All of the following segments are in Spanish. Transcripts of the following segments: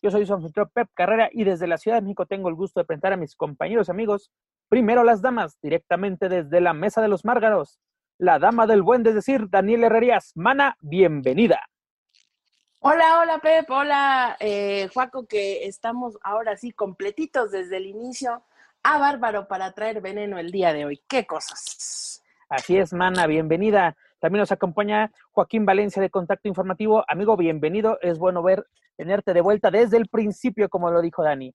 Yo soy su anfitrión Pep Carrera y desde la Ciudad de México tengo el gusto de presentar a mis compañeros y amigos. Primero las damas, directamente desde la Mesa de los Márgaros. La dama del buen, es decir, Daniel Herrerías. Mana, bienvenida. Hola, hola Pep, hola eh, Juaco, que estamos ahora sí completitos desde el inicio a Bárbaro para traer veneno el día de hoy. ¿Qué cosas? Así es, Mana, bienvenida. También nos acompaña Joaquín Valencia de Contacto Informativo. Amigo, bienvenido. Es bueno ver, tenerte de vuelta desde el principio, como lo dijo Dani.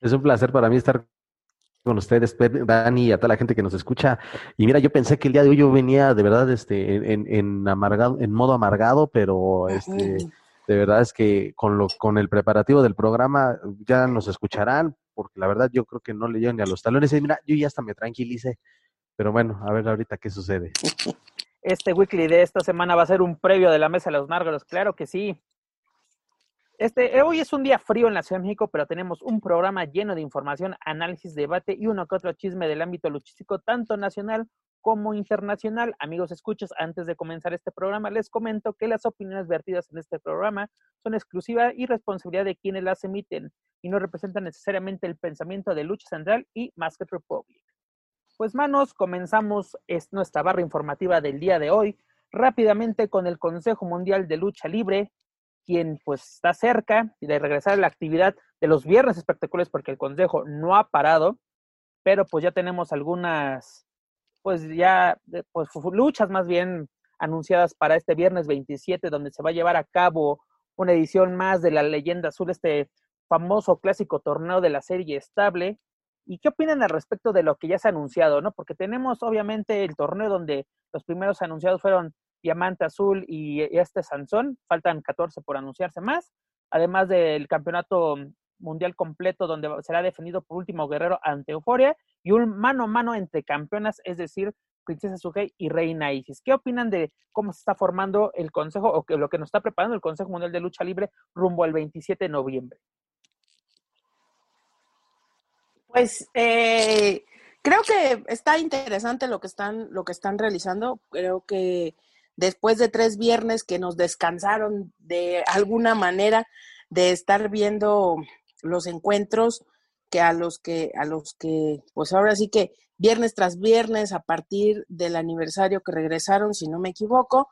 Es un placer para mí estar con ustedes, Dani, y a toda la gente que nos escucha. Y mira, yo pensé que el día de hoy yo venía de verdad este, en, en amargado, en modo amargado, pero este, de verdad es que con, lo, con el preparativo del programa ya nos escucharán, porque la verdad yo creo que no le llegan ni a los talones. Y mira, yo ya hasta me tranquilicé. Pero bueno, a ver ahorita qué sucede. Este weekly de esta semana va a ser un previo de la Mesa de los Márgaros, claro que sí. Este, eh, hoy es un día frío en la Ciudad de México, pero tenemos un programa lleno de información, análisis, debate y uno que otro chisme del ámbito luchístico, tanto nacional como internacional. Amigos, escuchas, antes de comenzar este programa, les comento que las opiniones vertidas en este programa son exclusiva y responsabilidad de quienes las emiten y no representan necesariamente el pensamiento de Lucha Central y Masked Republic. Pues manos, comenzamos es nuestra barra informativa del día de hoy, rápidamente con el Consejo Mundial de Lucha Libre, quien pues está cerca de regresar a la actividad de los viernes espectaculares porque el Consejo no ha parado, pero pues ya tenemos algunas, pues ya, pues luchas más bien anunciadas para este viernes 27, donde se va a llevar a cabo una edición más de la leyenda azul, este famoso clásico torneo de la serie estable, ¿Y qué opinan al respecto de lo que ya se ha anunciado? ¿no? Porque tenemos obviamente el torneo donde los primeros anunciados fueron Diamante Azul y este Sansón, faltan 14 por anunciarse más, además del campeonato mundial completo donde será definido por último guerrero ante Euforia y un mano a mano entre campeonas, es decir, Princesa Sugei y Reina Isis. ¿Qué opinan de cómo se está formando el Consejo o lo que nos está preparando el Consejo Mundial de Lucha Libre rumbo al 27 de noviembre? Pues eh, creo que está interesante lo que están, lo que están realizando. Creo que después de tres viernes que nos descansaron de alguna manera de estar viendo los encuentros que a los que a los que pues ahora sí que viernes tras viernes a partir del aniversario que regresaron si no me equivoco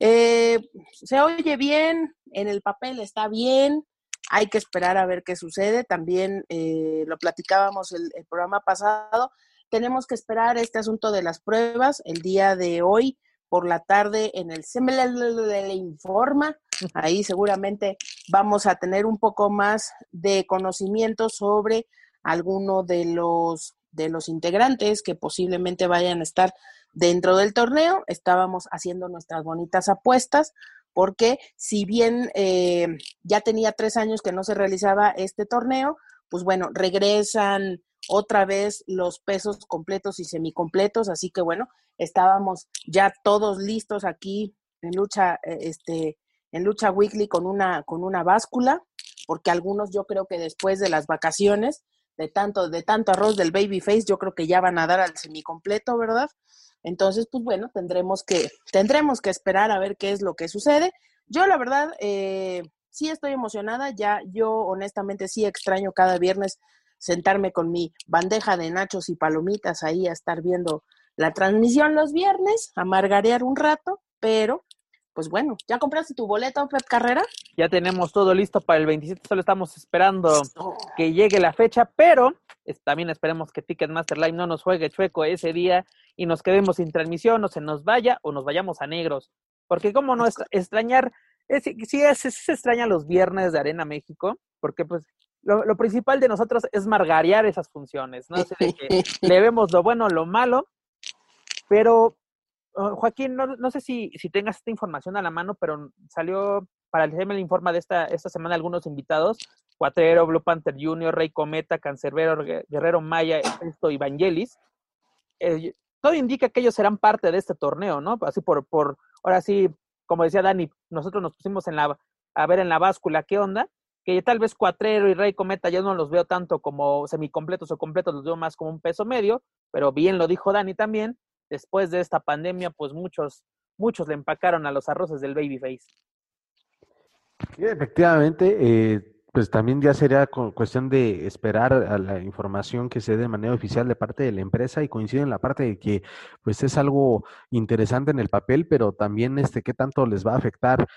eh, se oye bien en el papel está bien hay que esperar a ver qué sucede. También eh, lo platicábamos el, el, programa pasado. Tenemos que esperar este asunto de las pruebas. El día de hoy, por la tarde, en el le Informa, ahí seguramente vamos a tener un poco más de conocimiento sobre alguno de los de los integrantes que posiblemente vayan a estar dentro del torneo. Estábamos haciendo nuestras bonitas apuestas porque si bien eh, ya tenía tres años que no se realizaba este torneo, pues bueno, regresan otra vez los pesos completos y semicompletos, así que bueno, estábamos ya todos listos aquí en lucha, eh, este, en lucha weekly con una, con una báscula, porque algunos yo creo que después de las vacaciones, de tanto, de tanto arroz del babyface, yo creo que ya van a dar al semicompleto, ¿verdad? Entonces, pues bueno, tendremos que, tendremos que esperar a ver qué es lo que sucede. Yo, la verdad, eh, sí estoy emocionada, ya yo honestamente sí extraño cada viernes sentarme con mi bandeja de nachos y palomitas ahí a estar viendo la transmisión los viernes, a margarear un rato, pero pues bueno, ¿ya compraste tu boleto, Pep Carrera? Ya tenemos todo listo para el 27, solo estamos esperando que llegue la fecha, pero también esperemos que Ticketmaster Live no nos juegue chueco ese día y nos quedemos sin transmisión o se nos vaya o nos vayamos a negros. Porque cómo no extrañar, sí, es, se extraña los viernes de Arena México, porque pues lo, principal de nosotros es margarear esas funciones, ¿no? le vemos lo bueno, lo malo, pero oh, Joaquín, no, no sé si, si, tengas esta información a la mano, pero salió para el GML Informa de esta, esta semana algunos invitados, Cuatrero, Blue Panther Jr., Rey Cometa, Cancerbero, Guerrero Maya, esto Evangelis. Eh, todo indica que ellos serán parte de este torneo, ¿no? Así por, por, ahora sí, como decía Dani, nosotros nos pusimos en la, a ver en la báscula qué onda, que tal vez Cuatrero y Rey Cometa yo no los veo tanto como semicompletos o completos, los veo más como un peso medio, pero bien lo dijo Dani también, después de esta pandemia, pues muchos, muchos le empacaron a los arroces del babyface. Sí, efectivamente, eh, pues también ya sería cuestión de esperar a la información que se dé de manera oficial de parte de la empresa y coincide en la parte de que pues es algo interesante en el papel, pero también este qué tanto les va a afectar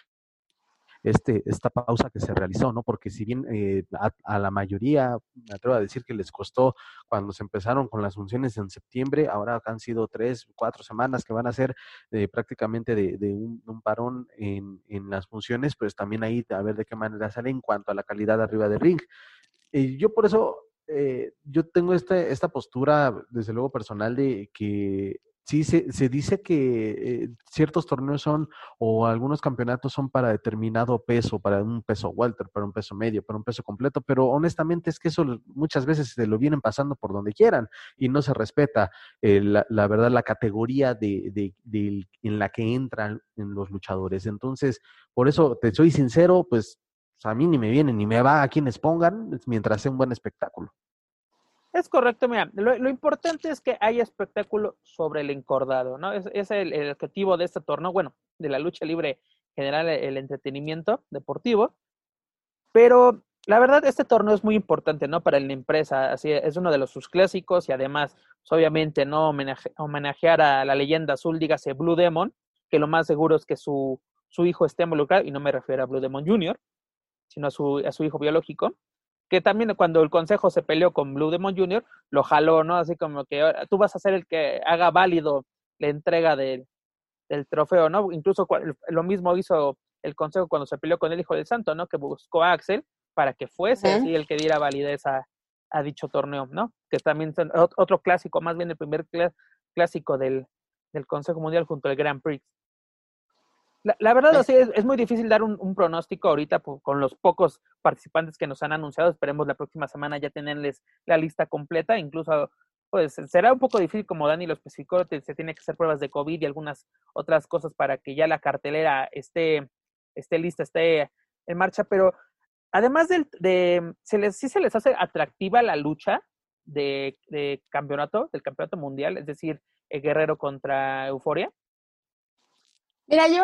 este, esta pausa que se realizó, ¿no? Porque si bien eh, a, la mayoría, me atrevo a decir que les costó cuando se empezaron con las funciones en septiembre, ahora han sido tres, cuatro semanas que van a ser eh, prácticamente de, un, parón en, en, las funciones, pues también ahí a ver de qué manera sale en cuanto a la calidad arriba del ring. Y yo por eso, eh, yo tengo este, esta postura, desde luego personal, de que Sí, se, se dice que eh, ciertos torneos son o algunos campeonatos son para determinado peso, para un peso welter, para un peso medio, para un peso completo, pero honestamente es que eso muchas veces se lo vienen pasando por donde quieran y no se respeta eh, la, la, verdad la categoría de, de, en la que entran los luchadores. Entonces, por eso te soy sincero, pues a mí ni me viene ni me va a quienes pongan mientras sea un buen espectáculo. Es correcto, mira, lo, importante es que haya espectáculo sobre el encordado, ¿no? Es, el, objetivo de este torneo, bueno, de la lucha libre general, el entretenimiento deportivo, pero la verdad, este torneo es muy importante, ¿no? Para la empresa, así es uno de los sus clásicos y además, pues, obviamente, ¿no? homenajear a la leyenda azul, dígase Blue Demon, que lo más seguro es que su, su hijo esté involucrado, y no me refiero a Blue Demon Jr., sino a su, a su hijo biológico que también cuando el consejo se peleó con Blue Demon Jr., lo jaló, ¿no? Así como que tú vas a ser el que haga válido la entrega del trofeo, ¿no? Incluso lo mismo hizo el consejo cuando se peleó con el Hijo del Santo, ¿no? Que buscó a Axel para que fuese así el que diera validez a, dicho torneo, ¿no? Que también otro clásico, más bien el primer clásico del, del Consejo Mundial junto al Grand Prix. La, verdad, es, es, muy difícil dar un, pronóstico ahorita con los pocos participantes que nos han anunciado. Esperemos la próxima semana ya tenerles la lista completa. Incluso, pues será un poco difícil, como Dani lo especificó, se tiene que hacer pruebas de COVID y algunas otras cosas para que ya la cartelera esté, esté lista, esté en marcha. Pero además del, de, se les, sí se les hace atractiva la lucha de, de campeonato, del campeonato mundial, es decir, el Guerrero contra Euforia. Mira, yo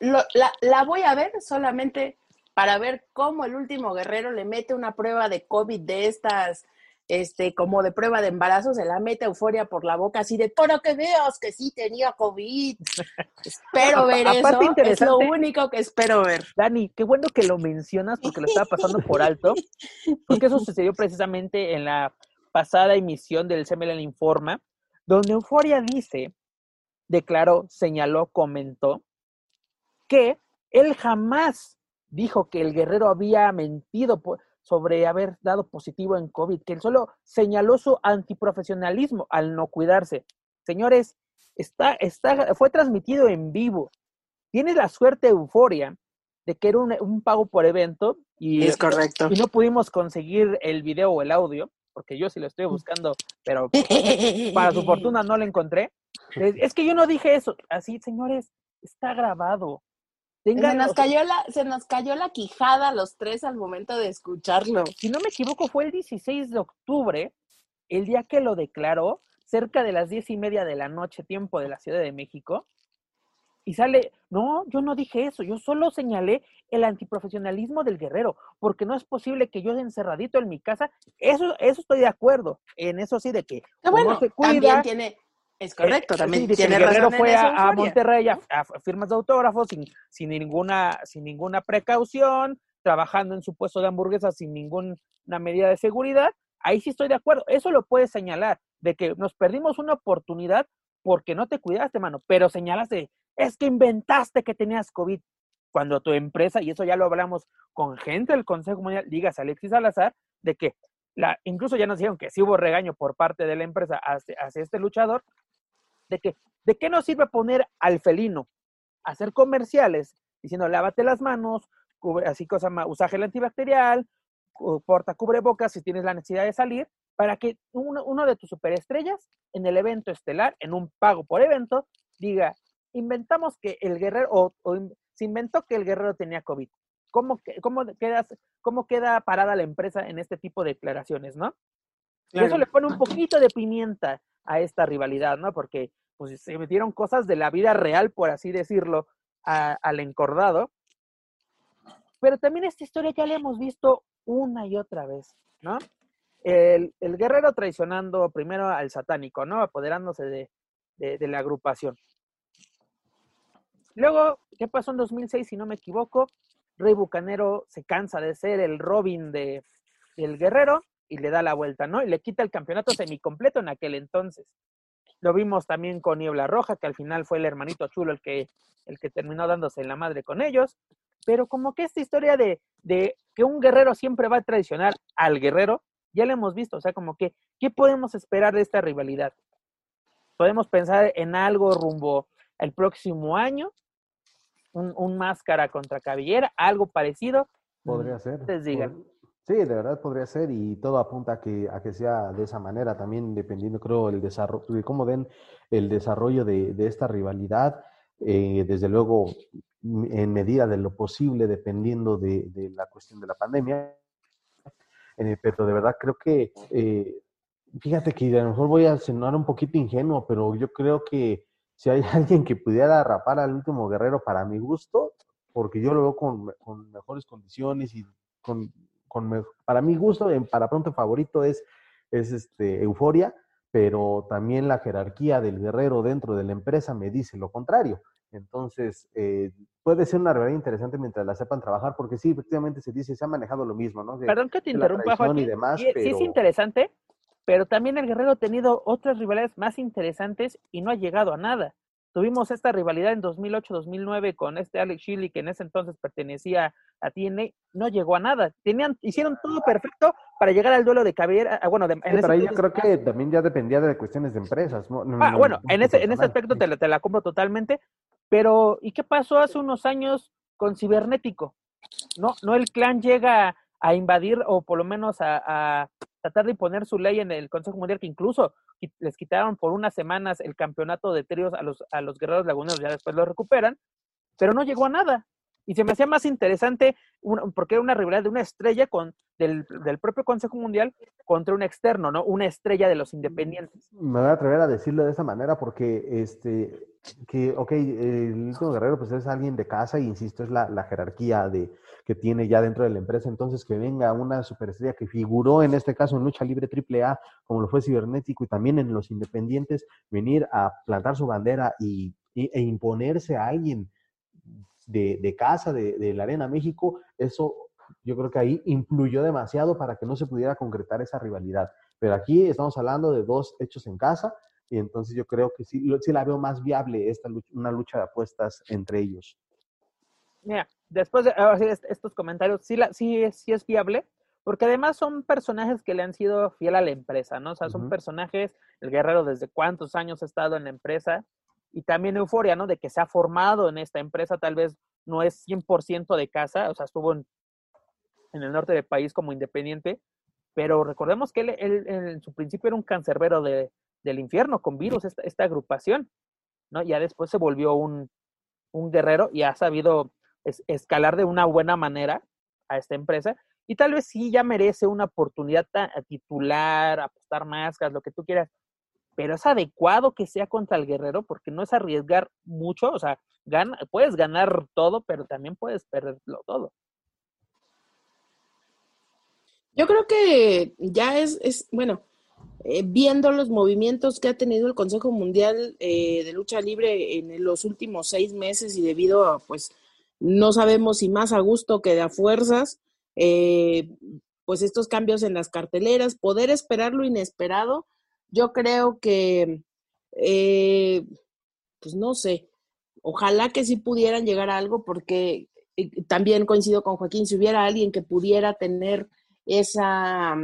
la, la, voy a ver solamente para ver cómo el último guerrero le mete una prueba de COVID de estas, este, como de prueba de embarazo, se la mete euforia por la boca, así de, para que veas que sí tenía COVID. espero ver eso, es lo único que espero ver. Dani, qué bueno que lo mencionas porque lo estaba pasando por alto, porque eso sucedió precisamente en la pasada emisión del CML Informa, donde Euforia dice declaró, señaló, comentó que él jamás dijo que el guerrero había mentido sobre haber dado positivo en COVID, que él solo señaló su antiprofesionalismo al no cuidarse. Señores, está, está, fue transmitido en vivo. Tiene la suerte euforia de que era un, pago por evento y, es correcto. y no pudimos conseguir el video o el audio, porque yo sí lo estoy buscando, pero para su fortuna no lo encontré. Es, que yo no dije eso. Así, señores, está grabado. se, nos cayó la, se nos cayó la quijada los tres al momento de escucharlo. Si no me equivoco, fue el 16 de octubre, el día que lo declaró, cerca de las diez y media de la noche, tiempo de la Ciudad de México. Y sale, no, yo no dije eso, yo solo señalé el antiprofesionalismo del guerrero, porque no es posible que yo encerradito en mi casa, eso, eso estoy de acuerdo, en eso sí, de que bueno, se cuida, también tiene, es correcto, eh, también tiene el Guerrero fue a, Monterrey a, firmas de autógrafos sin, sin, ninguna, sin ninguna precaución, trabajando en su puesto de hamburguesas sin ninguna medida de seguridad, ahí sí estoy de acuerdo. Eso lo puedes señalar, de que nos perdimos una oportunidad porque no te cuidaste, mano, pero señalas de, es que inventaste que tenías COVID. Cuando tu empresa, y eso ya lo hablamos con gente del Consejo Mundial, digas Alexis Salazar, de que la, incluso ya nos dijeron que sí hubo regaño por parte de la empresa hacia, hacia este luchador, de que, ¿de qué nos sirve poner al felino a hacer comerciales diciendo lávate las manos, así cosa usa gel antibacterial, porta cubrebocas si tienes la necesidad de salir, para que uno, uno, de tus superestrellas en el evento estelar, en un pago por evento, diga, inventamos que el guerrero, o, se inventó que el guerrero tenía COVID. ¿Cómo, cómo, queda, ¿Cómo queda parada la empresa en este tipo de declaraciones, no? Y eso le pone un poquito de pimienta a esta rivalidad, ¿no? Porque pues, se metieron cosas de la vida real, por así decirlo, al encordado. Pero también esta historia ya la hemos visto una y otra vez, ¿no? El, guerrero traicionando primero al satánico, ¿no? Apoderándose de, de, la agrupación. Luego, ¿qué pasó en 2006? Si no me equivoco, Rey Bucanero se cansa de ser el Robin de, del guerrero y le da la vuelta, ¿no? Y le quita el campeonato semicompleto en aquel entonces. Lo vimos también con Niebla Roja, que al final fue el hermanito chulo el que, el que terminó dándose la madre con ellos. Pero como que esta historia de, de que un guerrero siempre va a traicionar al guerrero, ya lo hemos visto. O sea, como que, ¿qué podemos esperar de esta rivalidad? Podemos pensar en algo rumbo el próximo año, un, un máscara contra cabellera, algo parecido. Podría ser. Ustedes digan. Sí, de verdad podría ser y todo apunta a que, a que sea de esa manera, también dependiendo, creo, el desarrollo, de cómo den el desarrollo de, de esta rivalidad, eh, desde luego en medida de lo posible, dependiendo de, de la cuestión de la pandemia. Eh, pero de verdad creo que, eh, fíjate que a lo mejor voy a sonar un poquito ingenuo, pero yo creo que si hay alguien que pudiera rapar al último guerrero para mi gusto, porque yo lo veo con, con mejores condiciones y con para mi gusto, en para pronto favorito es, es este, Euforia, pero también la jerarquía del guerrero dentro de la empresa me dice lo contrario. Entonces, eh, puede ser una realidad interesante mientras la sepan trabajar, porque sí, efectivamente se dice, se ha manejado lo mismo, ¿no? Perdón que te interrumpa, Joaquín. Y demás, sí es interesante, pero también el guerrero ha tenido otras rivalidades más interesantes y no ha llegado a nada. Tuvimos esta rivalidad en 2008-2009 con este Alex Shilly, que en ese entonces pertenecía a TNA, no llegó a nada. Tenían, hicieron todo perfecto para llegar al duelo de cabellera. Ah, bueno, de, pero ahí yo creo que también ya dependía de cuestiones de empresas. ¿no? ah, bueno, en ese, en ese aspecto te la, te la compro totalmente. Pero, ¿y qué pasó hace unos años con Cibernético? No, no el clan llega a invadir o por lo menos a, tratar de imponer su ley en el Consejo Mundial, que incluso les quitaron por unas semanas el campeonato de tríos a los, a los guerreros laguneros, ya después lo recuperan, pero no llegó a nada. Y se me hacía más interesante porque era una rivalidad de una estrella con, del, del, propio Consejo Mundial contra un externo, ¿no? Una estrella de los independientes. Me voy a atrever a decirlo de esa manera porque, este, que, ok, el último guerrero pues es alguien de casa y insisto, es la, la jerarquía de, que tiene ya dentro de la empresa. Entonces, que venga una superestrella que figuró en este caso en lucha libre AAA, como lo fue Cibernético, y también en los independientes, venir a plantar su bandera y, e imponerse a alguien de, de casa, de, de la Arena México, eso yo creo que ahí influyó demasiado para que no se pudiera concretar esa rivalidad. Pero aquí estamos hablando de dos hechos en casa y entonces yo creo que sí, sí la veo más viable esta lucha, una lucha de apuestas entre ellos. Mira, después de estos comentarios, sí, la, sí, sí es viable, porque además son personajes que le han sido fiel a la empresa, ¿no? O sea, son personajes, el guerrero desde cuántos años ha estado en la empresa, y también Euforia, ¿no? De que se ha formado en esta empresa, tal vez no es 100% de casa, o sea, estuvo en, en, el norte del país como independiente, pero recordemos que él, él, en su principio era un cancerbero de, del infierno con virus, esta, agrupación, ¿no? Ya después se volvió un, un guerrero y ha sabido es, escalar de una buena manera a esta empresa y tal vez sí ya merece una oportunidad a titular, apostar máscaras, lo que tú quieras, pero es adecuado que sea contra el guerrero porque no es arriesgar mucho, o sea, puedes ganar todo, pero también puedes perderlo todo. Yo creo que ya es, es bueno, eh, viendo los movimientos que ha tenido el Consejo Mundial eh, de Lucha Libre en los últimos seis meses y debido a, pues, no sabemos si más a gusto que de a fuerzas. Eh, pues estos cambios en las carteleras, poder esperar lo inesperado, yo creo que, eh, pues no sé, ojalá que sí pudieran llegar a algo porque eh, también coincido con Joaquín, si hubiera alguien que pudiera tener esa,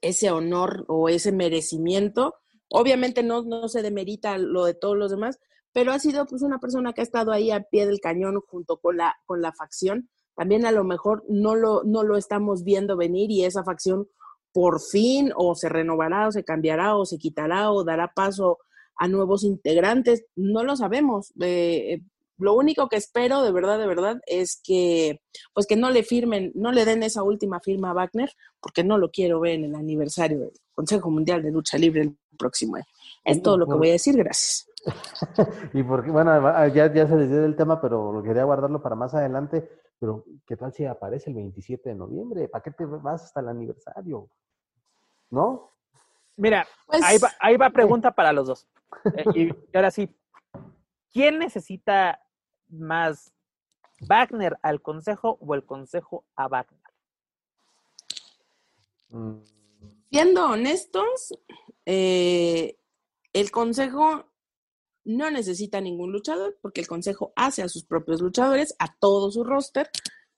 ese honor o ese merecimiento, obviamente no, no se demerita lo de todos los demás, pero ha sido pues una persona que ha estado ahí a pie del cañón junto con la, con la facción. También a lo mejor no lo, no lo estamos viendo venir y esa facción por fin o se renovará o se cambiará o se quitará o dará paso a nuevos integrantes, no lo sabemos. Eh, lo único que espero de verdad, de verdad, es que pues que no le firmen, no le den esa última firma a Wagner, porque no lo quiero ver en el aniversario del Consejo Mundial de Lucha Libre el próximo año. Es todo lo que voy a decir, gracias. y porque, bueno, ya, ya se decidió el tema, pero lo quería guardarlo para más adelante. Pero, ¿qué tal si aparece el 27 de noviembre? ¿Para qué te vas hasta el aniversario? ¿No? Mira, pues ahí, va, ahí va pregunta para los dos. Eh, y ahora sí, ¿quién necesita más Wagner al consejo o el consejo a Wagner? Mm. Siendo honestos, eh, el consejo no necesita ningún luchador porque el consejo hace a sus propios luchadores, a todo su roster,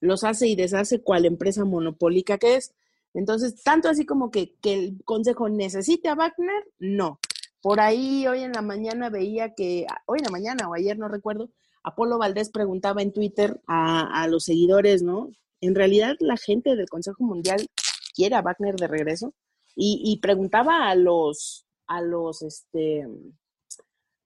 los hace y deshace cual empresa monopólica que es. Entonces, tanto así como que, que el consejo necesite a Wagner, no. Por ahí hoy en la mañana veía que, hoy en la mañana o ayer no recuerdo, Apolo Valdés preguntaba en Twitter a, los seguidores, ¿no? En realidad la gente del Consejo Mundial quiere a Wagner de regreso y, preguntaba a los, a los, este,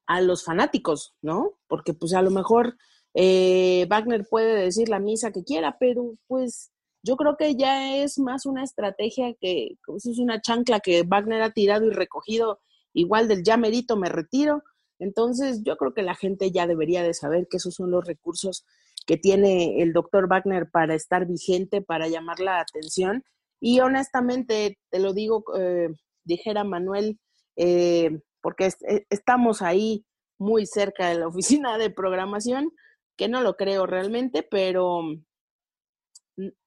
a los fanáticos, ¿no? Porque pues a lo mejor eh, Wagner puede decir la misa que quiera, pero pues yo creo que ya es más una estrategia que, pues, es una chancla que Wagner ha tirado y recogido igual del ya merito me retiro. Entonces, yo creo que la gente ya debería de saber que esos son los recursos que tiene el doctor Wagner para estar vigente, para llamar la atención. Y honestamente, te lo digo, eh, dijera Manuel, eh, porque eh, estamos ahí muy cerca de la oficina de programación, que no lo creo realmente, pero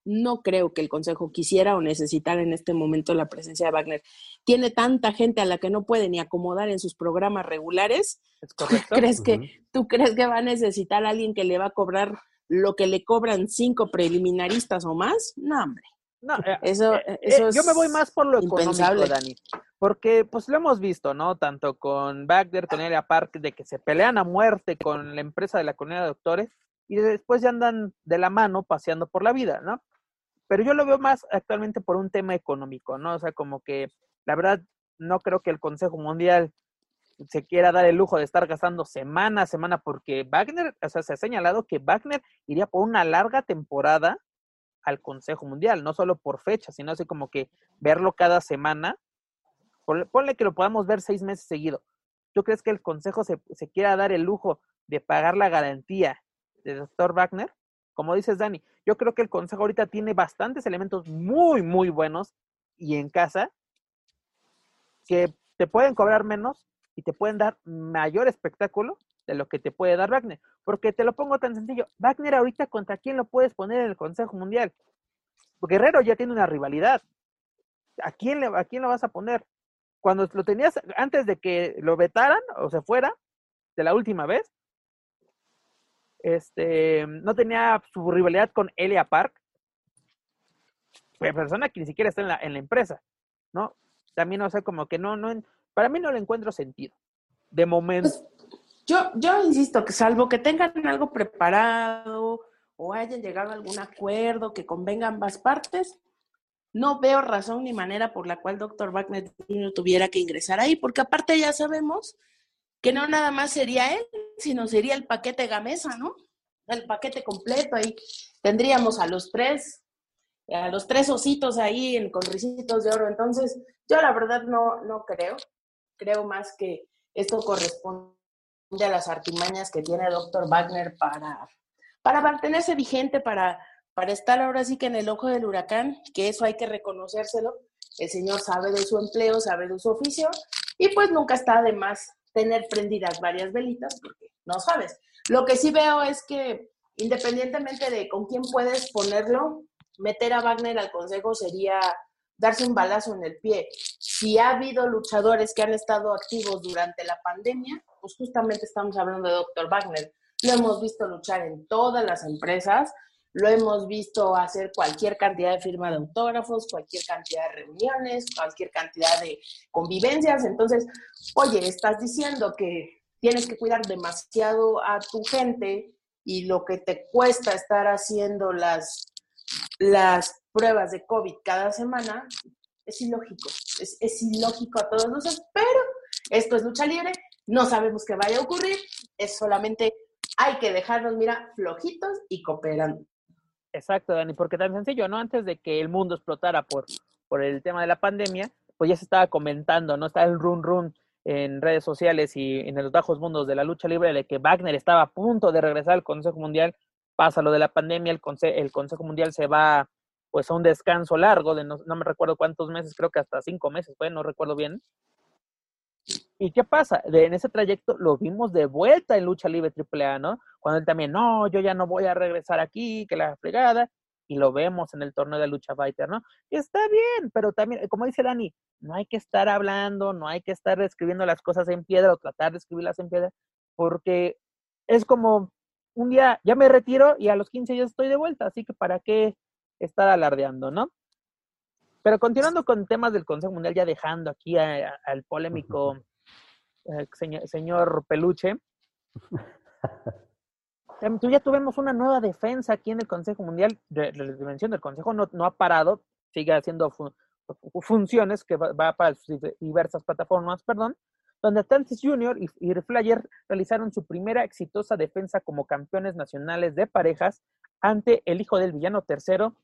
no creo que el Consejo quisiera o necesitara en este momento la presencia de Wagner. Tiene tanta gente a la que no puede ni acomodar en sus programas regulares. ¿Tú crees, que, ¿Tú crees que va a necesitar a alguien que le va a cobrar lo que le cobran cinco preliminaristas o más? No, hombre. No, eh, eso, eh, eh, yo me voy más por lo económico, Dani. Porque, pues lo hemos visto, ¿no? Tanto con Wagner, con Elia Park, de que se pelean a muerte con la empresa de la comunidad de doctores y después ya andan de la mano paseando por la vida, ¿no? Pero yo lo veo más actualmente por un tema económico, ¿no? O sea, como que la verdad no creo que el Consejo Mundial se quiera dar el lujo de estar gastando semana a semana porque Wagner, o sea, se ha señalado que Wagner iría por una larga temporada al Consejo Mundial, no solo por fecha, sino así como que verlo cada semana. Ponle, que lo podamos ver seis meses seguido. ¿Tú crees que el Consejo se, se quiera dar el lujo de pagar la garantía de doctor Wagner, como dices Dani, yo creo que el consejo ahorita tiene bastantes elementos muy, muy buenos y en casa que te pueden cobrar menos y te pueden dar mayor espectáculo de lo que te puede dar Wagner. Porque te lo pongo tan sencillo, Wagner ahorita contra quién lo puedes poner en el Consejo Mundial. Guerrero ya tiene una rivalidad. ¿A quién, le, ¿A quién lo vas a poner? Cuando lo tenías antes de que lo vetaran o se fuera de la última vez, este, no tenía su rivalidad con Elia Park, persona que ni siquiera está en la, en la empresa, ¿no? También, o sea, como que no, no, para mí no le encuentro sentido, de momento. Pues, yo, yo insisto que salvo que tengan algo preparado o hayan llegado a algún acuerdo que convenga ambas partes, no veo razón ni manera por la cual Dr. Wagner tuviera que ingresar ahí, porque aparte ya sabemos que no nada más sería él, sino sería el paquete Gamesa, ¿no? El paquete completo ahí. Tendríamos a los tres, a los tres ositos ahí en, con risitos de oro. Entonces, yo la verdad no, no creo. Creo más que esto corresponde a las artimañas que tiene Dr. Wagner para, para mantenerse vigente, para, para estar ahora sí que en el ojo del huracán, que eso hay que reconocérselo. El señor sabe de su empleo, sabe de su oficio, y pues nunca está de más tener prendidas varias velitas, porque no sabes. Lo que sí veo es que independientemente de con quién puedes ponerlo, meter a Wagner al consejo sería darse un balazo en el pie. Si ha habido luchadores que han estado activos durante la pandemia, pues justamente estamos hablando de Dr. Wagner. Lo hemos visto luchar en todas las empresas, lo hemos visto hacer cualquier cantidad de firma de autógrafos, cualquier cantidad de reuniones, cualquier cantidad de convivencias. Entonces, oye, estás diciendo que tienes que cuidar demasiado a tu gente y lo que te cuesta estar haciendo las, las pruebas de COVID cada semana, es ilógico. Es, es ilógico a todos nosotros, pero esto es lucha libre, no sabemos qué vaya a ocurrir, es solamente hay que dejarnos, mira, flojitos y cooperando. Exacto, Dani, porque tan sencillo, ¿no? Antes de que el mundo explotara por, por el tema de la pandemia, pues ya se estaba comentando, ¿no? Está el run run en redes sociales y en los bajos mundos de la lucha libre de que Wagner estaba a punto de regresar al Consejo Mundial, pasa lo de la pandemia, el, el Consejo Mundial se va pues a un descanso largo de no, no me recuerdo cuántos meses, creo que hasta cinco meses, pues no recuerdo bien, ¿Y qué pasa? De, en ese trayecto lo vimos de vuelta en lucha libre AAA, ¿no? Cuando él también, no, yo ya no voy a regresar aquí, que la fregada, y lo vemos en el torneo de lucha fighter, ¿no? Y está bien, pero también, como dice Dani, no hay que estar hablando, no hay que estar escribiendo las cosas en piedra o tratar de escribirlas en piedra, porque es como un día ya me retiro y a los 15 días estoy de vuelta, así que para qué estar alardeando, ¿no? Pero continuando con temas del Consejo Mundial, ya dejando aquí al polémico eh, señor, Peluche. Em, tú ya tuvimos una nueva defensa aquí en el Consejo Mundial. La dimensión del Consejo no, no ha parado, sigue haciendo funciones que va, para diversas plataformas, perdón, donde Atlantis Junior y, y Flyer realizaron su primera exitosa defensa como campeones nacionales de parejas ante el hijo del villano tercero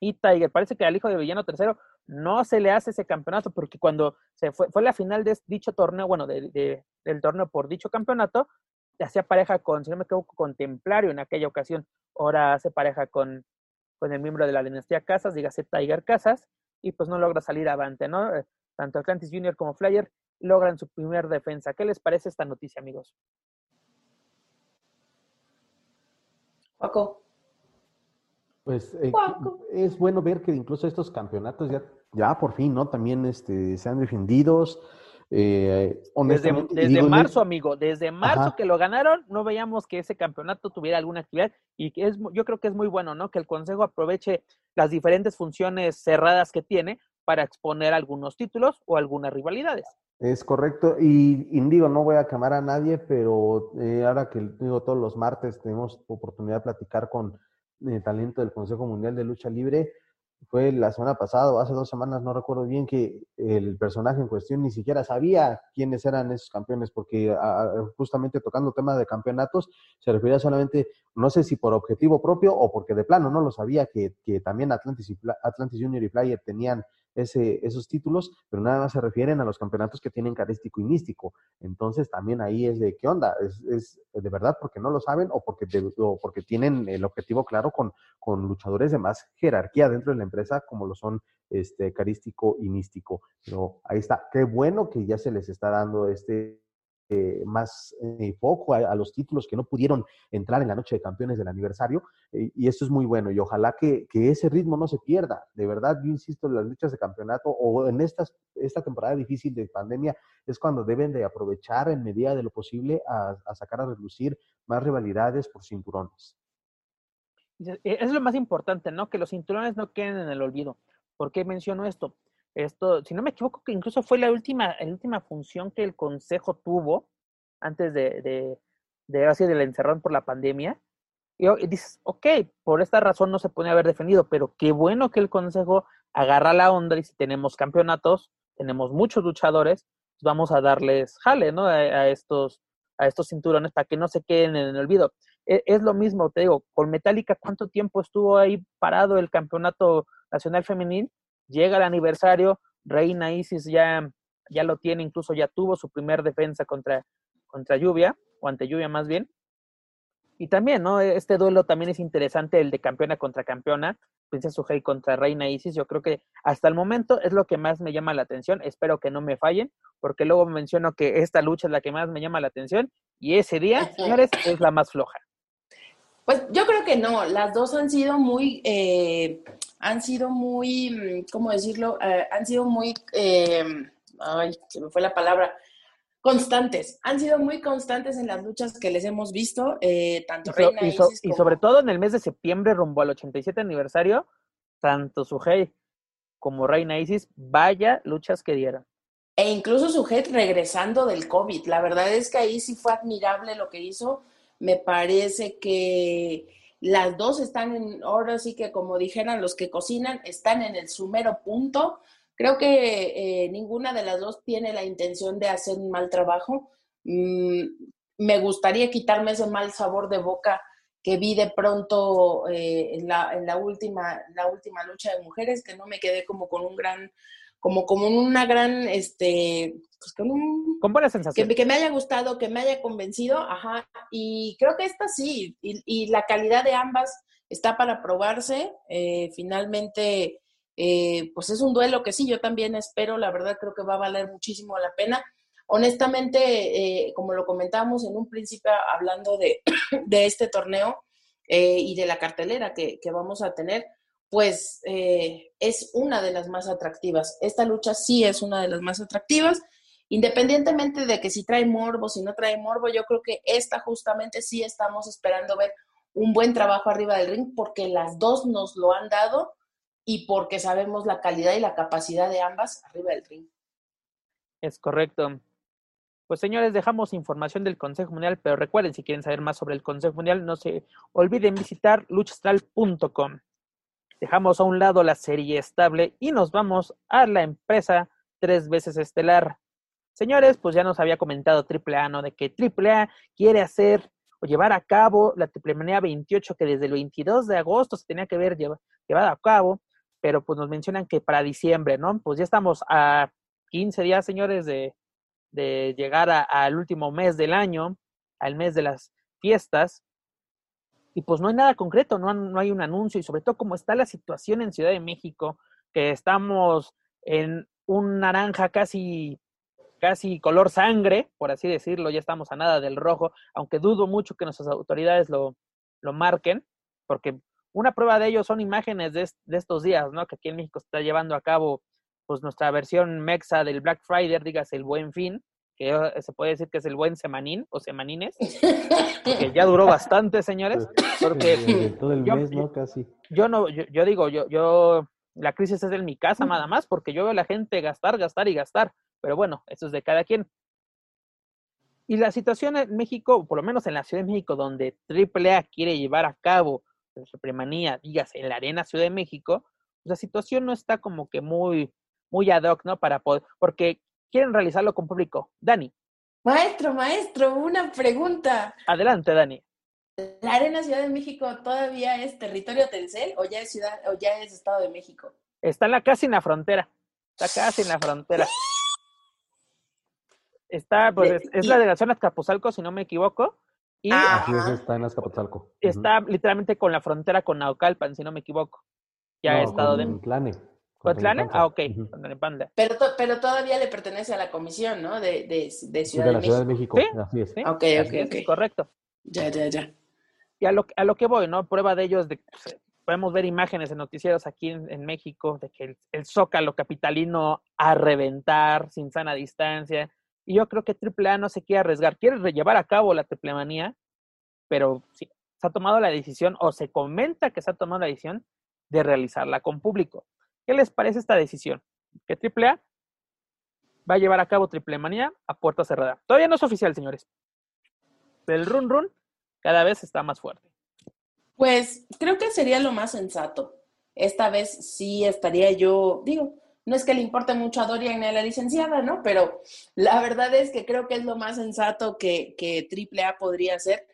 y Tiger. Parece que al hijo del villano tercero no se le hace ese campeonato porque cuando se fue, fue la final de dicho torneo, bueno, de, del torneo por dicho campeonato, hacía pareja con, si no me equivoco, con Templario en aquella ocasión. Ahora hace pareja con, con el miembro de la dinastía Casas, dígase Tiger Casas, y pues no logra salir avante, ¿no? Eh, tanto Atlantis Junior como Flyer logran su primer defensa. ¿Qué les parece esta noticia, amigos? Paco. Pues eh, es bueno ver que incluso estos campeonatos ya ya por fin, ¿no? También este, sean defendidos. Eh, desde, marzo, amigo, desde marzo que lo ganaron, no veíamos que ese campeonato tuviera alguna actividad y que es, yo creo que es muy bueno, ¿no? Que el Consejo aproveche las diferentes funciones cerradas que tiene para exponer algunos títulos o algunas rivalidades. Es correcto, y, digo, no voy a quemar a nadie, pero eh, ahora que digo, todos los martes tenemos oportunidad de platicar con talento del Consejo Mundial de Lucha Libre, fue la semana pasada o hace dos semanas, no recuerdo bien, que el personaje en cuestión ni siquiera sabía quiénes eran esos campeones, porque justamente tocando temas de campeonatos, se refería solamente, no sé si por objetivo propio o porque de plano no lo sabía, que, que también Atlantis, y, Atlantis Junior y Flyer tenían ese, esos títulos, pero nada más se refieren a los campeonatos que tienen carístico y místico. Entonces también ahí es de qué onda, es, es de verdad porque no lo saben o porque, o porque tienen el objetivo claro con, con luchadores de más jerarquía dentro de la empresa como lo son este carístico y místico. Pero ahí está, qué bueno que ya se les está dando este eh, más eh, foco a, los títulos que no pudieron entrar en la noche de campeones del aniversario. Eh, y esto es muy bueno. Y ojalá que, ese ritmo no se pierda. De verdad, yo insisto, en las luchas de campeonato o en estas, esta temporada difícil de pandemia es cuando deben de aprovechar en medida de lo posible a, a sacar a relucir más rivalidades por cinturones. Es lo más importante, ¿no? Que los cinturones no queden en el olvido. ¿Por qué menciono esto? Esto, si no me equivoco, que incluso fue la última, la última función que el Consejo tuvo antes de, de, de así encerrón por la pandemia. Y, dices, ok, por esta razón no se puede haber defendido, pero qué bueno que el Consejo agarra la onda y si tenemos campeonatos, tenemos muchos luchadores, pues vamos a darles jale, ¿no? A, estos, a estos cinturones para que no se queden en el olvido. Es, es, lo mismo, te digo, con Metallica, ¿cuánto tiempo estuvo ahí parado el campeonato nacional femenil? Llega el aniversario, Reina Isis ya, ya lo tiene, incluso ya tuvo su primer defensa contra, contra Lluvia, o ante Lluvia más bien. Y también, ¿no? Este duelo también es interesante, el de campeona contra campeona, Princesa Sujei contra Reina Isis. Yo creo que hasta el momento es lo que más me llama la atención. Espero que no me fallen, porque luego menciono que esta lucha es la que más me llama la atención. Y ese día, señores, es la más floja. Pues yo creo que no, las dos han sido muy, eh, han sido muy, mm, ¿cómo decirlo? Eh, han sido muy, eh, ay, se me fue la palabra, constantes. Han sido muy constantes en las luchas que les hemos visto, tanto Y, so- Reina y so- Isis y sobre todo en el mes de septiembre, rumbo al 87 aniversario, tanto Sujei como Reina Isis, vaya luchas que dieron. E incluso Sujet regresando del COVID. La verdad es que ahí sí fue admirable lo que hizo. Me parece que las dos están en, ahora sí que como dijeran los que cocinan, están en el sumero punto. Creo que eh, ninguna de las dos tiene la intención de hacer un mal trabajo. Mm, me gustaría quitarme ese mal sabor de boca que vi de pronto eh, en, en la última, la última lucha de mujeres, que no me quedé como con un gran como, como una gran, este, pues con un, Con buena que, sensación. que me haya gustado, que me haya convencido, ajá, y creo que esta sí, y, y la calidad de ambas está para probarse, eh, finalmente, eh, pues es un duelo que sí, yo también espero, la verdad creo que va a valer muchísimo la pena. Honestamente, eh, como lo comentábamos en un principio hablando de, de este torneo eh, y de la cartelera que, que vamos a tener, pues eh, es una de las más atractivas. Esta lucha sí es una de las más atractivas, independientemente de que si trae morbo, si no trae morbo, yo creo que esta justamente sí estamos esperando ver un buen trabajo arriba del ring porque las dos nos lo han dado y porque sabemos la calidad y la capacidad de ambas arriba del ring. Es correcto. Pues señores, dejamos información del Consejo Mundial, pero recuerden, si quieren saber más sobre el Consejo Mundial, no se olviden visitar luchastral.com. Dejamos a un lado la serie estable y nos vamos a la empresa tres veces estelar. Señores, pues ya nos había comentado AAA, ¿no? De que AAA quiere hacer o llevar a cabo la Triple Manía 28, que desde el 22 de agosto se tenía que haber lleva- llevado a cabo, pero pues nos mencionan que para diciembre, ¿no? Pues ya estamos a 15 días, señores, de, de llegar al último mes del año, al mes de las fiestas, y pues no hay nada concreto, no, no hay un anuncio, y sobre todo como está la situación en Ciudad de México, que estamos en un naranja casi, casi color sangre, por así decirlo, ya estamos a nada del rojo, aunque dudo mucho que nuestras autoridades lo, lo marquen, porque una prueba de ello son imágenes de, de estos días, ¿no? Que aquí en México se está llevando a cabo pues nuestra versión mexa del Black Friday, digas el buen fin, que se puede decir que es el buen semanín o semanines, que ya duró bastante, señores, porque todo el yo- mes, ¿no? Casi. yo no, yo, yo digo, yo, yo, la crisis es en mi casa nada más, porque yo veo a la gente gastar, gastar y gastar, pero bueno, eso es de cada quien. Y la situación en México, por lo menos en la Ciudad de México, donde AAA quiere llevar a cabo la Supremanía, digas, en la Arena Ciudad de México, pues la situación no está como que muy, muy ad hoc, ¿no? Para poder, porque quieren realizarlo con público. Dani, Maestro, maestro, una pregunta. adelante, Dani. ¿La Arena Ciudad de México todavía es territorio Telcel o ya es ciudad o ya es Estado de México? Está en la, casi en la frontera. Está casi en la frontera. Está, pues, es, la delegación Azcapotzalco, si no me equivoco. Y Ah, Así es, está en Azcapotzalco. Está literalmente con la frontera con Naucalpan, si no me equivoco. Ya No, estado con de. Tlane. Tlalnepantla. Ah, ok. Con Tlalnepantla. Pero, to- pero todavía le pertenece a la comisión, ¿no? De, de, de Ciudad de de la Ciudad de México. Sí, Así es. ¿sí? Ok, Así ok, es, ok. Correcto. Ya, ya, ya. Y a lo, a lo que voy, ¿no? Prueba de ello es de que pues, podemos ver imágenes en noticieros aquí en, en México de que el, el zócalo capitalino a reventar sin sana distancia. Y yo creo que AAA no se quiere arriesgar. Quiere re- llevar a cabo la triplemanía, pero sí, se ha tomado la decisión, o se comenta que se ha tomado la decisión de realizarla con público. ¿Qué les parece esta decisión? Que AAA va a llevar a cabo triplemanía a puerta cerrada. Todavía no es oficial, señores. El run run cada vez está más fuerte. Pues creo que sería lo más sensato. Esta vez sí estaría yo, digo, no es que le importe mucho a Dorian ni a la licenciada, ¿no? Pero la verdad es que creo que es lo más sensato que, que AAA podría hacer.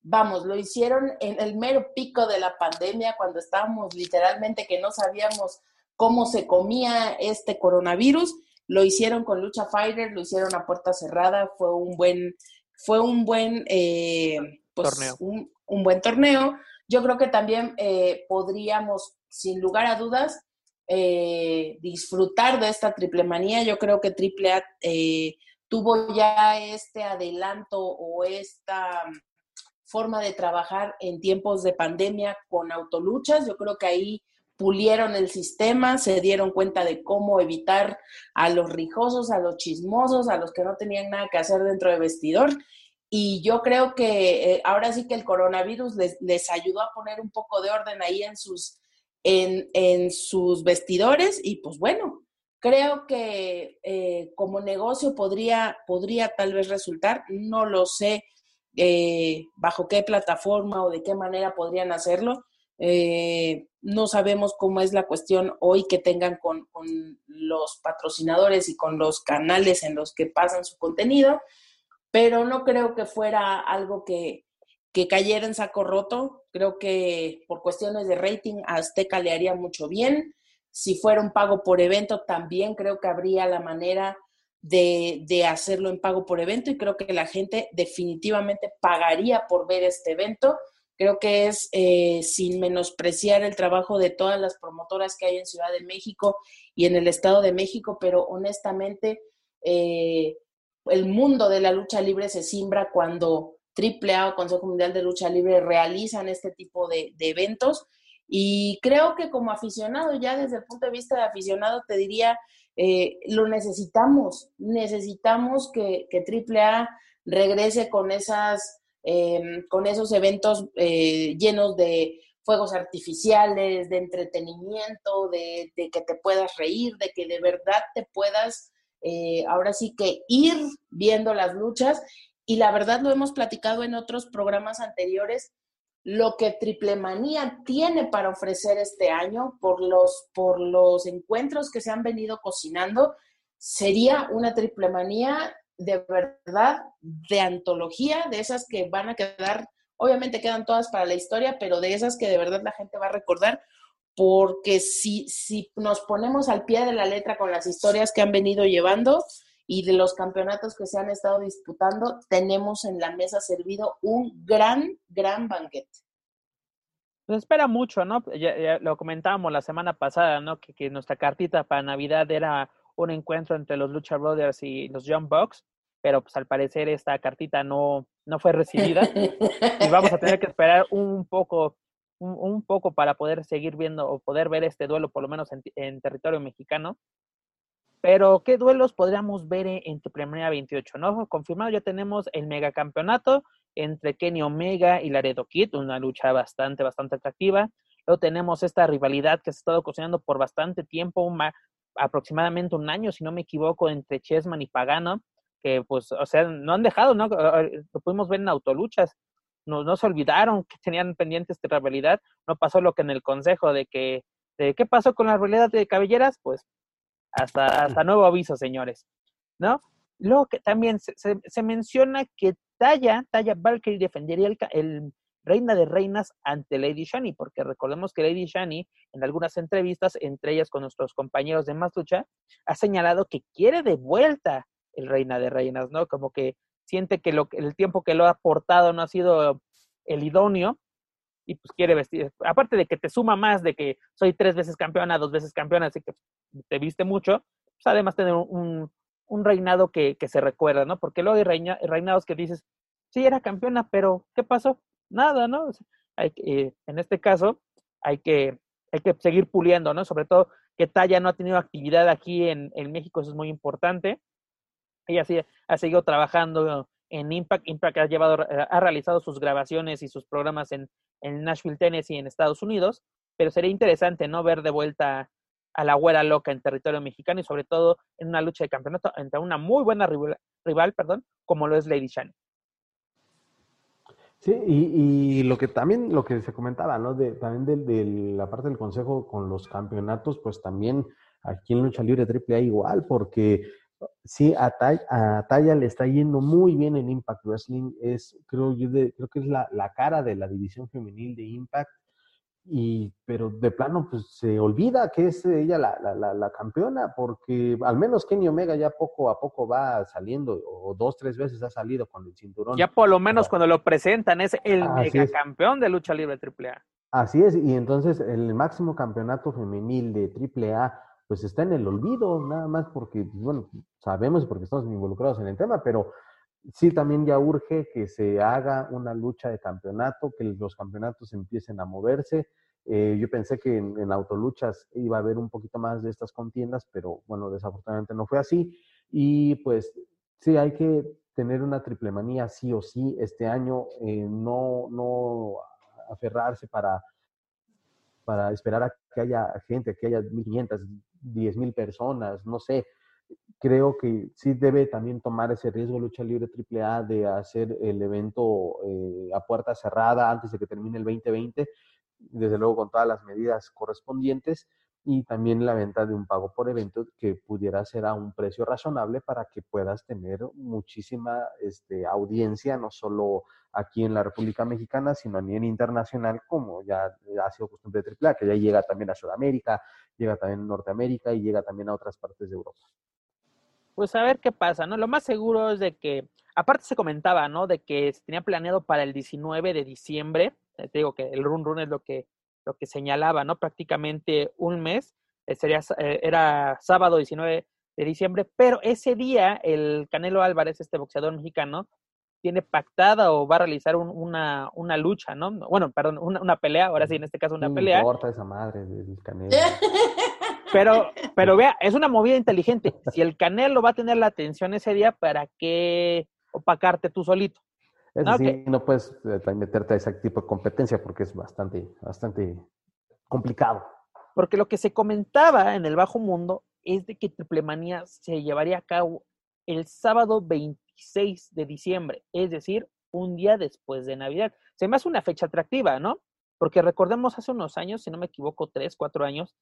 Vamos, lo hicieron en el mero pico de la pandemia, cuando estábamos literalmente que no sabíamos cómo se comía este coronavirus. Lo hicieron con Lucha Fighter, lo hicieron a puerta cerrada, fue un buen, fue un buen eh, pues, Torneo. Un, un buen torneo. Yo creo que también eh, podríamos, sin lugar a dudas, eh, disfrutar de esta triple manía. Yo creo que AAA eh, tuvo ya este adelanto o esta forma de trabajar en tiempos de pandemia con autoluchas. Yo creo que ahí pulieron el sistema, se dieron cuenta de cómo evitar a los rijosos, a los chismosos, a los que no tenían nada que hacer dentro de vestidor. Y yo creo que eh, ahora sí que el coronavirus les, ayudó a poner un poco de orden ahí en sus, en, en sus vestidores. Y pues bueno, creo que eh, como negocio podría, podría tal vez resultar, no lo sé eh, bajo qué plataforma o de qué manera podrían hacerlo, eh, no sabemos cómo es la cuestión hoy que tengan con, con, los patrocinadores y con los canales en los que pasan su contenido, pero no creo que fuera algo que, que cayera en saco roto. Creo que por cuestiones de rating Azteca le haría mucho bien. Si fuera un pago por evento, también creo que habría la manera de, de, hacerlo en pago por evento y creo que la gente definitivamente pagaría por ver este evento. Creo que es eh, sin menospreciar el trabajo de todas las promotoras que hay en Ciudad de México y en el Estado de México, pero honestamente eh, el mundo de la lucha libre se simbra cuando AAA o Consejo Mundial de Lucha Libre realizan este tipo de, eventos. Y creo que como aficionado, ya desde el punto de vista de aficionado, te diría, eh, lo necesitamos, necesitamos que, que AAA regrese con esas Em, con esos eventos eh, llenos de fuegos artificiales, de entretenimiento, de, que te puedas reír, de que de verdad te puedas eh, ahora sí que ir viendo las luchas. Y la verdad lo hemos platicado en otros programas anteriores, lo que Triple Manía tiene para ofrecer este año por los, por los encuentros que se han venido cocinando, sería una Triple Manía de verdad de antología, de esas que van a quedar, obviamente quedan todas para la historia, pero de esas que de verdad la gente va a recordar, porque si, si nos ponemos al pie de la letra con las historias que han venido llevando y de los campeonatos que se han estado disputando, tenemos en la mesa servido un gran, gran banquete. Pues espera mucho, ¿no? Ya, lo comentábamos la semana pasada, ¿no? Que, que nuestra cartita para Navidad era un encuentro entre los Lucha Brothers y los Young Bucks, pero pues al parecer esta cartita no, no fue recibida y vamos a tener que esperar un poco un, poco para poder seguir viendo o poder ver este duelo por lo menos en, territorio mexicano. Pero, ¿qué duelos podríamos ver en, en Primera 28? ¿no? Confirmado ya tenemos el megacampeonato entre Kenny Omega y Laredo Kid, una lucha bastante, bastante atractiva. Luego tenemos esta rivalidad que se ha estado cocinando por bastante tiempo, un, aproximadamente un año, si no me equivoco, entre Chessman y Pagano, que pues, o sea, no han dejado, ¿no? Lo pudimos ver en autoluchas, no, no se olvidaron que tenían pendiente esta rivalidad, no pasó lo que en el consejo de que, de qué pasó con la rivalidad de cabelleras, pues hasta, hasta nuevo aviso, señores, ¿no? Luego que también se, se, menciona que Taya, Taya Valkyrie defendería el, el reina de reinas ante Lady Shani, porque recordemos que Lady Shani en algunas entrevistas, entre ellas con nuestros compañeros de Más Lucha, ha señalado que quiere de vuelta el reina de reinas, ¿no? Como que siente que lo, el tiempo que lo ha aportado no ha sido el idóneo y pues quiere vestir, aparte de que te suma más de que soy tres veces campeona, dos veces campeona, así que te viste mucho, pues además tener un, un reinado que, que, se recuerda, ¿no? Porque luego hay reinados que dices, sí, era campeona, pero ¿qué pasó? Nada, ¿no? Hay, eh, en este caso, hay que, hay que seguir puliendo, ¿no? Sobre todo que Talla no ha tenido actividad aquí en, en México, eso es muy importante. Ella sí ha seguido trabajando en Impact. Impact ha, llevado, ha realizado sus grabaciones y sus programas en, en Nashville, Tennessee, en Estados Unidos, pero sería interesante, ¿no? Ver de vuelta a la güera loca en territorio mexicano y sobre todo en una lucha de campeonato entre una muy buena rival, rival perdón, como lo es Lady Shani. Sí, y, y, lo que también, lo que se comentaba, ¿no? De, también de, de, la parte del consejo con los campeonatos, pues también aquí en Lucha Libre AAA igual, porque sí, a, a Taya le está yendo muy bien en Impact Wrestling, es, creo yo, de, creo que es la, la cara de la división femenil de Impact, y pero de plano pues se olvida que es ella la, la, la, campeona porque al menos Kenny Omega ya poco a poco va saliendo o dos tres veces ha salido con el cinturón. Ya por lo menos cuando lo presentan es el mega campeón de lucha libre AAA así es y entonces el máximo campeonato femenil de AAA pues está en el olvido nada más porque pues, bueno sabemos porque estamos involucrados en el tema pero sí también ya urge que se haga una lucha de campeonato, que los campeonatos empiecen a moverse. Eh, yo pensé que en, en, autoluchas iba a haber un poquito más de estas contiendas, pero bueno, desafortunadamente no fue así. Y pues sí, hay que tener una triple manía sí o sí este año, eh, no, no aferrarse para, para esperar a que haya gente, que haya 1.500, 10.000 personas, no sé, creo que sí debe también tomar ese riesgo Lucha Libre AAA de hacer el evento eh, a puerta cerrada antes de que termine el 2020, desde luego con todas las medidas correspondientes y también la venta de un pago por evento que pudiera ser a un precio razonable para que puedas tener muchísima este, audiencia, no solo aquí en la República Mexicana, sino a nivel internacional, como ya ha sido costumbre de AAA, que ya llega también a Sudamérica, llega también a Norteamérica y llega también a otras partes de Europa pues a ver qué pasa, ¿no? Lo más seguro es de que, aparte se comentaba, ¿no? De que se tenía planeado para el 19 de diciembre, eh, te digo que el run run es lo que, lo que señalaba, ¿no? Prácticamente un mes, eh, sería, eh, era sábado 19 de diciembre, pero ese día el Canelo Álvarez, este boxeador mexicano, tiene pactada o va a realizar una, una lucha, ¿no? Bueno, perdón, una, una pelea, ahora sí, en este caso una pelea. No importa esa madre del Canelo. Pero, pero vea, es una movida inteligente. Si el Canelo va a tener la atención ese día, ¿para qué opacarte tú solito? Es decir, no puedes eh, meterte a ese tipo de competencia porque es bastante, bastante complicado. Porque lo que se comentaba en el bajo mundo es de que Triple Manía se llevaría a cabo el sábado 26 de diciembre, es decir, un día después de Navidad. Se me hace una fecha atractiva, ¿no? Porque recordemos hace unos años, si no me equivoco, tres, cuatro años,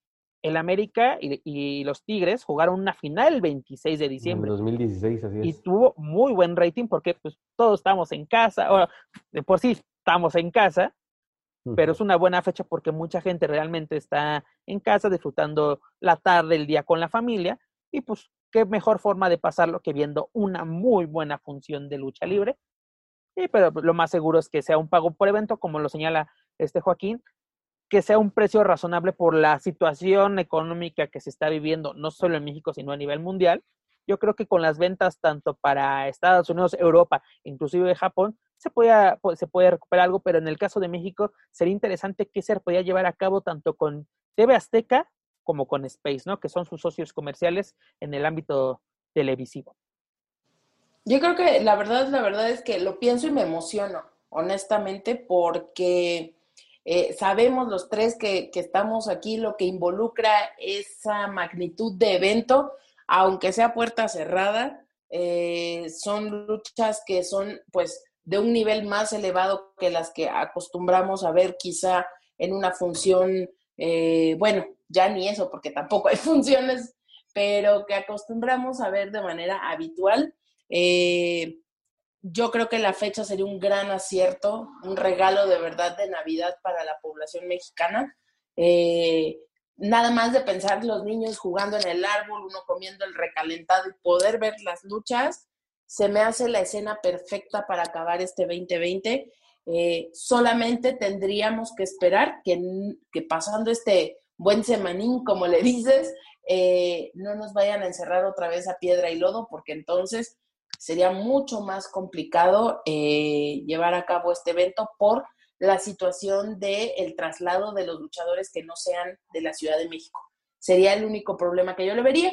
el América y, los Tigres jugaron una final el 26 de diciembre. En 2016, así es. Y tuvo muy buen rating porque pues todos estamos en casa, o de por sí estamos en casa, pero es una buena fecha porque mucha gente realmente está en casa disfrutando la tarde, el día con la familia y pues qué mejor forma de pasarlo que viendo una muy buena función de lucha libre. Y pero lo más seguro es que sea un pago por evento, como lo señala este Joaquín, que sea un precio razonable por la situación económica que se está viviendo, no solo en México, sino a nivel mundial. Yo creo que con las ventas tanto para Estados Unidos, Europa, inclusive Japón, se puede, se puede recuperar algo, pero en el caso de México sería interesante que se podía llevar a cabo tanto con TV Azteca como con Space, ¿no? Que son sus socios comerciales en el ámbito televisivo. Yo creo que la verdad, la verdad es que lo pienso y me emociono, honestamente, porque eh, sabemos los tres que, estamos aquí lo que involucra esa magnitud de evento, aunque sea puerta cerrada, eh, son luchas que son pues de un nivel más elevado que las que acostumbramos a ver quizá en una función, eh, bueno, ya ni eso, porque tampoco hay funciones, pero que acostumbramos a ver de manera habitual yo creo que la fecha sería un gran acierto, un regalo de verdad de Navidad para la población mexicana. Eh, nada más de pensar los niños jugando en el árbol, uno comiendo el recalentado y poder ver las luchas, se me hace la escena perfecta para acabar este 2020. Eh, solamente tendríamos que esperar que, que, pasando este buen semanín, como le dices, eh, no nos vayan a encerrar otra vez a piedra y lodo, porque entonces sería mucho más complicado eh, llevar a cabo este evento por la situación del el traslado de los luchadores que no sean de la Ciudad de México. Sería el único problema que yo le vería.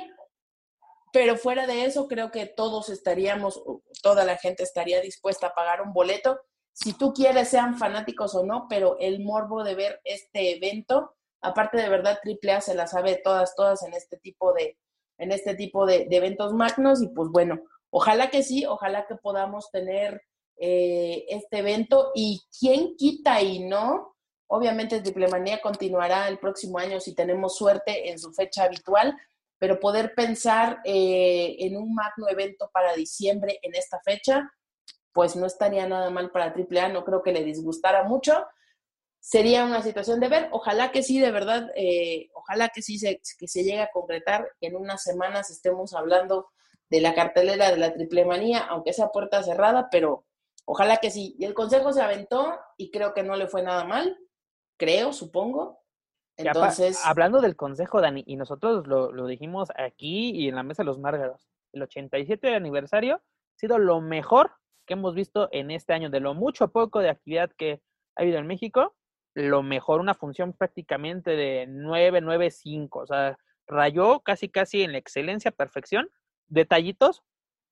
Pero fuera de eso, creo que todos estaríamos, toda la gente estaría dispuesta a pagar un boleto. Si tú quieres, sean fanáticos o no, pero el morbo de ver este evento, aparte de verdad, AAA se la sabe todas, todas en este tipo de, en este tipo de eventos magnos. Y pues bueno, Ojalá que sí, ojalá que podamos tener eh, este evento y quién quita y no. Obviamente Triplemanía continuará el próximo año si tenemos suerte en su fecha habitual, pero poder pensar eh, en un magno evento para diciembre en esta fecha, pues no estaría nada mal para AAA, no creo que le disgustara mucho. Sería una situación de ver, ojalá que sí, de verdad, eh, ojalá que sí se, que se llegue a concretar, que en unas semanas estemos hablando de la cartelera de la triple manía, aunque sea puerta cerrada, pero ojalá que sí. Y el consejo se aventó y creo que no le fue nada mal, creo, supongo. Entonces. hablando del consejo, Dani, y nosotros lo, dijimos aquí y en la mesa de los Márgaros, el 87 aniversario sido lo mejor que hemos visto en este año, de lo mucho poco de actividad que ha habido en México, lo mejor, una función prácticamente de 9, 9, 5, o sea, rayó casi, casi en la excelencia, perfección, detallitos,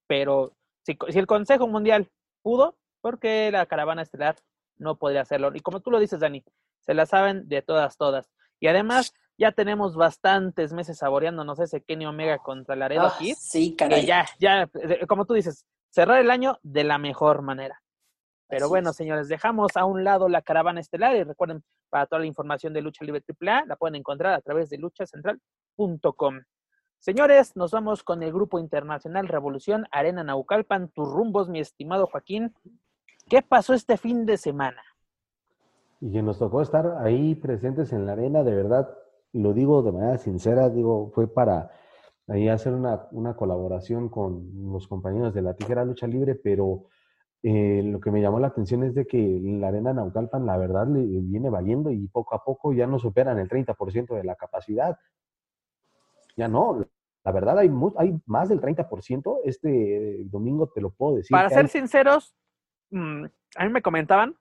pero si, si el Consejo Mundial pudo, porque la caravana estelar no podría hacerlo. Y como tú lo dices, Dani, se la saben de todas, todas. Y además, ya tenemos bastantes meses saboreándonos ese Kenny Omega contra Laredo Ah, Kid. sí, caray. ya, ya, eh, como tú dices, cerrar el año de la mejor manera. Pero Así bueno, es. señores, dejamos a un lado la caravana estelar y recuerden, para toda la información de Lucha Libre AAA, la pueden encontrar a través de luchacentral.com. Señores, nos vamos con el Grupo Internacional Revolución Arena Naucalpan, tus rumbos, mi estimado Joaquín. ¿Qué pasó este fin de semana? Y que nos tocó estar ahí presentes en la arena, de verdad, lo digo de manera sincera, digo, fue para ahí hacer una, una colaboración con los compañeros de la Tijera Lucha Libre, pero eh, lo que me llamó la atención es de que la arena Naucalpan, la verdad, le viene valiendo y poco a poco ya no superan el 30% de la capacidad. Ya no, la verdad hay, más del 30%, este domingo te lo puedo decir. Para ser hay- sinceros, mm, a mí me comentaban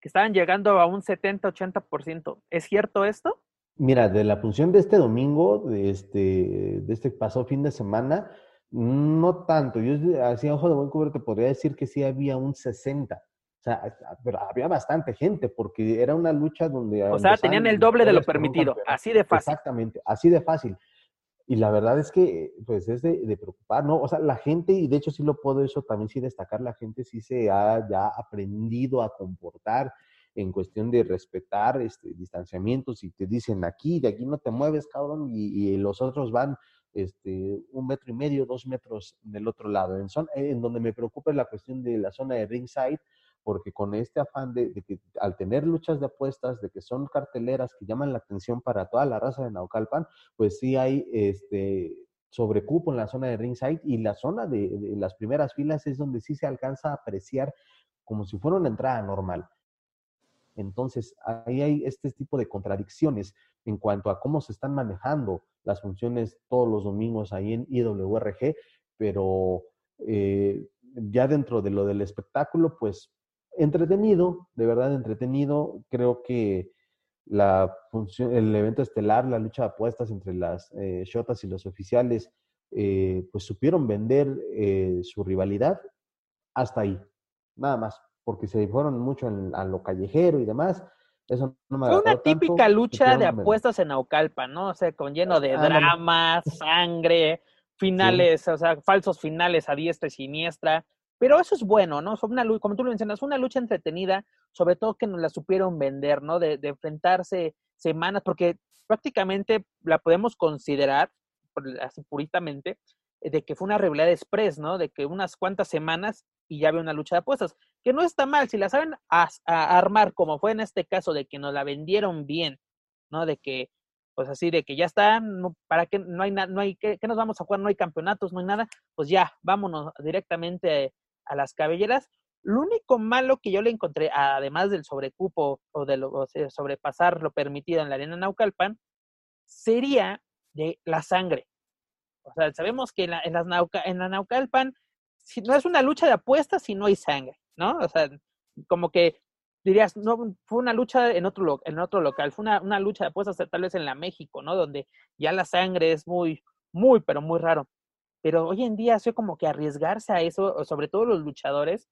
que estaban llegando a un 70-80%. ¿Es cierto esto? Mira, de la función de este domingo, de este, de este pasado fin de semana, no tanto. Yo así a ojo de buen cubero te podría decir que sí había un 60. O sea, pero había bastante gente porque era una lucha donde... O sea, tenían el doble de lo permitido, así de fácil. Exactamente, así de fácil. Y la verdad es que, pues, es de, de preocupar, ¿no? O sea, la gente, y de hecho sí lo puedo eso también sí destacar, la gente sí se ha ya aprendido a comportar en cuestión de respetar este, distanciamientos y te dicen aquí, de aquí no te mueves, cabrón, y, y los otros van este, un metro y medio, dos metros del otro lado. En, zona, en donde me preocupa es la cuestión de la zona de ringside, porque con este afán de, que al tener luchas de apuestas, de que son carteleras que llaman la atención para toda la raza de Naucalpan, pues sí hay este sobrecupo en la zona de ringside y la zona de, de las primeras filas es donde sí se alcanza a apreciar como si fuera una entrada normal. Entonces, ahí hay este tipo de contradicciones en cuanto a cómo se están manejando las funciones todos los domingos ahí en IWRG, pero eh, ya dentro de lo del espectáculo, pues entretenido, de verdad entretenido. Creo que la función, el evento estelar, la lucha de apuestas entre las eh, shotas y los oficiales, eh, pues supieron vender eh, su rivalidad hasta ahí, nada más, porque se fueron mucho en, a lo callejero y demás. Eso no me Fue una tanto, típica lucha de vender. apuestas en Naucalpan, ¿no? O sea, con lleno de Ah, drama, sangre, finales, o sea, falsos finales a diestra y siniestra. Pero eso es bueno, ¿no? Fue una lucha, como tú lo mencionas, fue una lucha entretenida, sobre todo que nos la supieron vender, ¿no? De, de enfrentarse semanas, porque prácticamente la podemos considerar, así puritamente, eh, de que fue una rivalidad express, ¿no? De que unas cuantas semanas y ya había una lucha de apuestas, que no está mal, si la saben a- armar, como fue en este caso, de que nos la vendieron bien, ¿no? De que, pues así, de que ya está, no, para que no hay, na- no hay, ¿qué, qué nos vamos a jugar? No hay campeonatos, no hay nada, pues ya, vámonos directamente a las cabelleras. Lo único malo que yo le encontré, además del sobrecupo o de lo, o sea, sobrepasar lo permitido en la arena Naucalpan, sería de la sangre. O sea, sabemos que en la, en las Nauca, en la Naucalpan si no es una lucha de apuestas si no hay sangre, ¿no? O sea, como que dirías, no, fue una lucha en otro, en otro local, fue una, una lucha de apuestas tal vez en la México, ¿no? Donde ya la sangre es muy, muy, pero muy raro. Pero hoy en día, así como que arriesgarse a eso, sobre todo los luchadores,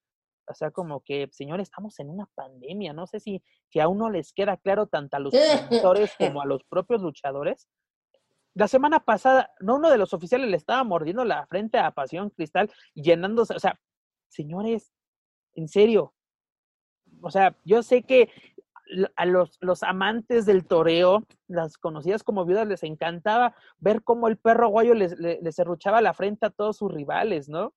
o sea, como que, señor, estamos en una pandemia, no sé si, si a uno les queda claro tanto a los promotores como a los propios luchadores. La semana pasada, no uno de los oficiales le estaba mordiendo la frente a Pasión Cristal, llenándose, o sea, señores, en serio, o sea, yo sé que a los, los amantes del toreo, las conocidas como viudas, les encantaba ver cómo el perro guayo les, le- les serruchaba la frente a todos sus rivales, ¿no?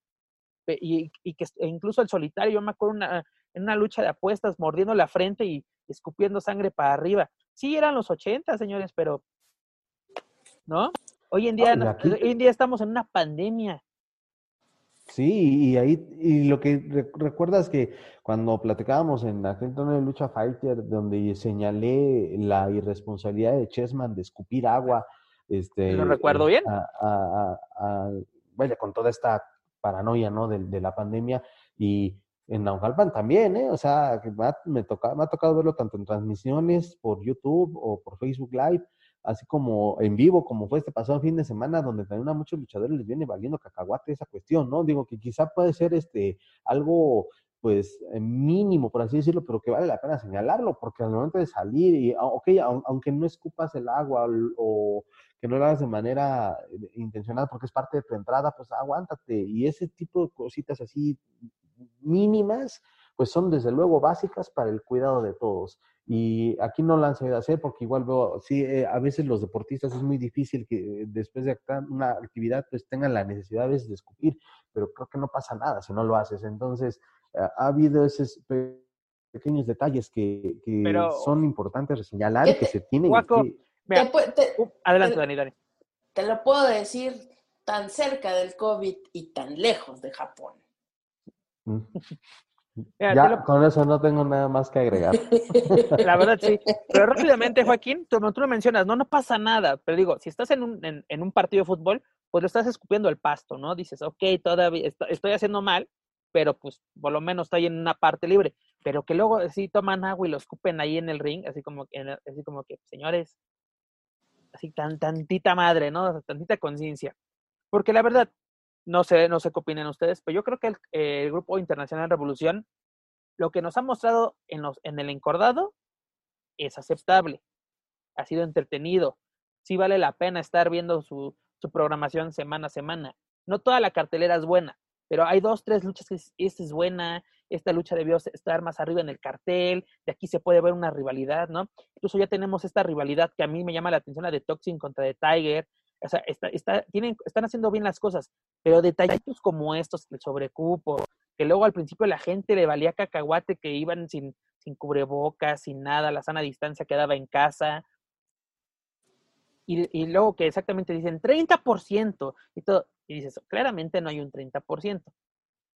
Y, y que e incluso el solitario, yo me acuerdo una, en una lucha de apuestas, mordiendo la frente y escupiendo sangre para arriba. Sí, eran los 80, señores, pero, ¿no? Hoy en día, hoy en día estamos en una pandemia. Sí, y ahí, y lo que re- recuerdas que cuando platicábamos en aquel torneo de lucha fighter, donde señalé la irresponsabilidad de Chessman de escupir agua, este, Lo recuerdo bien. a- a- a- a- vaya, con toda esta paranoia, ¿no? De, de la pandemia y en Naucalpan también, ¿eh? O sea, me ha, me, toca, me ha tocado verlo tanto en transmisiones por YouTube o por Facebook Live, así como en vivo, como fue este pasado fin de semana, donde también a muchos luchadores les viene valiendo cacahuate esa cuestión, ¿no? Digo que quizá puede ser este algo pues mínimo, por así decirlo, pero que vale la pena señalarlo, porque al momento de salir, y ah, ok, aunque no escupas el agua o que no lo hagas de manera eh, intencional porque es parte de tu entrada, pues aguántate. Y ese tipo de cositas así mínimas, pues son desde luego básicas para el cuidado de todos. Y aquí no lo han sabido hacer porque igual veo, sí, eh, a veces los deportistas es muy difícil que después de una actividad pues tengan la necesidad a veces de escupir, pero creo que no pasa nada si no lo haces. Entonces, ha habido esos pequeños detalles que, son importantes señalar y que se tienen que... Uh, adelante, Dani, Dani. Te lo puedo decir tan cerca del COVID y tan lejos de Japón. Ya, con eso no tengo nada más que agregar. La verdad, sí. Pero rápidamente, Joaquín, como tú lo mencionas, no, no pasa nada. Pero digo, si estás en un, en, un partido de fútbol, pues lo estás escupiendo el pasto, ¿no? Dices, ok, todavía estoy haciendo mal, pero pues por lo menos estoy en una parte libre. Pero que luego sí toman agua y lo escupen ahí en el ring, así como, así como que, señores, así tan tantita madre, ¿no? Tantita conciencia. Porque la verdad, no sé, no sé qué opinan ustedes, pero yo creo que el, el, Grupo Internacional Revolución, lo que nos ha mostrado en, los, en el encordado es aceptable. Ha sido entretenido. Sí vale la pena estar viendo su, su programación semana a semana. No toda la cartelera es buena, pero hay dos, tres luchas que esta es buena, esta lucha debió estar más arriba en el cartel, de aquí se puede ver una rivalidad, ¿no? Incluso ya tenemos esta rivalidad que a mí me llama la atención, la de Toxin contra The Tiger, o sea, está, está, tienen, están haciendo bien las cosas, pero detallitos como estos, el sobrecupo, que luego al principio la gente le valía cacahuate, que iban sin, sin cubrebocas, sin nada, la sana distancia quedaba en casa, y, y, luego que exactamente dicen 30% y todo. Y dices, claramente no hay un 30%.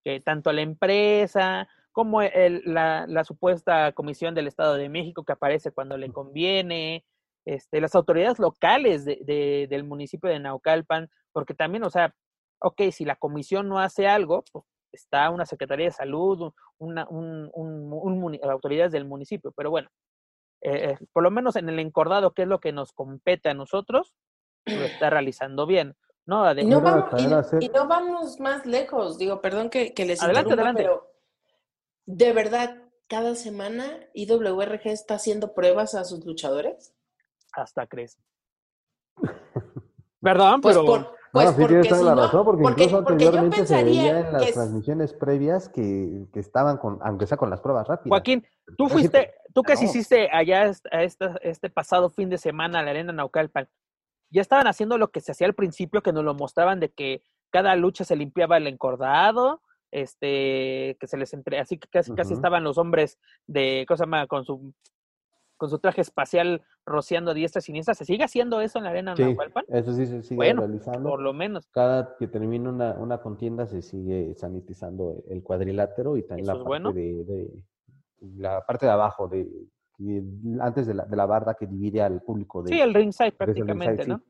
Que tanto la empresa como el, la, la, supuesta Comisión del Estado de México que aparece cuando le conviene, este, las autoridades locales de, de, del municipio de Naucalpan, porque también, o sea, ok, si la comisión no hace algo, pues está una Secretaría de Salud, una, un, un, un, autoridades del municipio, pero bueno, eh, eh, por lo menos en el encordado, que es lo que nos compete a nosotros, lo está realizando bien. No, y, no vamos, y, no vamos más lejos, digo, perdón que, que les adelante, adelante. pero de verdad, cada semana IWRG está haciendo pruebas a sus luchadores. Hasta crees. Perdón, pues pero... Por, pues no, sí tienes toda la razón, porque, incluso anteriormente se veía en las transmisiones previas que, que, estaban con, aunque sea con las pruebas rápidas. Joaquín, tú fuiste, tú que hiciste allá a este, este pasado fin de semana a la Arena Naucalpan, ya estaban haciendo lo que se hacía al principio, que nos lo mostraban de que cada lucha se limpiaba el encordado, este, que se les entre, así que casi, casi estaban los hombres de, cosa más, con su con su traje espacial rociando diestra y siniestra. ¿Se sigue haciendo eso en la arena sí, Eso sí se sigue bueno, realizando. Por lo menos. Cada que termina una, una, contienda se sigue sanitizando el cuadrilátero y también la parte de, de, la parte de abajo de antes de la, de la barda que divide al público. De, sí, el ringside prácticamente, ¿no?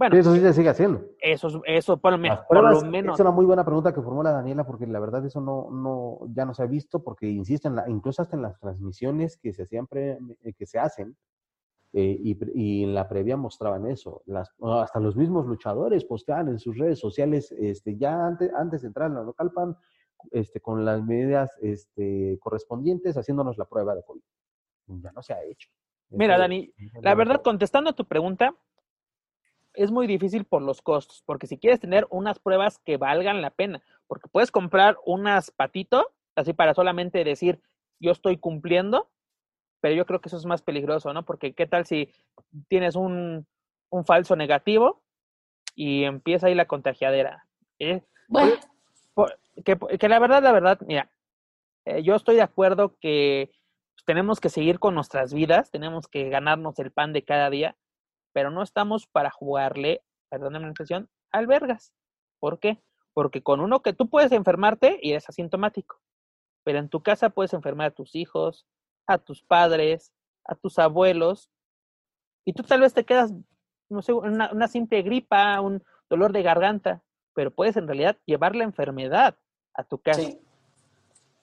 Bueno, eso sí se sigue haciendo. Eso, eso por, lo menos. Es una muy buena pregunta que formula Daniela, porque la verdad eso no, no, ya no se ha visto, porque insisto, en la, incluso hasta en las transmisiones que se hacían eh, que se hacen, eh, y, y, en la previa mostraban eso. Las, hasta los mismos luchadores posteaban en sus redes sociales, este, ya antes, antes de entrar en la local pan, este, con las medidas este, correspondientes, haciéndonos la prueba de COVID ya no se ha hecho. Mira, Dani, la verdad, contestando a tu pregunta, es muy difícil por los costos, porque si quieres tener unas pruebas que valgan la pena, porque puedes comprar unas patito, así para solamente decir, yo estoy cumpliendo, pero yo creo que eso es más peligroso, ¿no? Porque qué tal si tienes un, un falso negativo y empieza ahí la contagiadera. ¿eh? Bueno. Que, que, la verdad, la verdad, mira, eh, yo estoy de acuerdo que tenemos que seguir con nuestras vidas, tenemos que ganarnos el pan de cada día, pero no estamos para jugarle, perdóname la expresión, albergas. ¿Por qué? Porque con uno que tú puedes enfermarte y eres asintomático, pero en tu casa puedes enfermar a tus hijos, a tus padres, a tus abuelos, y tú tal vez te quedas, no sé, una, una simple gripa, un dolor de garganta, pero puedes en realidad llevar la enfermedad a tu casa. Sí.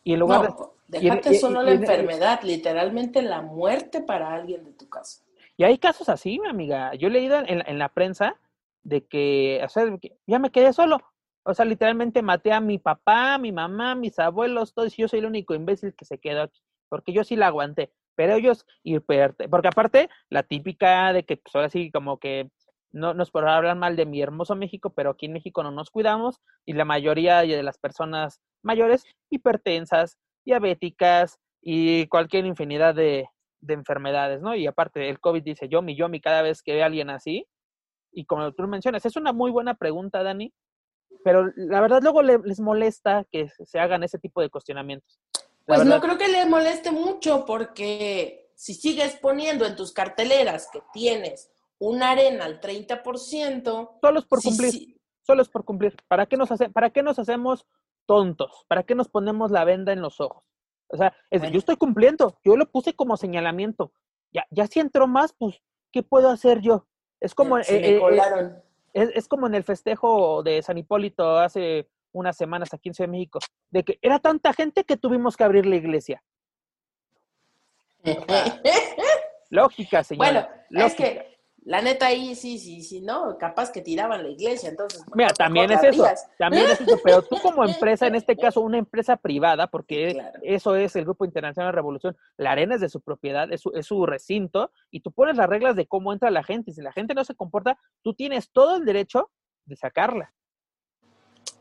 Y en lugar No, de... déjate y- solo y- la y- enfermedad, literalmente la muerte para alguien de tu casa. Y hay casos así, mi amiga. Yo he leído en, la- en la prensa de que, o sea, que ya me quedé solo. O sea, literalmente maté a mi papá, a mi mamá, a mis abuelos, todos, y yo soy el único imbécil que se quedó aquí. Porque yo sí la aguanté. Pero ellos, hiper- porque aparte, la típica de que, pues ahora sí, como que no nos por hablar mal de mi hermoso México, pero aquí en México no nos cuidamos y la mayoría de las personas mayores hipertensas, diabéticas y cualquier infinidad de, de enfermedades, ¿no? Y aparte, el COVID dice yo, mi yo, mi cada vez que ve a alguien así. Y como tú mencionas, es una muy buena pregunta, Dani, pero la verdad luego le- les molesta que se hagan ese tipo de cuestionamientos. La Pues no creo que le moleste mucho porque si sigues poniendo en tus carteleras que tienes una arena al 30%, Solo es por sí, cumplir. sí, solo es por cumplir. ¿Para qué nos hace, para qué nos hacemos tontos? ¿Para qué nos ponemos la venda en los ojos? O sea, es de, yo estoy cumpliendo, yo lo puse como señalamiento. Ya, ya si entró más, pues, ¿qué puedo hacer yo? Es como, eh, me eh, eh, es, es como en el festejo de San Hipólito hace unas semanas aquí en Ciudad de México, de que era tanta gente que tuvimos que abrir la iglesia. Lógica, señora. bueno, es lógica. que la neta ahí sí, sí, sí, no, capaz que tiraban la iglesia, entonces. Mira, también es eso, también es eso, pero tú como empresa, en este caso una empresa privada, porque Claro. eso es el Grupo Internacional de Revolución, la arena es de su propiedad, es su, es su recinto, y tú pones las reglas de cómo entra la gente, y si la gente no se comporta, tú tienes todo el derecho de sacarla.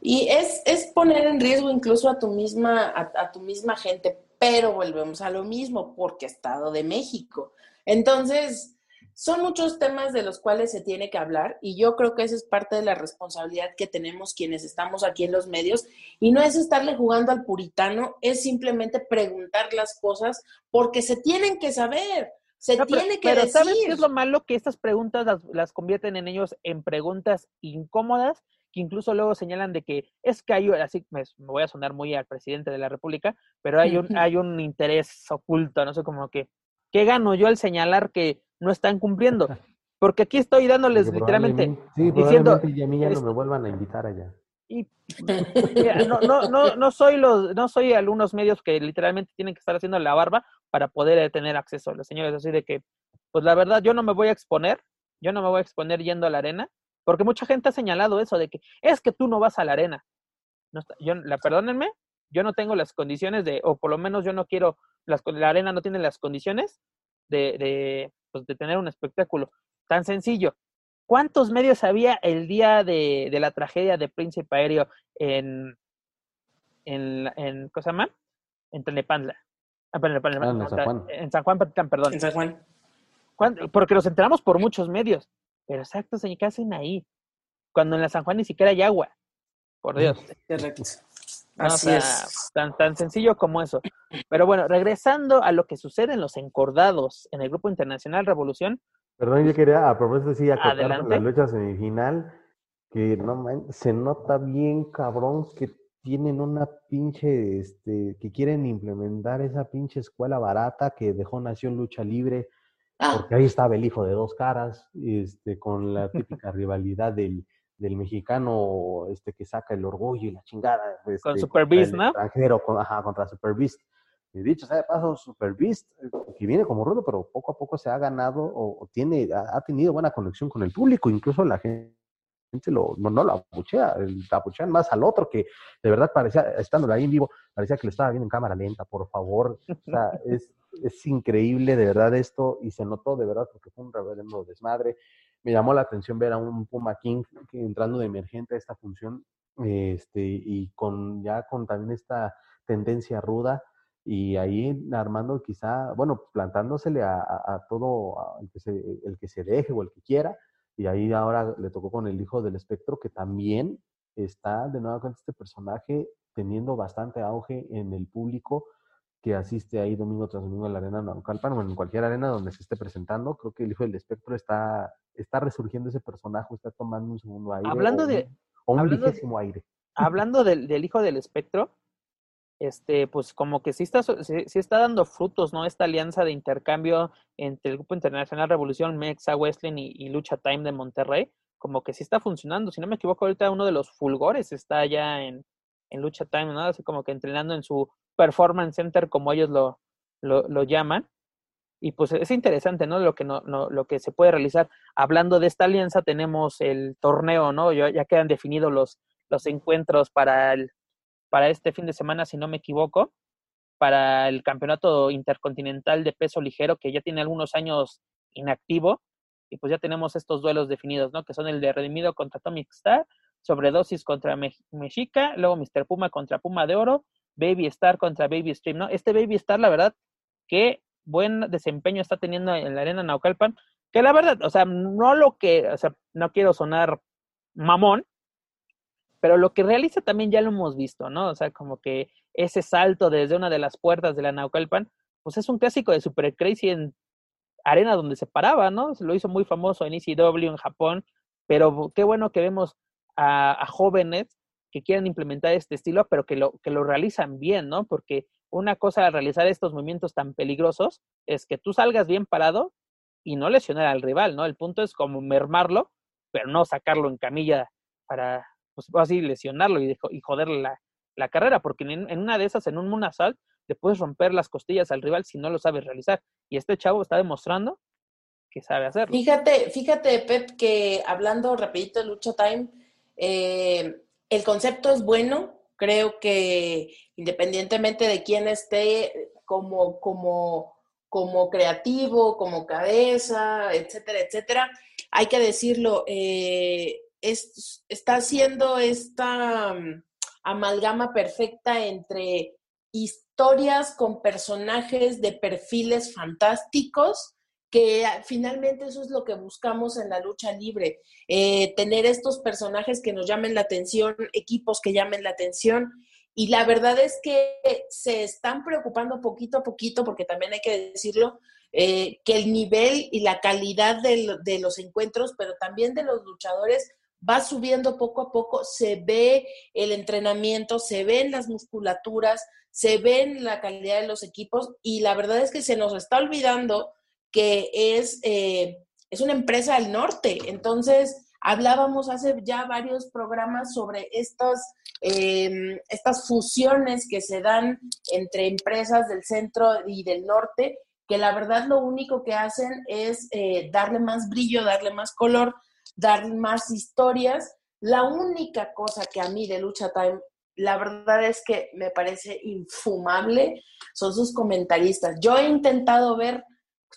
Y es, es poner en riesgo incluso a tu misma, a, a tu misma gente, pero volvemos a lo mismo, porque Estado de México. Entonces, son muchos temas de los cuales se tiene que hablar, y yo creo que esa es parte de la responsabilidad que tenemos quienes estamos aquí en los medios, y no es estarle jugando al puritano, es simplemente preguntar las cosas porque se tienen que saber, se No, pero, tiene que pero decir. ¿sabes qué es lo malo? Que estas preguntas las, las convierten en ellos en preguntas incómodas, que incluso luego señalan de que es que hay, así me, me voy a sonar muy al presidente de la República, pero hay un, hay un interés oculto, no sé, como que, ¿qué gano yo al señalar que no están cumpliendo? Porque aquí estoy dándoles Porque literalmente, sí, diciendo, ya a mí ya no me vuelvan a invitar allá. y mira, no, no, no, no soy los, no soy algunos medios que literalmente tienen que estar haciendo la barba para poder tener acceso. Los señores, así de que, pues la verdad, yo no me voy a exponer, yo no me voy a exponer yendo a la arena, porque mucha gente ha señalado eso de que es que tú no vas a la arena. No está- yo, la perdónenme, yo no tengo las condiciones de, o por lo menos yo no quiero, las, con- la arena no tiene las condiciones de, de, pues, de tener un espectáculo tan sencillo. ¿Cuántos medios había el día de, de la tragedia de Príncipe Aéreo en, en, en ¿cómo se llama? En Tlalnepantla. Ah, Ah, en San Juan. En San Juan, perdón. En San Juan. ¿Cuán- Porque nos enteramos por muchos medios. Pero exacto, señor, ¿qué hacen ahí? Cuando en la San Juan ni siquiera hay agua. Por Dios. Correcto. No, o Así sea, es. Tan, tan sencillo como eso. Pero bueno, regresando a lo que sucede en los encordados en el Grupo Internacional Revolución, Perdón, yo quería a propósito sí acotar la lucha semifinal que no man- se nota bien cabrón que tienen una pinche este que quieren implementar esa pinche escuela barata que dejó Nación Lucha Libre Ah, porque ahí estaba el hijo de dos caras este con la típica rivalidad del del mexicano este que saca el orgullo y la chingada Con este, Super Beast, ¿no? extranjero con- ajá, contra Super Beast y dicho sea de paso, Super Beast, eh, que viene como rudo, pero poco a poco se ha ganado o, o tiene, ha, ha tenido buena conexión con el público. Incluso la gente lo, no, no lo abuchea, el- abuchean más al otro que de verdad parecía, estando ahí en vivo, parecía que lo estaba viendo en cámara lenta, por favor. O sea, es, es increíble de verdad esto y se notó de verdad porque fue un reverendo desmadre. Me llamó la atención ver a un Puma King entrando de emergente a esta función este, y con ya con también esta tendencia ruda y ahí armando quizá, bueno, plantándosele a, a- todo el, que se, el que se deje o el que quiera, y ahí ahora le tocó con el hijo del espectro, que también está de nuevo cuenta este personaje teniendo bastante auge en el público que asiste ahí domingo tras domingo a la arena Naucalpan o en cualquier arena donde se esté presentando. Creo que el hijo del espectro está, está resurgiendo ese personaje, está tomando un segundo aire. Hablando o de- un- o un hablando de- aire. hablando del, del hijo del espectro, este, pues como que sí está, sí, sí está dando frutos, ¿no? Esta alianza de intercambio entre el Grupo Internacional Revolución, Mexa, Wrestling y, y Lucha Time de Monterrey, como que sí está funcionando. Si no me equivoco, ahorita uno de los fulgores está ya en, en Lucha Time, ¿no? Así como que entrenando en su performance center, como ellos lo, lo, llaman. Y pues es interesante, ¿no? Lo que no, no, lo que se puede realizar. Hablando de esta alianza, tenemos el torneo, ¿no? Ya, ya quedan definidos los, los encuentros para el, para este fin de semana, si no me equivoco, para el campeonato intercontinental de peso ligero, que ya tiene algunos años inactivo, y pues ya tenemos estos duelos definidos, ¿no? Que son el de Redimido contra Atomic Star, Sobredosis contra Mexica, luego Mr. Puma contra Puma de Oro, Baby Star contra Baby Stream, ¿no? Este Baby Star, la verdad, qué buen desempeño está teniendo en la arena Naucalpan, que la verdad, o sea, no lo que, o sea, no quiero sonar mamón, pero lo que realiza también ya lo hemos visto, ¿no? O sea, como que ese salto desde una de las puertas de la Naucalpan, pues es un clásico de Super Crazy en arena donde se paraba, ¿no? Se lo hizo muy famoso en ECW en Japón, pero qué bueno que vemos a, jóvenes que quieran implementar este estilo, pero que lo, que lo realizan bien, ¿no? Porque una cosa al realizar estos movimientos tan peligrosos es que tú salgas bien parado y no lesionar al rival, ¿no? El punto es como mermarlo, pero no sacarlo en camilla para, pues así, lesionarlo y, joderle la, la carrera, porque en, una de esas, en un moon assault, le puedes romper las costillas al rival si no lo sabes realizar. Y este chavo está demostrando que sabe hacerlo. Fíjate, fíjate, Pep, que hablando rapidito de Lucha Time, eh, el concepto es bueno, creo que independientemente de quién esté como, como, como creativo, como cabeza, etcétera, etcétera, hay que decirlo, eh, es, está haciendo esta mm, amalgama perfecta entre historias con personajes de perfiles fantásticos, que finalmente eso es lo que buscamos en la lucha libre, eh, tener estos personajes que nos llamen la atención, equipos que llamen la atención. Y la verdad es que se están preocupando poquito a poquito, porque también hay que decirlo, eh, que el nivel y la calidad de, de los encuentros, pero también de los luchadores, va subiendo poco a poco, se ve el entrenamiento, se ven las musculaturas, se ven la calidad de los equipos y la verdad es que se nos está olvidando que es, eh, es una empresa del norte. Entonces, hablábamos hace ya varios programas sobre estas, em, estas fusiones que se dan entre empresas del centro y del norte, que la verdad lo único que hacen es eh, darle más brillo, darle más color, darle más historias. La única cosa que a mí de Lucha Time, la verdad es que me parece infumable, son sus comentaristas. Yo he intentado ver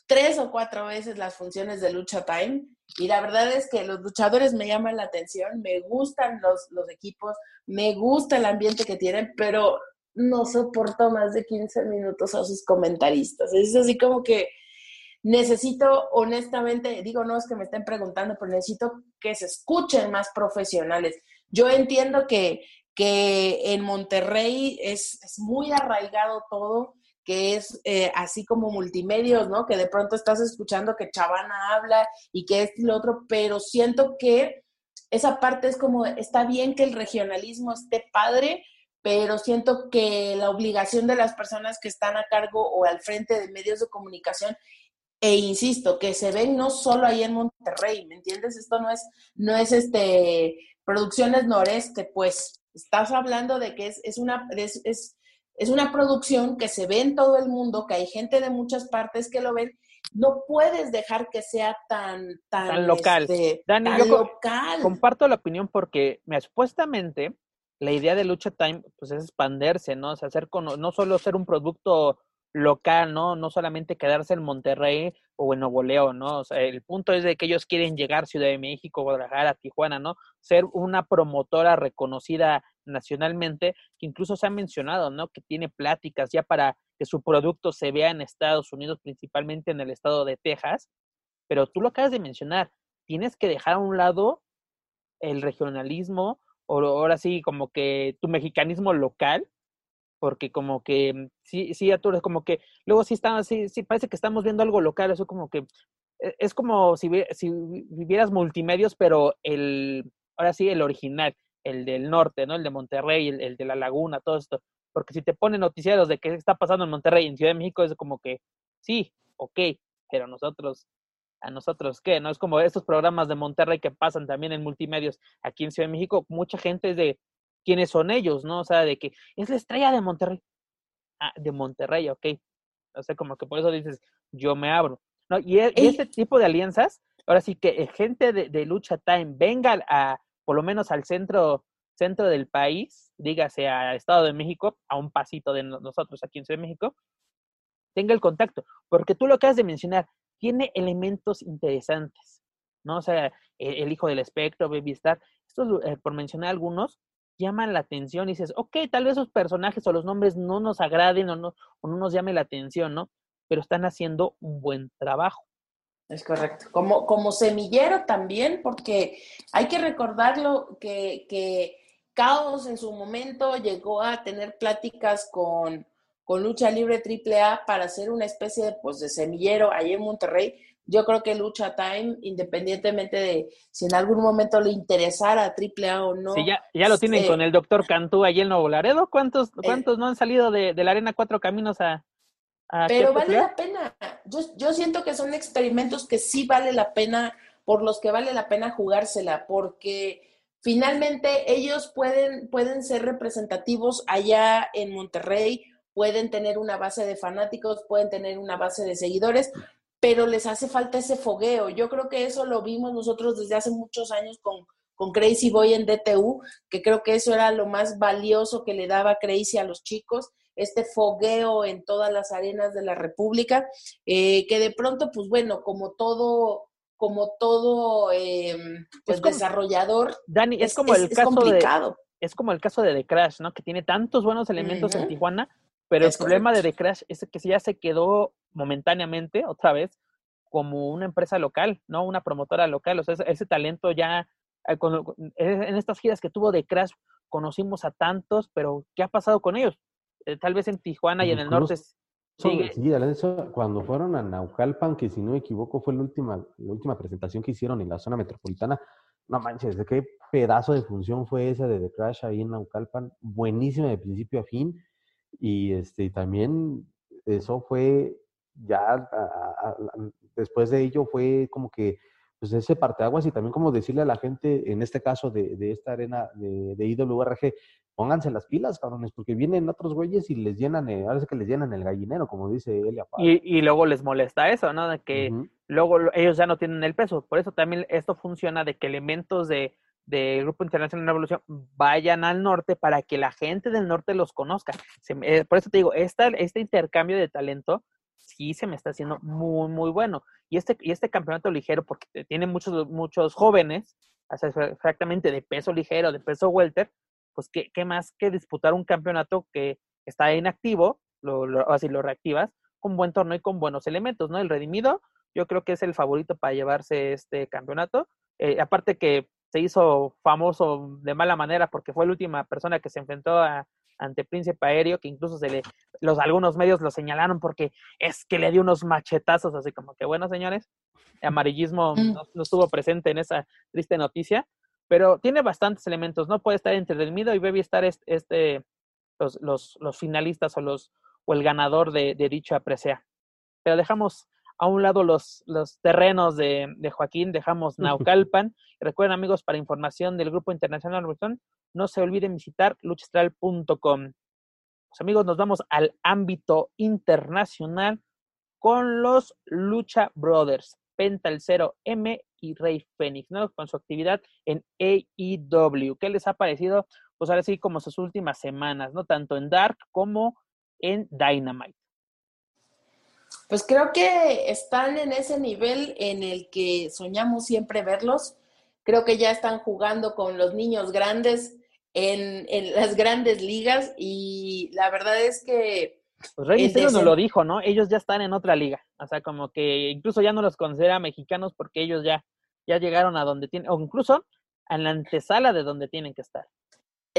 tres o cuatro veces las funciones de Lucha Time y la verdad es que los luchadores me llaman la atención, me gustan los, los equipos, me gusta el ambiente que tienen, pero no soporto más de 15 minutos a sus comentaristas. Es así como que necesito, honestamente, digo, no es que me estén preguntando, pero necesito que se escuchen más profesionales. Yo entiendo que, que en Monterrey es, es muy arraigado todo, que es eh, así como multimedios, ¿no? Que de pronto estás escuchando que Chavana habla y que es lo otro, pero siento que esa parte es como, está bien que el regionalismo esté padre, pero siento que la obligación de las personas que están a cargo o al frente de medios de comunicación e insisto, que se ven no solo ahí en Monterrey, ¿me entiendes? Esto no es, no es este Producciones Noreste, pues estás hablando de que es, es una, es una producción que se ve en todo el mundo, que hay gente de muchas partes que lo ven, no puedes dejar que sea tan, tan, local. Este, Dani, tan yo local. comparto la opinión porque me supuestamente la idea de Lucha Time pues es expanderse, ¿no? O sea, hacer con, no solo ser un producto local, ¿no? No solamente quedarse en Monterrey o en Nuevo León, ¿no? O sea, el punto es de que ellos quieren llegar a Ciudad de México, Guadalajara, Tijuana, ¿no? Ser una promotora reconocida nacionalmente, que incluso se ha mencionado, ¿no? Que tiene pláticas ya para que su producto se vea en Estados Unidos, principalmente en el estado de Texas. Pero tú lo acabas de mencionar, tienes que dejar a un lado el regionalismo, o ahora sí, como que tu mexicanismo local, porque como que mm, sí, sí, es como que luego sí está, sí, sí parece que estamos viendo algo local, eso como que e, es como si, si vivieras multimedios, pero el, ahora sí, el original, el del norte, ¿no? El de Monterrey, el, el de la laguna, todo esto. Porque si te ponen noticiarios de qué está pasando en Monterrey, en Ciudad de México, es como que, sí, ok, pero nosotros a nosotros qué, ¿no? Es como estos programas de Monterrey que pasan también en multimedios aquí en Ciudad de México, mucha gente es de quiénes son ellos, ¿no? O sea, de que es la estrella de Monterrey. Ah, de Monterrey, ok. O sea, como que por eso dices, yo me abro. ¿no? Y, este tipo de alianzas, ahora sí que gente de, de, Lucha Time venga a, por lo menos al centro, centro del país, dígase a Estado de México, a un pasito de nosotros aquí en Ciudad de México, tenga el contacto. Porque tú lo acabas de mencionar, tiene elementos interesantes, ¿no? O sea, e, el, hijo del espectro, Baby Star, estos, eh, por mencionar algunos, llaman la atención y dices, ok, tal vez esos personajes o los nombres no nos agraden o no, no nos llame la atención, ¿no? Pero están haciendo un buen trabajo. Es correcto. Como, como semillero también, porque hay que recordarlo que, que Caos en su momento llegó a tener pláticas con, con Lucha Libre AAA para hacer una especie de, pues, de semillero ahí en Monterrey yo creo que Lucha Time, independientemente de si en algún momento le interesara a AAA o no. Sí, ya, ya lo tienen con el doctor Cantú ahí en Nuevo Laredo. ¿Cuántos, eh, cuántos no han salido de, la Arena Cuatro Caminos a... pero vale la pena. Yo, yo siento que son experimentos que sí vale la pena, por los que vale la pena jugársela, porque finalmente ellos pueden, pueden ser representativos allá en Monterrey, pueden tener una base de fanáticos, pueden tener una base de seguidores, pero les hace falta ese fogueo. Yo creo que eso lo vimos nosotros desde hace muchos años con, con Crazy Boy en DTU, que creo que eso era lo más valioso que le daba Crazy a los chicos, este fogueo en todas las arenas de la República, eh, que de pronto, pues bueno, como todo como todo eh, pues desarrollador. Dani, es, como el caso complicado. de es como el caso de The Crash, ¿no? Que tiene tantos buenos elementos en Tijuana, pero el problema de The Crash es que ya se quedó momentáneamente, otra vez, como una empresa local, ¿no? Una promotora local. O sea, ese, talento ya, eh, en estas giras que tuvo The Crash, conocimos a tantos, pero ¿qué ha pasado con ellos? Eh, tal vez en Tijuana y en el norte. Sí, eso, cuando fueron a Naucalpan, que si no me equivoco fue la última, la última presentación que hicieron en la zona metropolitana, no manches, de qué pedazo de función fue esa de The Crash ahí en Naucalpan, buenísima de principio a fin, y este, también eso fue ya, después de ello fue como que, pues ese parteaguas y también como decirle a la gente, en este caso de, de esta arena de, de, IWRG, pónganse las pilas, cabrones, porque vienen otros güeyes y les llenan, eh, ahora es que les llenan el gallinero, como dice Elia y, y, luego les molesta eso, ¿no? De que luego ellos ya no tienen el peso. Por eso también esto funciona de que elementos de, del Grupo Internacional de Revolución vayan al norte para que la gente del norte los conozca. Eh, por eso te digo, esta, este intercambio de talento sí se me está haciendo muy, muy bueno. Y este, y este campeonato ligero, porque tiene muchos, muchos jóvenes, exactamente de peso ligero, de peso welter, pues qué, qué más que disputar un campeonato que está inactivo, lo, así lo reactivas, con buen torneo y con buenos elementos, ¿no? El Redimido, yo creo que es el favorito para llevarse este campeonato. Eh, aparte que se hizo famoso de mala manera porque fue la última persona que se enfrentó a, ante Príncipe Aéreo, que incluso se le, los algunos medios lo señalaron porque es que le dio unos machetazos, así como que bueno, señores, amarillismo mm. no, estuvo presente en esa triste noticia, pero tiene bastantes elementos, ¿no? Puede estar entretenido y debe estar este, este los, los, los, finalistas o los o el ganador de, de dicha presea. Pero dejamos a un lado los, los terrenos de, de, Joaquín, dejamos Naucalpan. Recuerden, amigos, para información del Grupo Internacional no se olviden visitar luchastral.com. Los amigos, nos vamos al ámbito internacional con los Lucha Brothers, Penta el 0M y Rey Fénix, ¿no? Con su actividad en AEW. ¿Qué les ha parecido? Pues ahora sí, como sus últimas semanas, ¿no? Tanto en Dark como en Dynamite pues creo que están en ese nivel en el que soñamos siempre verlos. Creo que ya están jugando con los niños grandes en, las grandes ligas y la verdad es que... Pues Rey Misterio nos lo dijo, ¿no? Ellos ya están en otra liga. O sea, como que incluso ya no los considera mexicanos porque ellos ya, ya llegaron a donde tienen, o incluso a la antesala de donde tienen que estar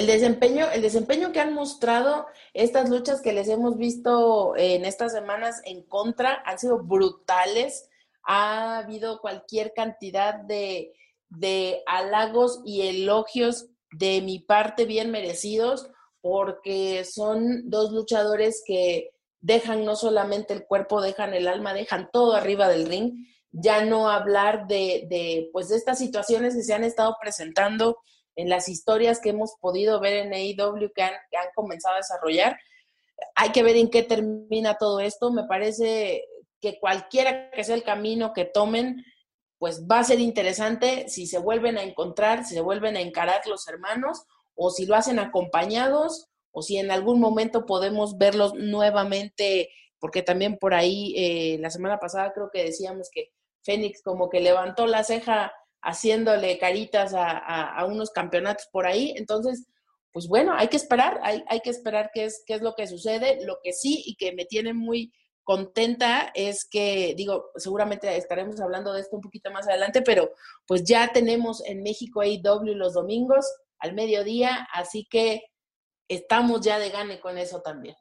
el desempeño, el desempeño que han mostrado estas luchas que les hemos visto en estas semanas en contra han sido brutales. Ha habido cualquier cantidad de, de halagos y elogios de mi parte bien merecidos, porque son dos luchadores que dejan no solamente el cuerpo, dejan el alma, dejan todo arriba del ring. ya no hablar de, de, pues, de estas situaciones que se han estado presentando en las historias que hemos podido ver en AEW que han, que han comenzado a desarrollar. Hay que ver en qué termina todo esto. Me parece que cualquiera que sea el camino que tomen, pues va a ser interesante si se vuelven a encontrar, si se vuelven a encarar los hermanos, o si lo hacen acompañados, o si en algún momento podemos verlos nuevamente, porque también por ahí eh, la semana pasada creo que decíamos que Fénix como que levantó la ceja haciéndole caritas a, unos campeonatos por ahí. Entonces, pues bueno, hay que esperar, hay, hay que esperar qué es, qué es lo que sucede. Lo que sí y que me tiene muy contenta es que, digo, seguramente estaremos hablando de esto un poquito más adelante, pero pues ya tenemos en México AEW los domingos al mediodía, así que estamos ya de gane con eso también.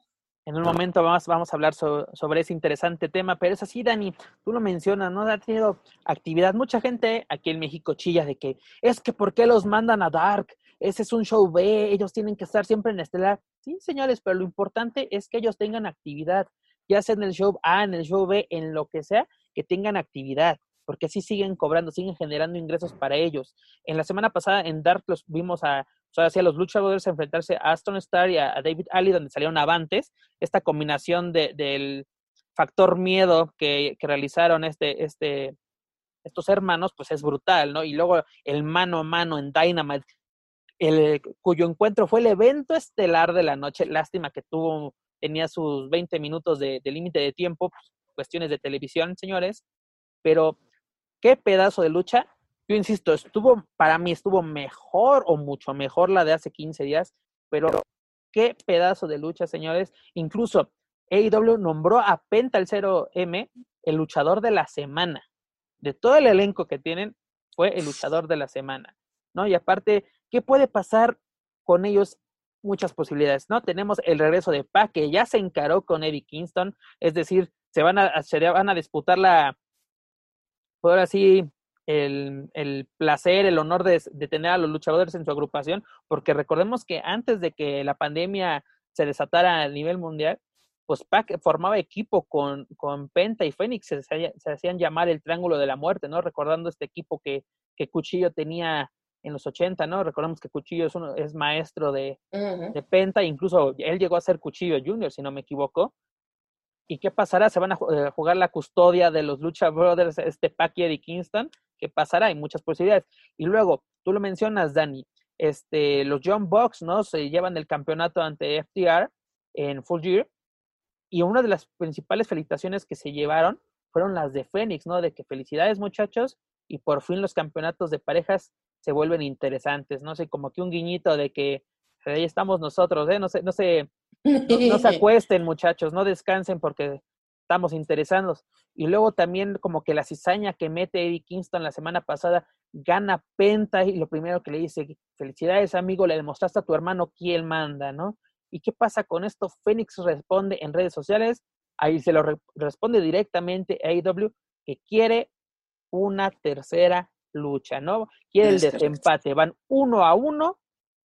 En un momento vamos, a hablar sobre ese interesante tema, pero es así, Dani, tú lo mencionas, ¿no? Ha tenido actividad. Mucha gente aquí en México chilla de que es que ¿por qué los mandan a Dark? Ese es un show B, ellos tienen que estar siempre en Estelar. Sí, señores, pero lo importante es que ellos tengan actividad, ya sea en el show A, en el show B, en lo que sea, que tengan actividad, porque así siguen cobrando, siguen generando ingresos para ellos. En la semana pasada en Dark los vimos a o sea, hacía los luchadores enfrentarse a Aston Star y a, David Ali, donde salieron avantes. Esta combinación de, del factor miedo que, realizaron este, este, estos hermanos, pues es brutal, ¿no? Y luego el mano a mano en Dynamite, cuyo encuentro fue el evento estelar de la noche. Lástima que tuvo, tenía sus 20 minutos de, de límite de tiempo, pues, cuestiones de televisión, señores. Pero qué pedazo de lucha yo insisto, estuvo, para mí estuvo mejor o mucho mejor la de hace 15 días, pero qué pedazo de lucha, señores. Incluso AEW nombró a Penta el 0M el luchador de la semana. De todo el elenco que tienen, fue el luchador de la semana, ¿no? Y aparte, ¿qué puede pasar con ellos? Muchas posibilidades, ¿no? Tenemos el regreso de Pac, que ya se encaró con Eddie Kingston, es decir, se van a, se van a disputar la, por ahora el, placer, el honor de, tener a los luchadores en su agrupación, porque recordemos que antes de que la pandemia se desatara a nivel mundial, pues Pac formaba equipo con, con Penta y Fénix, se, se, hacían llamar el Triángulo de la Muerte, ¿no? Recordando este equipo que, que Cuchillo tenía en los 80, ¿no? Recordemos que Cuchillo es, uno, es maestro de, de Penta, incluso él llegó a ser Cuchillo Junior, si no me equivoco. ¿Y qué pasará? Se van a eh, jugar la custodia de los Lucha Brothers, este Pac y Eddie Kingston. ¿Qué pasará? Hay muchas posibilidades. Y luego, tú lo mencionas, Dani, este, los John Box, ¿no? Se llevan el campeonato ante FTR en Full Gear. Y una de las principales felicitaciones que se llevaron fueron las de Fénix, ¿no? De que felicidades, muchachos, y por fin los campeonatos de parejas se vuelven interesantes, no sé, como que un guiñito de que ahí estamos nosotros, ¿eh? No sé, no sé, no, se acuesten, muchachos, no descansen porque estamos interesados. Y luego también como que la cizaña que mete Eddie Kingston la semana pasada gana Penta y lo primero que le dice, felicidades amigo, le demostraste a tu hermano quién manda, ¿no? ¿Y qué pasa con esto? Fénix responde en redes sociales, ahí se lo responde directamente a AEW que quiere una tercera lucha, ¿no? Quiere el desempate, van uno a uno,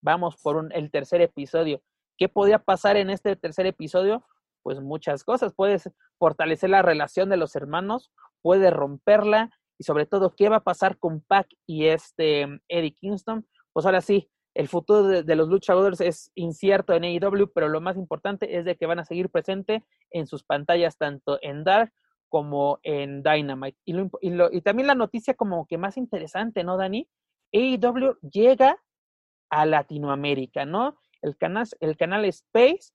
vamos por un, el tercer episodio. ¿Qué podía pasar en este tercer episodio? Pues muchas cosas. Puedes fortalecer la relación de los hermanos, puede romperla y sobre todo, ¿qué va a pasar con Pac y este Eddie Kingston? Pues ahora sí, el futuro de, los luchadores es incierto en AEW, pero lo más importante es de que van a seguir presente en sus pantallas tanto en Dark como en Dynamite. Y, y también la noticia como que más interesante, ¿no, Dani? AEW llega a Latinoamérica, ¿no? El canal, el canal Space,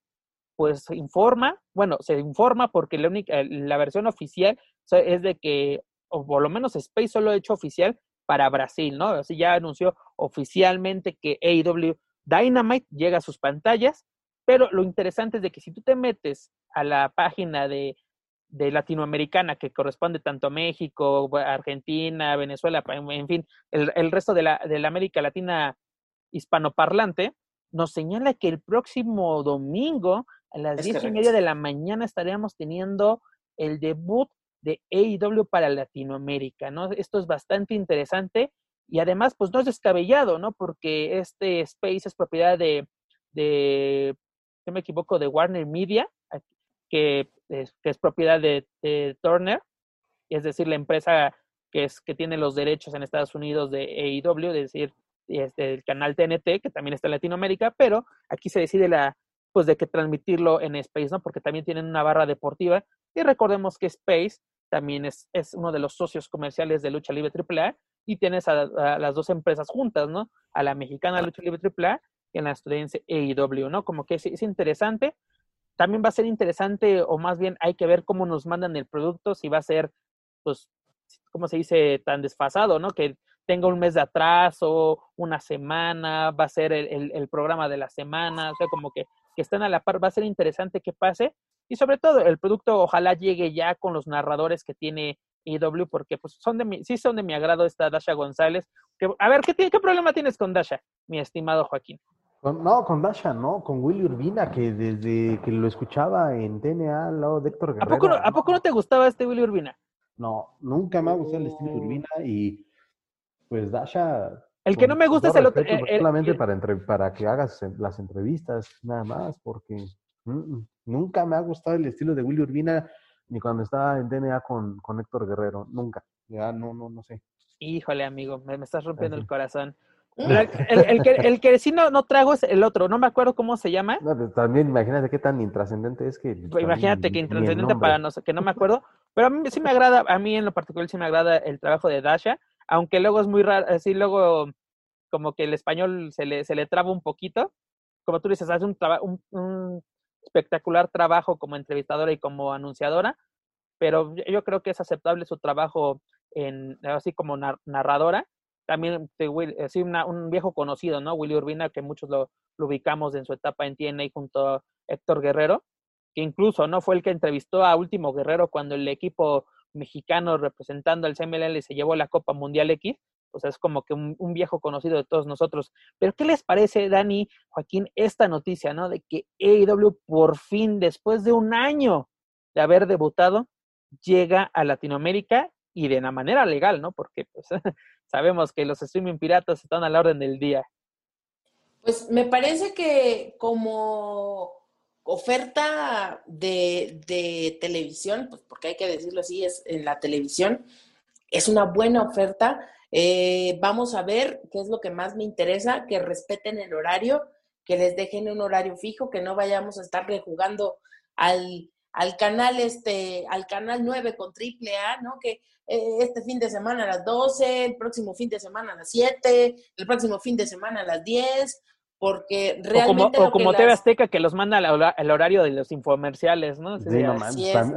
pues informa, bueno, se informa porque la, única, la versión oficial es de que, o por lo menos Space solo ha hecho oficial para Brasil, ¿no? Así ya anunció oficialmente que AEW Dynamite llega a sus pantallas, pero lo interesante es de que si tú te metes a la página de, de latinoamericana que corresponde tanto a México, Argentina, Venezuela, en fin, el, el resto de la, de la América Latina hispanoparlante, nos señala que el próximo domingo a las diez y media de la mañana estaríamos teniendo el debut de AEW para Latinoamérica, ¿no? Esto es bastante interesante y además, pues no es descabellado, ¿no? Porque este space es propiedad de, de si me equivoco, de Warner Media, que es, que es propiedad de, Turner, es decir, la empresa que es que tiene los derechos en Estados Unidos de AEW, es decir, este, el canal TNT, que también está en Latinoamérica, pero aquí se decide la, pues de que transmitirlo en Space, ¿no? Porque también tienen una barra deportiva y recordemos que Space también es, es uno de los socios comerciales de Lucha Libre AAA y tienes a, las dos empresas juntas, ¿no? A la mexicana Lucha Libre AAA y a la estadounidense AEW, ¿no? Como que es, es interesante. También va a ser interesante, o más bien hay que ver cómo nos mandan el producto, si va a ser, pues, ¿cómo se dice? Tan desfasado, ¿no? Que tenga un mes de atraso, una semana, va a ser el, el, programa de la semana, o sea, como que, que estén a la par, va a ser interesante que pase. Y sobre todo, el producto ojalá llegue ya con los narradores que tiene IW, porque pues son de mi, sí son de mi agrado esta Dasha González. Que, a ver, ¿qué, ¿qué problema tienes con Dasha, mi estimado Joaquín? No, con Dasha, no, con Willy Urbina, que desde que lo escuchaba en TNA al lado de Héctor Guerrero. ¿A poco, no, ¿A poco no te gustaba este Willy Urbina? No, nunca me ha gustado el estilo de Urbina y pues Dasha. El que no me gusta es el otro. solamente para, para que hagas las entrevistas, nada más, porque nunca me ha gustado el estilo de Willy Urbina ni cuando estaba en DNA con, con Héctor Guerrero, nunca. Ya no, no, no sé. Híjole, amigo, me, estás rompiendo el corazón. El, que, el que sí no, no trago es el otro, no me acuerdo cómo se llama. No, también imagínate qué tan intrascendente es que. Pues imagínate que intrascendente para no que no me acuerdo. Pero a mí sí me agrada, a mí en lo particular sí me agrada el trabajo de Dasha aunque luego es muy raro, así luego como que el español se le, se le traba un poquito. Como tú dices, hace un, espectacular trabajo como entrevistadora y como anunciadora, pero yo creo que es aceptable su trabajo en así como narradora. También sí, un viejo conocido, ¿no? Willy Urbina, que muchos lo, lo, ubicamos en su etapa en TNA junto a Héctor Guerrero, que incluso no fue el que entrevistó a Último Guerrero cuando el equipo mexicano representando al CMLL se llevó la Copa Mundial X, o sea, es como que un, viejo conocido de todos nosotros. Pero, ¿qué les parece, Dani, Joaquín, esta noticia, ¿no? De que AEW por fin, después de un año de haber debutado, llega a Latinoamérica y de una manera legal, ¿no? Porque pues, sabemos que los streaming piratas están a la orden del día. Pues me parece que como oferta de, de, televisión, pues porque hay que decirlo así, es en la televisión, es una buena oferta. Eh, vamos a ver qué es lo que más me interesa, que respeten el horario, que les dejen un horario fijo, que no vayamos a estar rejugando al, al canal este, al canal 9 con triple A, ¿no? Que eh, este fin de semana a las 12, el próximo fin de semana a las 7, el próximo fin de semana a las 10, porque realmente... O como, TV Azteca que los manda al horario de los infomerciales, ¿no? Sí, no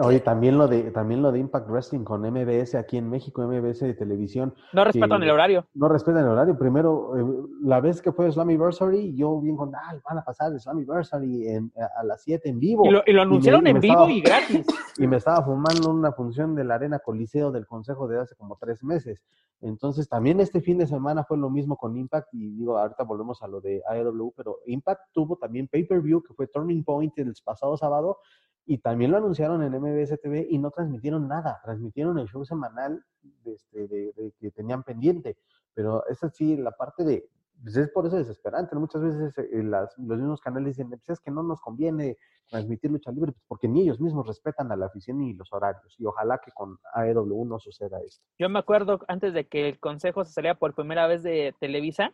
oye, también lo, de, también lo de Impact Wrestling con MBS aquí en México, MBS de televisión. No respetan el horario. No respetan el horario. Primero, eh, la vez que fue Slammiversary, yo bien con, ah, van a pasar el Slammiversary en, a, las 7 en vivo. Y lo, y lo anunciaron en vivo y gratis. Y me estaba fumando una función de la Arena Coliseo del Consejo de hace como tres meses. Entonces, también este fin de semana fue lo mismo con Impact y digo, ahorita volvemos a lo de AEW, pero Impact tuvo también pay-per-view que fue Turning Point el pasado sábado y también lo anunciaron en MBS TV y no transmitieron nada, transmitieron el show semanal de, este, de, que tenían pendiente, pero esa sí, la parte de, pues es por eso desesperante. Muchas veces eh, las, los mismos canales dicen, pues es que no nos conviene transmitir lucha libre, pues porque ni ellos mismos respetan a la afición y los horarios. Y ojalá que con AEW no suceda esto. Yo me acuerdo antes de que el consejo se saliera por primera vez de Televisa,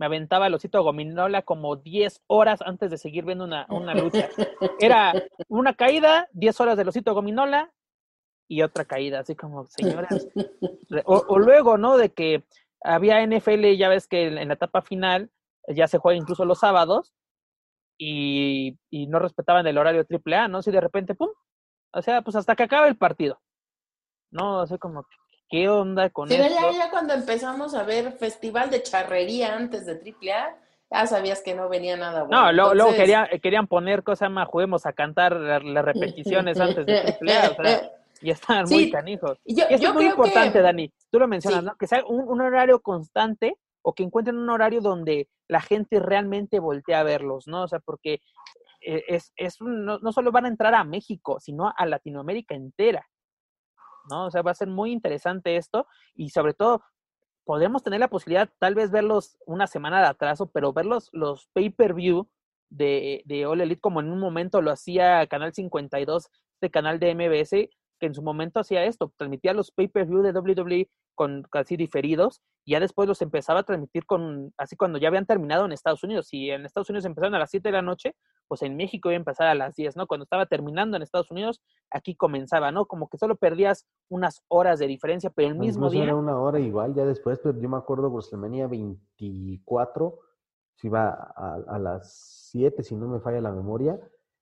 me aventaba el osito gominola como 10 horas antes de seguir viendo una, una lucha. Era una caída, 10 horas del osito gominola y otra caída, así como, señoras. O, luego, ¿no? De que había NFL, ya ves que en la etapa final ya se juega incluso los sábados y, no respetaban el horario AAA, ¿no? Si de repente, ¡pum! O sea, pues hasta que acabe el partido. No, sea, como, ¿qué onda con eso? Ya, ya cuando empezamos a ver festival de charrería antes de AAA, ya sabías que no venía nada bueno. No, luego, querían, querían poner cosas más, juguemos a cantar las, repeticiones antes de AAA, o sea, y estaban muy canijos. y eso es muy importante, Dani. Tú lo mencionas, ¿no? Que sea un, horario constante o que encuentren un horario donde la gente realmente voltee a verlos, ¿no? O sea, porque eh, es, es no, no, solo van a entrar a México, sino a Latinoamérica entera, ¿no? O sea, va a ser muy interesante esto y sobre todo podemos tener la posibilidad tal vez verlos una semana de atraso, pero verlos los pay-per-view de, de All Elite como en un momento lo hacía Canal 52, este canal de MBS, que en su momento hacía esto, transmitía los pay-per-view de WWE con casi diferidos y ya después los empezaba a transmitir con, así cuando ya habían terminado en Estados Unidos. Si en Estados Unidos empezaron a las 7 de la noche, pues en México iba a empezar a las 10, ¿no? Cuando estaba terminando en Estados Unidos, aquí comenzaba, ¿no? Como que solo perdías unas horas de diferencia, pero el mismo Incluso día... Era una hora igual, ya después, pero yo me acuerdo WrestleMania 24, se iba a, a las 7, si no me falla la memoria,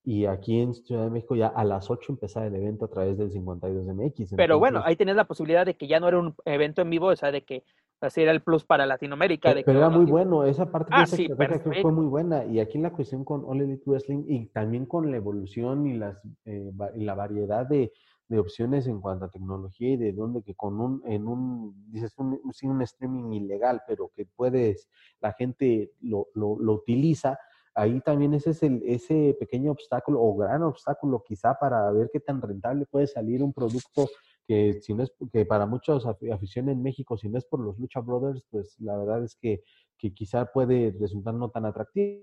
y aquí en Ciudad de México ya a las 8 empezaba el evento a través del 52 MX. Pero bueno, ahí tenías la posibilidad de que ya no era un evento en vivo, o sea, de que así era el plus para Latinoamérica. de Pero que, era muy bueno, esa parte Ah, de esa sí, que fue muy buena. Y aquí la cuestión con All Elite Wrestling y también con la evolución y, las, eh, y la variedad de, de opciones en cuanto a tecnología y de dónde que con un, en un, dices, un, un streaming ilegal, pero que puedes, la gente lo, lo, lo utiliza, ahí también ese es el, ese pequeño obstáculo o gran obstáculo quizá para ver qué tan rentable puede salir un producto que si no es que para muchos afi- afición en México, si no es por los Lucha Brothers, pues la verdad es que, que quizá puede resultar no tan atractivo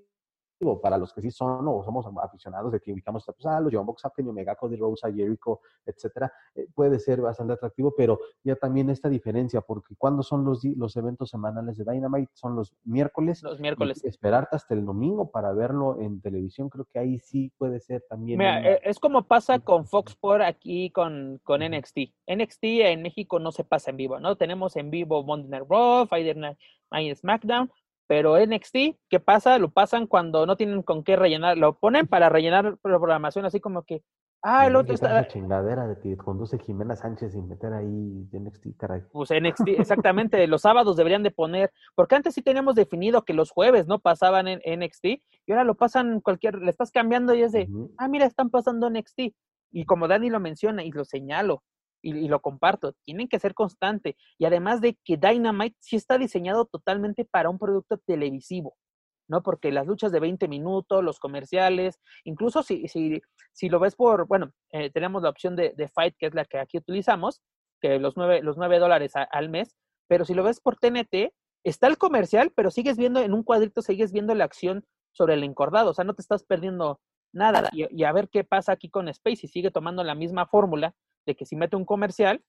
para los que sí son o somos aficionados de que ubicamos pues, a los John Box, Captain Omega, Cody Jericho, etcétera, eh, puede ser bastante atractivo, pero ya también esta diferencia, porque cuando son los, los eventos semanales de Dynamite, son los miércoles, Los miércoles. esperarte hasta el domingo para verlo en televisión, creo que ahí sí puede ser también. Mira, una- eh, es como pasa con Fox Sports aquí con, con NXT. NXT en México no se pasa en vivo, ¿no? Tenemos en vivo Monday Night Raw, Friday Night Night SmackDown, pero NXT, ¿qué pasa? Lo pasan cuando no tienen con qué rellenar, lo ponen para rellenar programación, así como que, ah, el otro está, esa chingadera de que conduce Jimena Sánchez sin meter ahí NXT, caray. pues NXT, exactamente, los sábados deberían de poner, porque antes sí teníamos definido que los jueves no pasaban en NXT, y ahora lo pasan cualquier, le estás cambiando y es de, ah, mira, están pasando NXT. Y como Dani lo menciona y lo señalo y, y lo comparto, tienen que ser constante. Y además de que Dynamite sí está diseñado totalmente para un producto televisivo, ¿no? Porque las luchas de 20 minutos, los comerciales, incluso si, si, si lo ves por, bueno, eh, tenemos la opción de, de Fight, que es la que aquí utilizamos, que los 9, los nueve dólares a- al mes, pero si lo ves por TNT, está el comercial, pero sigues viendo en un cuadrito, sigues viendo la acción sobre el encordado, o sea, no te estás perdiendo nada. Y, y a ver qué pasa aquí con Space, si sigue tomando la misma fórmula de que si mete un comercial,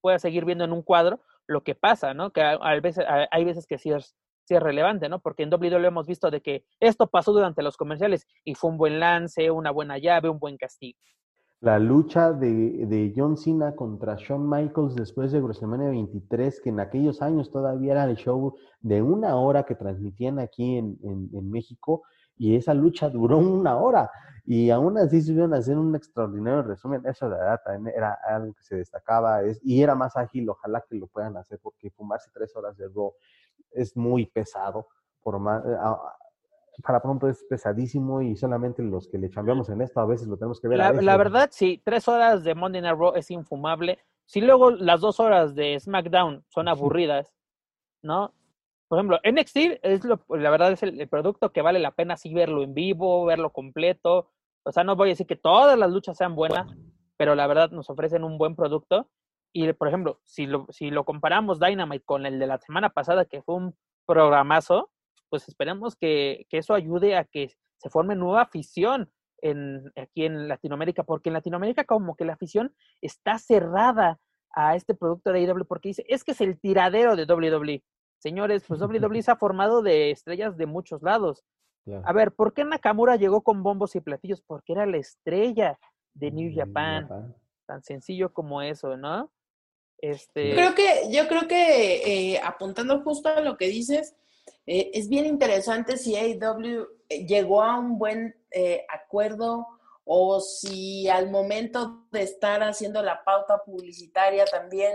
pueda seguir viendo en un cuadro lo que pasa, ¿no? Que a, veces, a- hay veces que sí es, sí es relevante, ¿no? Porque en WWE hemos visto de que esto pasó durante los comerciales y fue un buen lance, una buena llave, un buen castigo. La lucha de, de John Cena contra Shawn Michaels después de WrestleMania 23, que en aquellos años todavía era el show de una hora que transmitían aquí en, en- en México, y esa lucha duró una hora, y aún así subieron a hacer un extraordinario resumen. Eso de verdad también era algo que se destacaba, es, y era más ágil, ojalá que lo puedan hacer, porque fumarse tres horas de Raw es muy pesado, por más, eh, para pronto es pesadísimo y solamente los que le cambiamos en esto a veces lo tenemos que ver. a La, la verdad, sí, tres horas de Monday Night Raw es infumable. Si luego las dos horas de SmackDown son aburridas, ¿no? Por ejemplo, NXT es lo, la verdad es el, el producto que vale la pena sí verlo en vivo, verlo completo. O sea, no voy a decir que todas las luchas sean buenas, pero la verdad nos ofrecen un buen producto. Y, por ejemplo, si lo, si lo comparamos Dynamite con el de la semana pasada, que fue un programazo, pues esperemos que, que eso ayude a que se forme nueva afición en, aquí en Latinoamérica, porque en Latinoamérica como que la afición está cerrada a este producto de AEW porque dice, es que es el tiradero de WWE. Señores, pues WWE se ha formado de estrellas de muchos lados. A ver, ¿por qué Nakamura llegó con bombos y platillos? Porque era la estrella de New Mm, Japan. Japan. Tan sencillo como eso, ¿no? Este, Yo creo que, yo creo que eh, apuntando justo a lo que dices, eh, es bien interesante si AEW llegó a un buen eh, acuerdo o si al momento de estar haciendo la pauta publicitaria también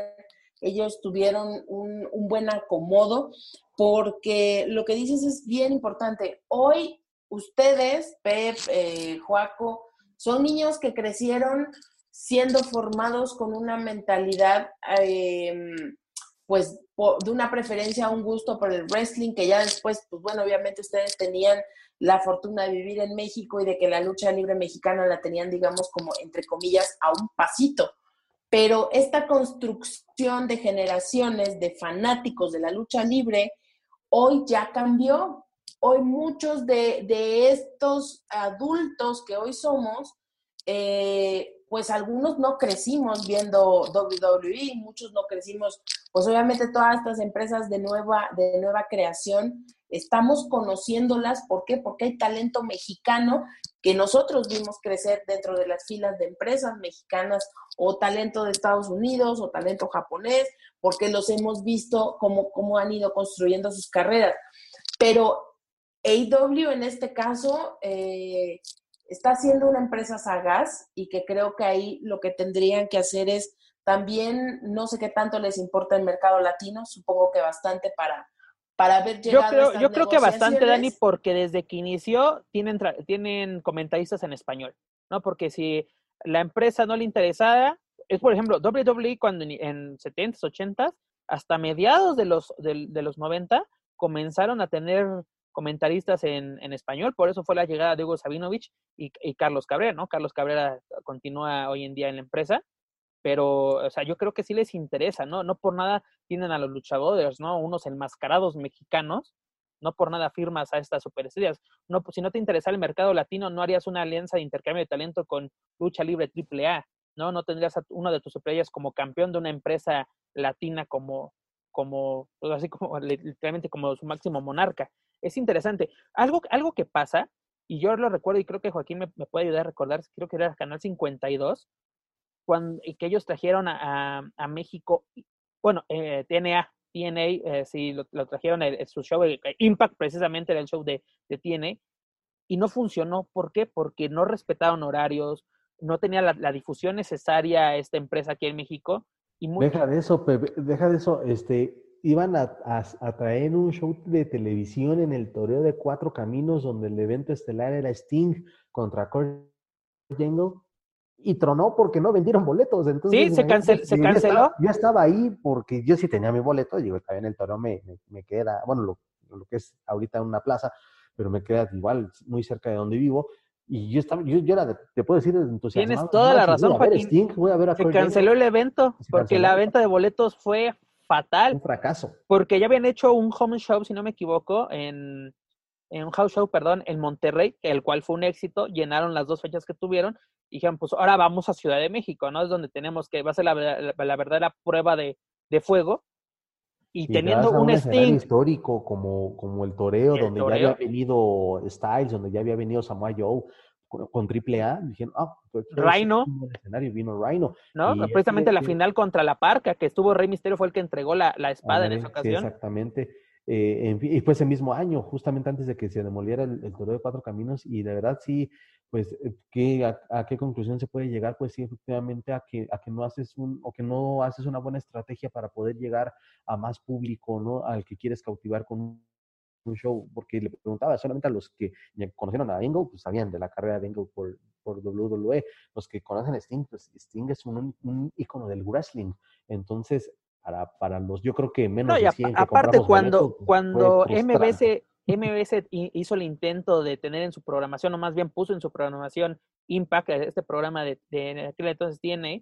ellos tuvieron un, un buen acomodo, porque lo que dices es bien importante. Hoy ustedes, Pep, eh, Joaco, son niños que crecieron siendo formados con una mentalidad, eh, pues, de una preferencia, un gusto por el wrestling, que ya después, pues bueno, obviamente ustedes tenían la fortuna de vivir en México y de que la lucha libre mexicana la tenían, digamos, como, entre comillas, a un pasito. Pero esta construcción de generaciones de fanáticos de la lucha libre hoy ya cambió. Hoy muchos de, de estos adultos que hoy somos, eh, pues algunos no crecimos viendo WWE, muchos no crecimos, pues obviamente todas estas empresas de nueva, de nueva creación, estamos conociéndolas, ¿por qué? Porque hay talento mexicano que nosotros vimos crecer dentro de las filas de empresas mexicanas o talento de Estados Unidos o talento japonés, porque los hemos visto cómo, cómo han ido construyendo sus carreras. Pero AW en este caso eh, está siendo una empresa sagaz y que creo que ahí lo que tendrían que hacer es también, no sé qué tanto les importa el mercado latino, supongo que bastante para, para haber llegado Yo creo, yo creo que bastante, Dani, porque desde que inició tienen, tienen comentaristas en español, ¿no? Porque si la empresa no le interesaba, es por ejemplo, WWE cuando en 70s, 80s, hasta mediados de los, de, de los 90, comenzaron a tener comentaristas en, en, español, por eso fue la llegada de Hugo Sabinovich y, y, Carlos Cabrera, ¿no? Carlos Cabrera continúa hoy en día en la empresa, pero, o sea, yo creo que sí les interesa, ¿no? No por nada tienen a los luchadores, ¿no? Unos enmascarados mexicanos, no por nada firmas a estas superestrellas. No, pues, si no te interesa el mercado latino, no harías una alianza de intercambio de talento con Lucha Libre AAA, ¿no? No tendrías a uno de tus superestrellas como campeón de una empresa latina como, como, pues, así como, literalmente como su máximo monarca es interesante. Algo, algo que pasa, y yo lo recuerdo y creo que Joaquín me, puede ayudar a recordar, creo que era Canal 52, cuando, que ellos trajeron a, a, México, bueno, eh, TNA, TNA, eh, sí, lo, trajeron en su show, eh, Impact precisamente era el show de, de TNA, y no funcionó. ¿Por qué? Porque no respetaron horarios, no tenía la, la difusión necesaria esta empresa aquí en México. Y Deja de eso, Pepe, deja de eso, este, iban a, traer un show de televisión en el Toreo de Cuatro Caminos, donde el evento estelar era Sting contra Kurt Angle, y tronó porque no vendieron boletos. Entonces, sí, se, se canceló. Yo estaba, ahí porque yo sí tenía mi boleto, digo, en el Toreo me, me, queda, bueno, lo, lo, que es ahorita una plaza, pero me queda igual muy cerca de donde vivo. Y yo estaba, yo, yo era, te puedo decir, entusiasmado. Tienes toda la razón, Joaquín. Sting, voy a ver a se canceló el evento porque la venta de boletos fue fatal. Un fracaso. Porque ya habían hecho un home show, si no me equivoco, en, en un house show, perdón, en Monterrey, el cual fue un éxito, llenaron las dos fechas que tuvieron y dijeron, pues ahora vamos a Ciudad de México, ¿no? Es donde tenemos que, va a ser la, la, verdadera prueba de, de fuego. Y, teniendo un, un histórico como, como el toreo, donde ya había venido Styles, donde ya había venido Samoa Joe, con Triple A, dijeron, ah, pues, Rhino. escenario, vino Rhino. ¿No? Precisamente la final contra la Parca, que estuvo Rey Misterio, fue el que entregó la, la espada en esa ocasión. exactamente. Eh, y fue ese mismo año, justamente antes de que se demoliera el, el Toro de Cuatro Caminos, y de verdad sí, pues, eh, ¿qué, a, qué conclusión se puede llegar? Pues sí, efectivamente, a que, a que no haces un, o que no haces una buena estrategia para poder llegar a más público, ¿no? Al que quieres cautivar con un un show, porque le preguntaba solamente a los que conocieron a Angle, pues sabían de la carrera de Angle por, por WWE. Los que conocen a Sting, pues Sting es un, un ícono del wrestling. Entonces, para, para los, yo creo que menos de 100 Aparte, cuando, cuando MBS, MBS hizo el intento de tener en su programación, o más bien puso en su programación Impact, este programa de, de aquel entonces TNA,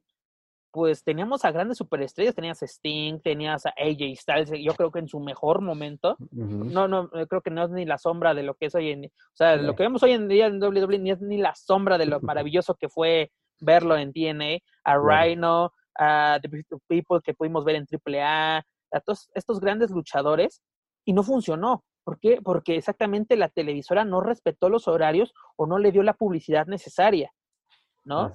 pues teníamos a grandes superestrellas, tenías a Sting, tenías a AJ Styles, yo creo que en su mejor momento, no, no, creo que no es ni la sombra de lo que es hoy en día, o sea, lo que vemos hoy en día en WWE ni es ni la sombra de lo maravilloso que fue verlo en TNA, a Rhino, a The People que pudimos ver en AAA, a todos estos grandes luchadores, y no funcionó. ¿Por qué? Porque exactamente la televisora no respetó los horarios o no le dio la publicidad necesaria. ¿no?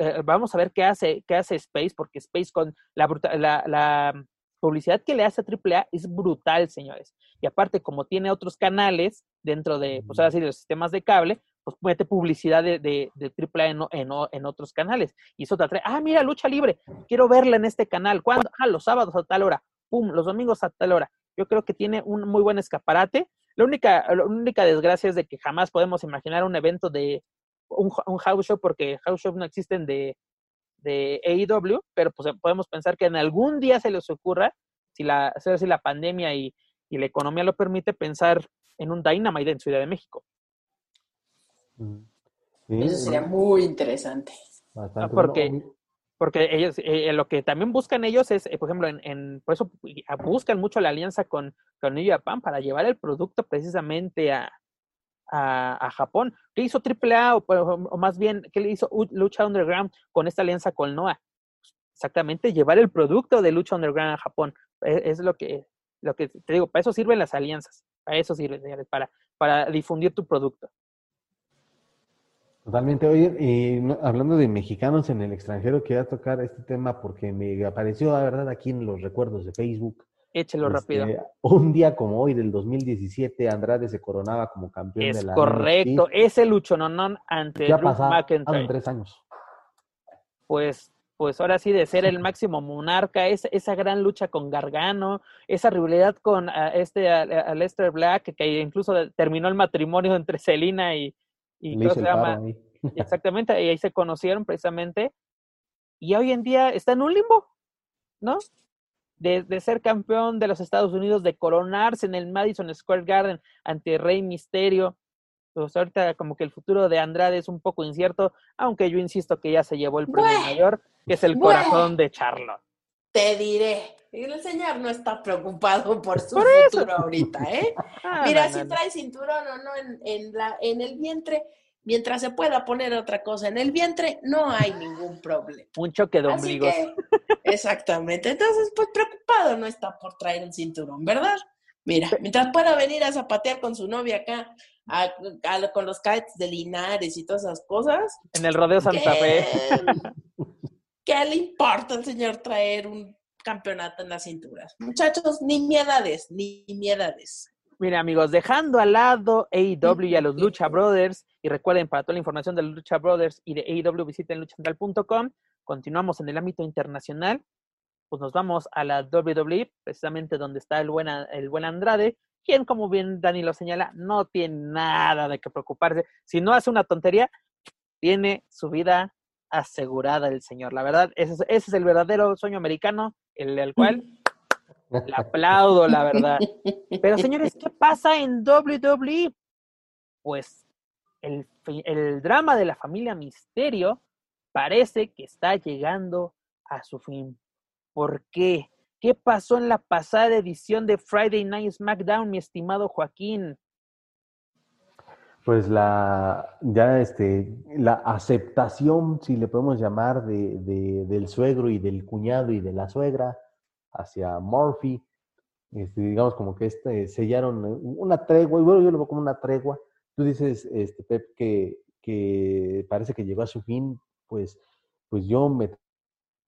Eh, vamos a ver qué hace, qué hace Space, porque Space con la, la, la, publicidad que le hace a AAA es brutal, señores. Y aparte, como tiene otros canales dentro de, pues ahora sí, los sistemas de cable, pues mete publicidad de, de, de AAA en, en, en, otros canales. Y eso te atrae, ah, mira, lucha libre, quiero verla en este canal. ¿Cuándo? Ah, los sábados a tal hora, pum, los domingos a tal hora. Yo creo que tiene un muy buen escaparate. La única, la única desgracia es de que jamás podemos imaginar un evento de, un, un, house show porque house shows no existen de, de AEW, pero pues podemos pensar que en algún día se les ocurra, si la, si la pandemia y, y la economía lo permite, pensar en un Dynamite en Ciudad de México. Mm. Eso sería muy interesante. Ah, porque, porque ellos, eh, lo que también buscan ellos es, eh, por ejemplo, en, en, por eso buscan mucho la alianza con, con New Japan para llevar el producto precisamente a, a, Japón. ¿Qué hizo AAA o, o, más bien, qué le hizo Lucha Underground con esta alianza con Noah? Exactamente, llevar el producto de Lucha Underground a Japón. E, es, lo que lo que te digo, para eso sirven las alianzas, para eso sirven, para, para difundir tu producto. Totalmente. Oye, y hablando de mexicanos en el extranjero, quería tocar este tema porque me apareció, la verdad, aquí en los recuerdos de Facebook. Échelo rápido. Este, un día como hoy, del 2017, Andrade se coronaba como campeón es de la correcto. Ese luchononón ante ¿Qué ha Drew pasado? McIntyre. tres años. Pues, pues ahora sí, de ser el máximo monarca, esa, esa gran lucha con Gargano, esa rivalidad con ah, este a, Lester Black, que incluso terminó el matrimonio entre Selina y, y ahí. Exactamente, y ahí se conocieron precisamente. Y hoy en día está en un limbo, ¿no? De, de, ser campeón de los Estados Unidos, de coronarse en el Madison Square Garden ante Rey Misterio. Pues ahorita como que el futuro de Andrade es un poco incierto, aunque yo insisto que ya se llevó el premio mayor, que es el corazón de Charlotte. Te diré. El señor no está preocupado por su Por futuro ahorita, ¿eh? Ah, Mira, no, si no, trae cinturón o no en, en, la, en el vientre, mientras se pueda poner otra cosa en el vientre, no hay ningún problema. Un choque de Así ombligos. que, exactamente. Entonces, pues preocupado no está por traer el cinturón, ¿verdad? Mira, mientras pueda venir a zapatear con su novia acá, a- a- con los kites de Linares y todas esas cosas, En el rodeo Santa Fe. ¿qué, qué le importa al señor traer un campeonato en las cinturas? Muchachos, ni miedades, ni miedades. Mira, amigos, dejando al lado AEW y a los Lucha Brothers, y recuerden, para toda la información de los Lucha Brothers y de AEW, visiten luchacentral.com. Continuamos en el ámbito internacional. Pues nos vamos a la WWE, precisamente donde está el buen, el buen Andrade, quien, como bien Dani lo señala, no tiene nada de qué preocuparse. Si no hace una tontería, tiene su vida asegurada el señor. La verdad, ese es, ese es el verdadero sueño americano, el, el cual le aplaudo, la verdad. Pero señores, ¿qué pasa en WWE? Pues el, el drama de la familia Misterio parece que está llegando a su fin. ¿Por qué? ¿Qué pasó en la pasada edición de Friday Night SmackDown, mi estimado Joaquín? Pues la, ya este, la aceptación, si le podemos llamar, de, de- del suegro y del cuñado y de la suegra hacia Murphy, este, digamos como que este, sellaron una tregua, y bueno, yo lo veo como una tregua. Tú dices, este, Pep, que, que parece que llegó a su fin, pues, pues yo me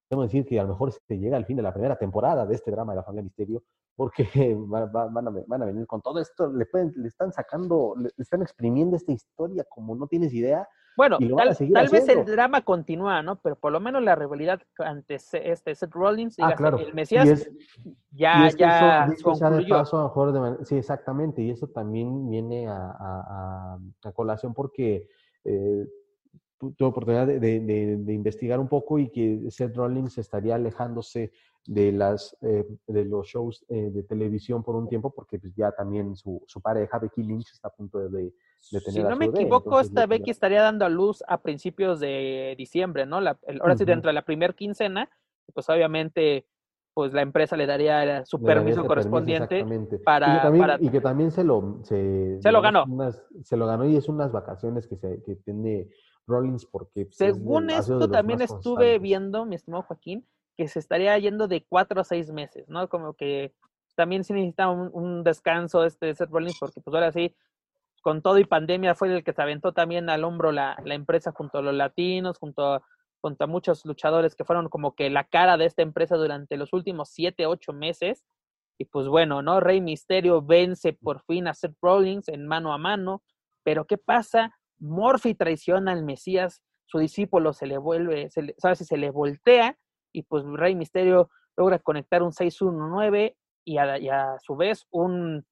tengo decir que a lo mejor se llega al fin de la primera temporada de este drama de la familia Misterio, porque va- va- van, a, van a venir con todo esto, le, pueden, le están sacando, le, están exprimiendo esta historia como no tienes idea. Bueno, Y tal, tal vez el drama continúa, ¿no? Pero por lo menos la rivalidad ante este Seth Rollins, Ah, dígase, claro. el Y Mesías, es- ya, y es que ya eso, concluyó. paso, a lo mejor de man- sí, exactamente, y eso también viene a, a- colación porque eh, tu- tuve oportunidad de, de- de- de investigar un poco y que Seth Rollins estaría alejándose de las eh, de los shows eh, de televisión por un tiempo porque pues ya también su, su pareja Becky Lynch está a punto de, de tener Si a no me bebé, equivoco, esta Becky estaría dando a luz a principios de diciembre, ¿no? La- el- ahora sí, dentro de la primer quincena, pues obviamente, pues la empresa le daría su daría permiso correspondiente. exactamente. para- y, que también, para- y que también se lo se, Se lo ganó. unas- se lo ganó y es unas vacaciones que se que tiene Rollins porque pues, es de- Según esto, de también estuve constantes. viendo, mi estimado Joaquín, que se estaría yendo de cuatro a seis meses, ¿no? Como que también sí necesita un, descanso este Seth Rollins, porque pues ahora sí, con todo y pandemia fue el que se aventó también al hombro la, la empresa junto a los latinos, junto a, junto a muchos luchadores que fueron como que la cara de esta empresa durante los últimos siete, ocho meses. Y pues bueno, ¿no? Rey Misterio vence por fin a Seth Rollins en mano a mano. Pero ¿qué pasa? Murphy traiciona al Mesías, su discípulo se le vuelve, se le, ¿sabes? Se le voltea y pues Rey Misterio logra conectar un 619 y a, su vez un,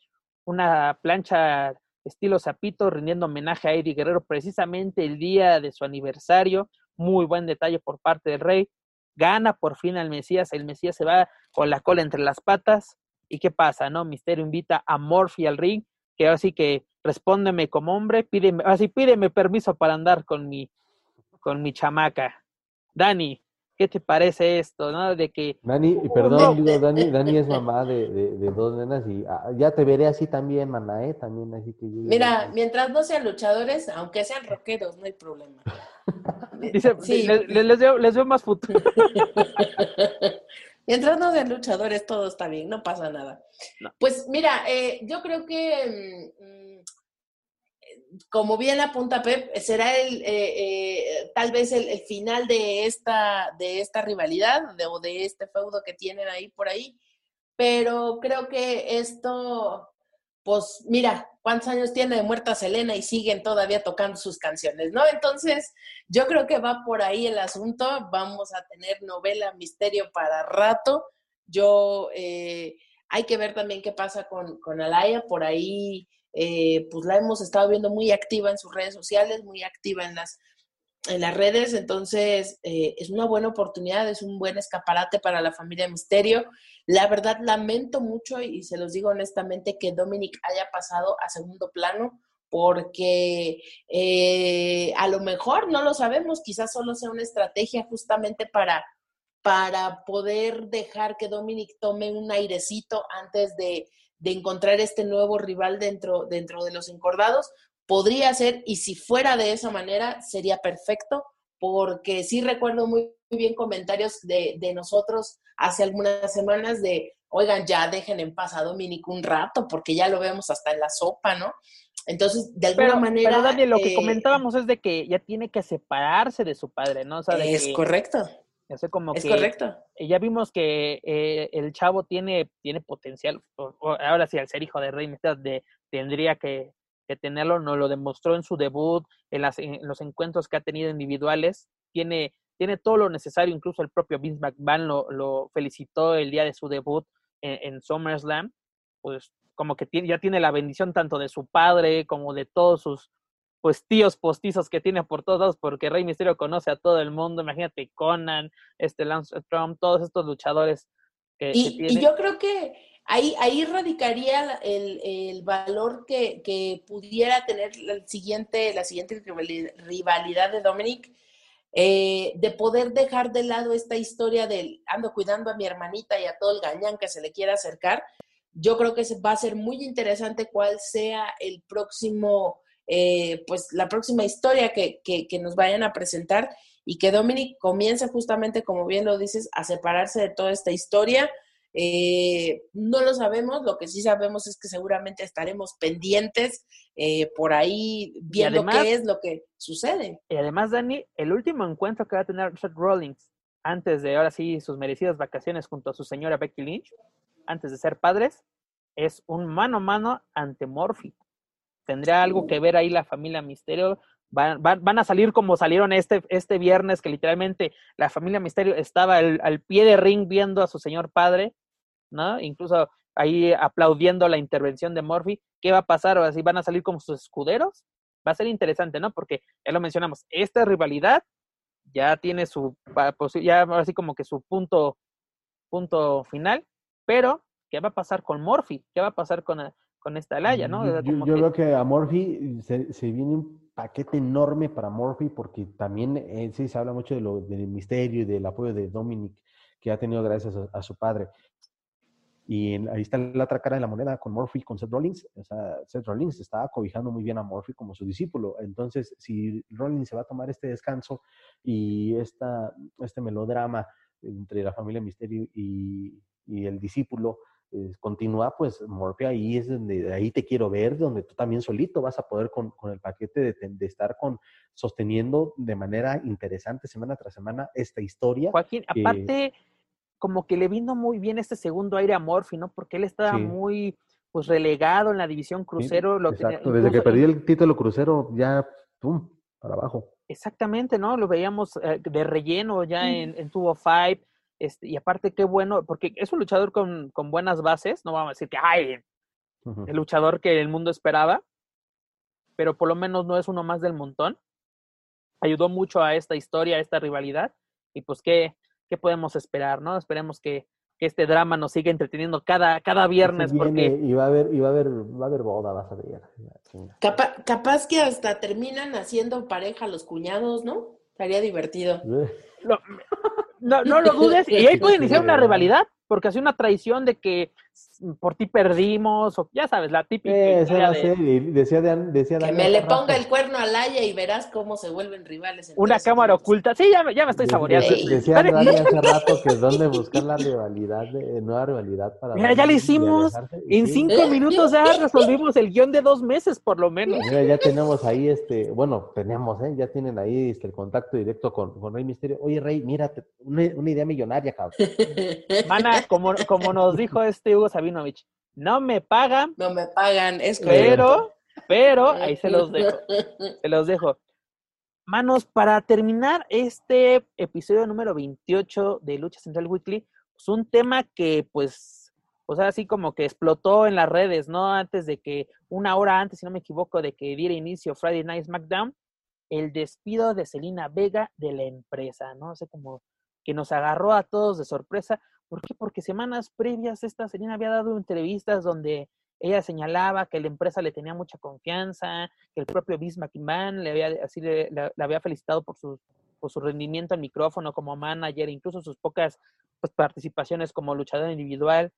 una plancha estilo zapito rindiendo homenaje a Eddie Guerrero precisamente el día de su aniversario. Muy buen detalle por parte del Rey. Gana por fin al Mesías. El Mesías se va con la cola entre las patas. ¿Y qué pasa? no Misterio invita a Murphy al ring, que ahora sí que respóndeme como hombre, pídeme, así pídeme permiso para andar con mi, con mi chamaca. Dani, ¿qué te parece esto? ¿no? De que Dani, y perdón, digo, Dani, Dani es mamá de, de, de dos nenas y ah, ya te veré así también, maná, ¿eh? También así que yo... Mira, mientras no sean luchadores, aunque sean rockeros, no hay problema. dice, Sí. les, veo, les veo más futuro. Mientras no sean luchadores, todo está bien, no pasa nada. No. Pues mira, eh, yo creo que, mm, mm, como bien apunta Pep, será el, eh, eh, tal vez el, final de esta, de esta rivalidad de- o de este feudo que tienen ahí por ahí. Pero creo que esto, pues mira, ¿cuántos años tiene de muerta Selena y siguen todavía tocando sus canciones, ¿no? Entonces, yo creo que va por ahí el asunto. Vamos a tener novela misterio para rato. Yo, eh, hay que ver también qué pasa con, con Alaya. Por ahí, eh, pues la hemos estado viendo muy activa en sus redes sociales, muy activa en las, en las redes. Entonces, eh, es una buena oportunidad, es un buen escaparate para la familia Misterio. La verdad, lamento mucho y se los digo honestamente que Dominic haya pasado a segundo plano porque eh, a lo mejor no lo sabemos, quizás solo sea una estrategia justamente para, para poder dejar que Dominic tome un airecito antes de, de encontrar este nuevo rival dentro, dentro de los encordados. Podría ser, y si fuera de esa manera, sería perfecto, porque sí recuerdo muy, muy bien comentarios de, de nosotros hace algunas semanas de, oigan, ya dejen en paz a Dominic un rato, porque ya lo vemos hasta en la sopa, ¿no? Entonces, de alguna Pero, manera... pero lo que eh, comentábamos es de que ya tiene que separarse de su padre, ¿no? O sea, de es que, correcto, o sea, como es que correcto. eh, ya vimos que eh, el chavo tiene, tiene potencial. o- o ahora sí, al ser hijo de Rey Mysterio, de, tendría que, que tenerlo. Nos lo demostró en su debut, en, las, en los encuentros que ha tenido individuales. Tiene, tiene todo lo necesario. Incluso el propio Vince McMahon lo, lo felicitó el día de su debut en, en SummerSlam. Pues como que tiene, ya tiene la bendición tanto de su padre como de todos sus pues tíos postizos que tiene por todos lados, porque Rey Misterio conoce a todo el mundo, imagínate Conan, este Lance Trump, todos estos luchadores que, que Y, tiene. y yo creo que ahí, ahí radicaría el, el valor que, que pudiera tener el siguiente, la siguiente rivali- rivalidad de Dominic, eh, de poder dejar de lado esta historia del ando cuidando a mi hermanita y a todo el gañán que se le quiera acercar. Yo creo que va a ser muy interesante cuál sea el próximo, eh, pues la próxima historia que, que, que nos vayan a presentar y que Dominic comience justamente, como bien lo dices, a separarse de toda esta historia. Eh, no lo sabemos, lo que sí sabemos es que seguramente estaremos pendientes eh, por ahí viendo además- qué es lo que sucede. Y además, Dani, el último encuentro que va a tener Seth Rollins antes de ahora sí sus merecidas vacaciones junto a su señora Becky Lynch, antes de ser padres, es un mano a mano ante Morphy. ¿Tendrá algo que ver ahí la familia Misterio? Van, van, a salir como salieron este, este viernes, que literalmente la familia Misterio estaba al, pie de ring viendo a su señor padre, ¿no? Incluso ahí aplaudiendo la intervención de Morphy. ¿Qué va a pasar? ¿O así van a salir como sus escuderos? Va a ser interesante, ¿no? Porque ya lo mencionamos, esta rivalidad ya tiene su, ya ahora sí como que su punto, punto final, pero ¿qué va a pasar con Morphy? ¿Qué va a pasar con, con esta Alaya, no? Yo, yo- yo que- veo que a Murphy se, se viene un paquete enorme para Murphy porque también eh, sí se habla mucho de lo, del misterio y del apoyo de Dominic que ha tenido gracias a, a su padre. Y en- ahí está la otra cara de la moneda con Murphy, con Seth Rollins. O sea, Seth Rollins estaba cobijando muy bien a Murphy como su discípulo. Entonces, si Rollins se va a tomar este descanso y esta, este melodrama entre la familia Misterio y, y el discípulo eh, continúa, pues Murphy ahí es donde de ahí te quiero ver, donde tú también solito vas a poder con, con el paquete de, estar con sosteniendo de manera interesante semana tras semana esta historia. Joaquín, que- aparte, como que le vino muy bien este segundo aire a Morphy, ¿no? Porque él estaba Sí. muy pues relegado en la división Sí, crucero. tenía- exacto, desde que perdí el título crucero, ya, pum, para abajo. Exactamente, ¿no? Lo veíamos eh, de relleno ya en, en Tubo Five. Este, y aparte, qué bueno, porque es un luchador con, con buenas bases, no vamos a decir que, ay, Ujú. el luchador que el mundo esperaba, pero por lo menos no es uno más del montón. Ayudó mucho a esta historia, a esta rivalidad, y pues, ¿qué, qué podemos esperar, no? Esperemos que, que este drama nos siga entreteniendo cada, cada viernes, Se porque viene y va a haber, y va a haber, va a haber boda, vas a ver. Capaz que hasta terminan haciendo pareja los cuñados, ¿no? Estaría divertido. Lo- no, no lo dudes, y ahí puede iniciar una rivalidad, porque hace una traición de que por ti perdimos, o ya sabes, la típica. Eh, esa de- serie, decía, decía Que me le rato. ponga el cuerno a Laia y verás cómo se vuelven rivales. una cámara oculta. Sí, ya me, ya me estoy saboreando. de- Decía Dani, Dani hace rato que dónde buscar la rivalidad, de, nueva rivalidad para. Mira, ya y hicimos. En sí, cinco minutos ya resolvimos el guion de dos meses, por lo menos. Mira, ya tenemos ahí, este, bueno, tenemos, ¿eh? Ya tienen ahí este, el contacto directo con, con Rey Misterio. Oye, Rey, mira, una idea millonaria, cabrón. Mana, como, como nos dijo este Hugo Sabinovich, no me pagan, No me pagan, es correcto. pero, pero, ahí se los dejo. Se los dejo. Manos, para terminar este episodio número 28 de Lucha Central Weekly, pues un tema que pues, pues así como que explotó en las redes, ¿no? Antes de que, una hora antes, si no me equivoco, de que diera inicio Friday Night SmackDown, el despido de Selina Vega de la empresa, ¿no? O sea, como que nos agarró a todos de sorpresa. ¿Por qué? Porque semanas previas esta Selina había dado entrevistas donde ella señalaba que la empresa le tenía mucha confianza, que el propio McMahon le había, así le, la- había felicitado por su, por su rendimiento al micrófono como manager, incluso sus pocas pues, participaciones como luchador individual.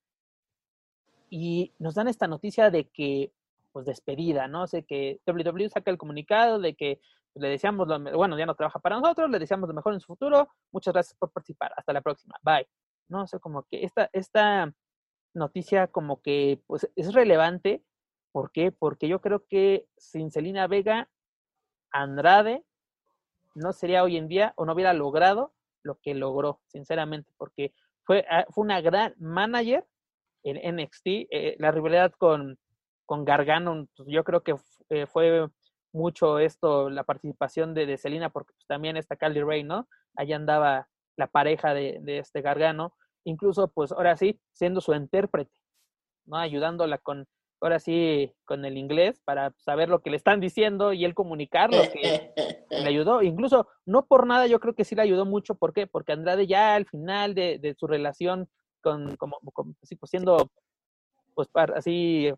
Y nos dan esta noticia de que, pues despedida, ¿no? O sea, que WWE saca el comunicado de que le deseamos, lo, bueno, ya no trabaja para nosotros, le deseamos lo mejor en su futuro, muchas gracias por participar, hasta la próxima, bye. No, o sea, como que esta, esta noticia como que pues es relevante, ¿por qué? Porque yo creo que sin Celina Vega, Andrade no sería hoy en día o no hubiera logrado lo que logró, sinceramente, porque fue, ah, fue una gran manager en NXT, eh, la rivalidad con, con Gargano, pues, yo creo que eh, fue mucho esto, la participación de, de porque pues, también está Carly Ray, ¿no? Allá andaba la pareja de, de este Gargano, incluso pues ahora sí, siendo su intérprete, ¿no? Ayudándola con, ahora sí, con el inglés para saber lo que le están diciendo y él comunicar lo que le ayudó. Incluso, no por nada, yo creo que sí le ayudó mucho. ¿Por qué? Porque Andrade ya al final de, de su relación con, como, como- así, pues, siendo, pues, par- así,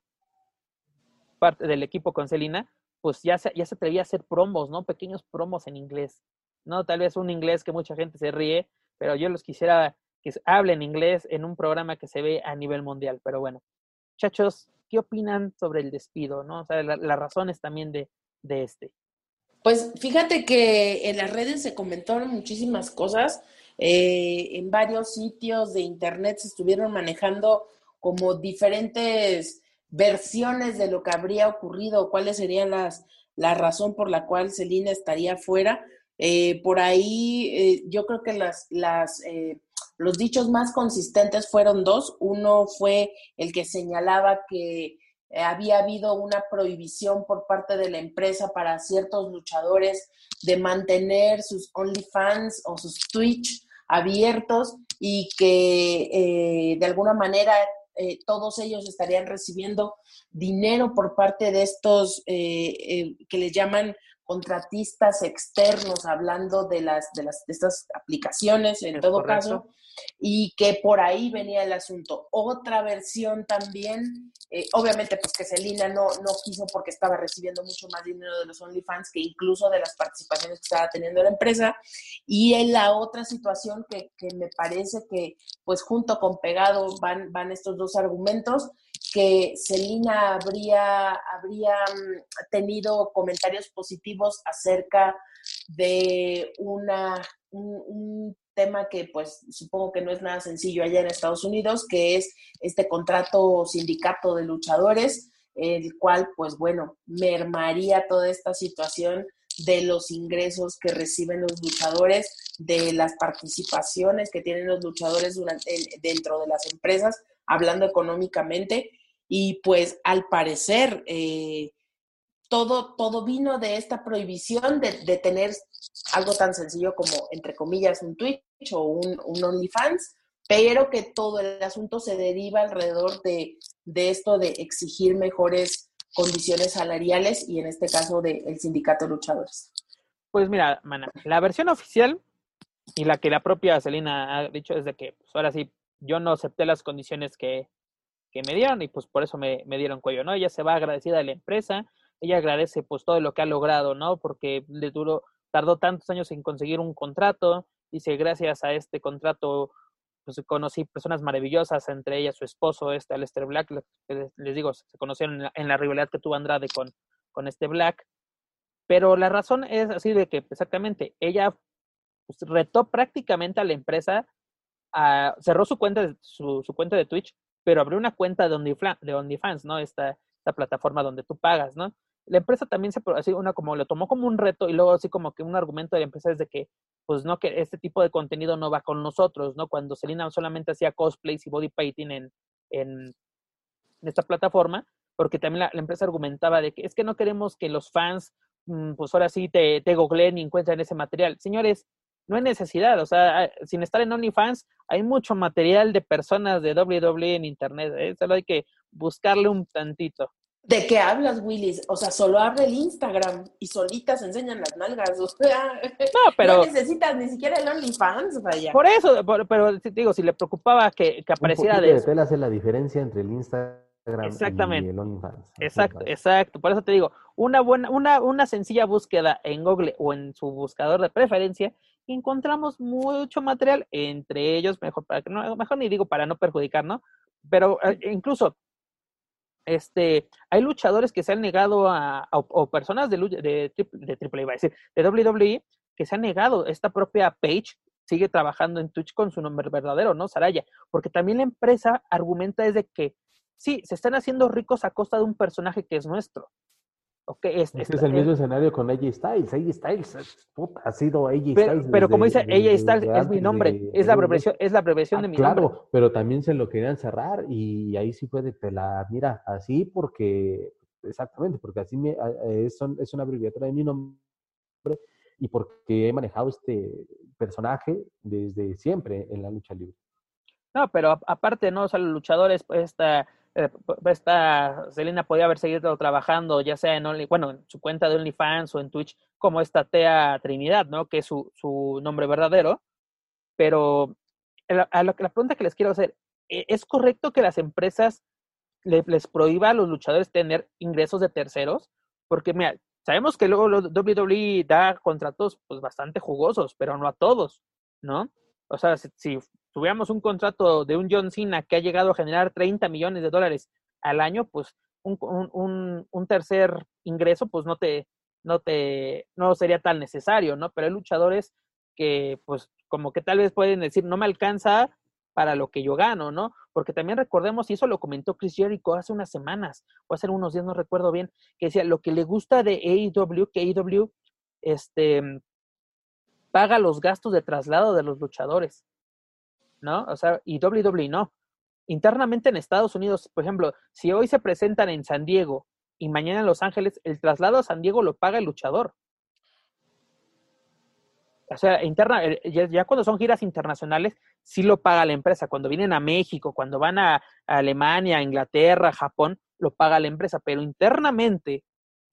parte del equipo con Celina, pues ya se, ya se atrevía a hacer promos, ¿no? Pequeños promos en inglés. No, tal vez un inglés que mucha gente se ríe, pero yo los quisiera que hablen inglés en un programa que se ve a nivel mundial. Pero bueno, muchachos, ¿qué opinan sobre el despido, no? O sea, la- las razones también de, de este. Pues fíjate que en las redes se comentaron muchísimas cosas. eh, en varios sitios de internet se estuvieron manejando como diferentes versiones de lo que habría ocurrido, cuáles serían las la razón por la cual Celina estaría fuera. Eh, por ahí eh, yo creo que las, las eh, los dichos más consistentes fueron dos. Uno fue el que señalaba que eh, había habido una prohibición por parte de la empresa para ciertos luchadores de mantener sus OnlyFans o sus Twitch abiertos y que de alguna manera todos ellos estarían recibiendo dinero por parte de estos que les llaman contratistas externos, hablando de las de las de estas aplicaciones en Es todo correcto. caso, y que por ahí venía el asunto. Otra versión también, eh, obviamente pues que Celina no, no quiso porque estaba recibiendo mucho más dinero de los OnlyFans que incluso de las participaciones que estaba teniendo la empresa. Y en la otra situación que, que me parece que pues junto con pegado van, van estos dos argumentos, que Celina habría, habría mm, tenido comentarios positivos acerca de una, un, un tema que pues supongo que no es nada sencillo allá en Estados Unidos, que es este contrato sindicato de luchadores, el cual pues bueno, mermaría toda esta situación de los ingresos que reciben los luchadores, de las participaciones que tienen los luchadores durante, dentro de las empresas, hablando económicamente, y pues al parecer eh, todo, todo vino de esta prohibición de, tener algo tan sencillo como, entre comillas, un Twitch o un, un OnlyFans, pero que todo el asunto se deriva alrededor de, de esto de exigir mejores condiciones salariales y en este caso del de sindicato de luchadores. Pues mira, mana, la versión oficial y la que la propia Celina ha dicho es de que pues ahora sí yo no acepté las condiciones que, que me dieron y pues por eso me, dieron cuello, ¿no? Ella se va agradecida a la empresa, ella agradece pues todo lo que ha logrado, ¿no? Porque le duró, tardó tantos años en conseguir un contrato, Dice, gracias a este contrato, pues conocí personas maravillosas, entre ellas su esposo, este Aleister Black, les, les digo, se conocieron en la, rivalidad que tuvo Andrade con, con este Black. Pero la razón es así de que exactamente ella pues, retó prácticamente a la empresa, a, cerró su cuenta, de, su, su, cuenta de Twitch, pero abrió una cuenta de, OnlyFans, de OnlyFans ¿no? Esta, esta plataforma donde tú pagas, ¿no? La empresa también se, así, una como lo tomó como un reto y luego así como que un argumento de la empresa es de que, pues no, que este tipo de contenido no va con nosotros, ¿no? Cuando Selena solamente hacía cosplays y body painting en, en, esta plataforma, porque también la, la, empresa argumentaba de que es que no queremos que los fans, mmm, pues ahora sí te, te googleen y encuentren ese material. Señores, no hay necesidad, o sea, sin estar en OnlyFans, hay mucho material de personas de WWE en Internet, ¿eh? solo hay que buscarle un tantito. ¿De qué hablas, Willis? O sea, solo abre el Instagram y solitas enseñan las nalgas. O sea, no, pero, no necesitas ni siquiera el OnlyFans, vaya. Por eso, por, pero digo, si le preocupaba que, que apareciera un de... de tela hace la diferencia entre el Instagram Exactamente. y el OnlyFans. Exacto, exacto. Por eso te digo, una buena, una, una sencilla búsqueda en Google o en su buscador de preferencia, encontramos mucho material, entre ellos, mejor, para que no, mejor ni digo para no perjudicar, ¿no? Pero eh, incluso este, hay luchadores que se han negado a, a o personas de, de, de triple iba a decir, de WWE, que se han negado. Esta propia Page sigue trabajando en Twitch con su nombre verdadero, ¿no? Saraya, porque también la empresa argumenta es de que sí, se están haciendo ricos a costa de un personaje que es nuestro. Okay, es, es, es, el mismo escenario con AJ Styles. AJ Styles puta, ha sido AJ pero, Styles. Pero como dice AJ Styles, es mi nombre, de, es, la abreviación, es la abreviación ah, de mi claro, nombre. Claro, pero también se lo querían cerrar y ahí sí fue de pelar. Mira, así porque, exactamente, porque así me, es, es una abreviatura de mi nombre y porque he manejado este personaje desde siempre en la lucha libre. No, pero aparte, no, o sea, los luchadores, pues, esta esta Selena podía haber seguido trabajando, ya sea en Only, bueno, en su cuenta de OnlyFans o en Twitch, como esta Tea Trinidad, ¿no? Que es su, su nombre verdadero. Pero la, a la, pregunta que les quiero hacer, ¿es correcto que las empresas le, les prohíba a los luchadores tener ingresos de terceros? Porque, mira, sabemos que luego WWE da contratos pues bastante jugosos, pero no a todos, ¿no? O sea, si tuviéramos un contrato de un John Cena que ha llegado a generar 30 millones de dólares al año, pues un, un, un tercer ingreso, pues no te, no te, no sería tan necesario, ¿no? Pero hay luchadores que, pues, como que tal vez pueden decir, no me alcanza para lo que yo gano, ¿no? Porque también recordemos, y eso lo comentó Chris Jericho hace unas semanas, o hace unos días, no recuerdo bien, que decía, lo que le gusta de AEW, que AEW, este, paga los gastos de traslado de los luchadores. ¿No? O sea, y WWE no. Internamente en Estados Unidos, por ejemplo, si hoy se presentan en San Diego y mañana en Los Ángeles, el traslado a San Diego lo paga el luchador. O sea, interna, ya, ya cuando son giras internacionales, sí lo paga la empresa. Cuando vienen a México, cuando van a, a Alemania, Inglaterra, Japón, lo paga la empresa. Pero internamente,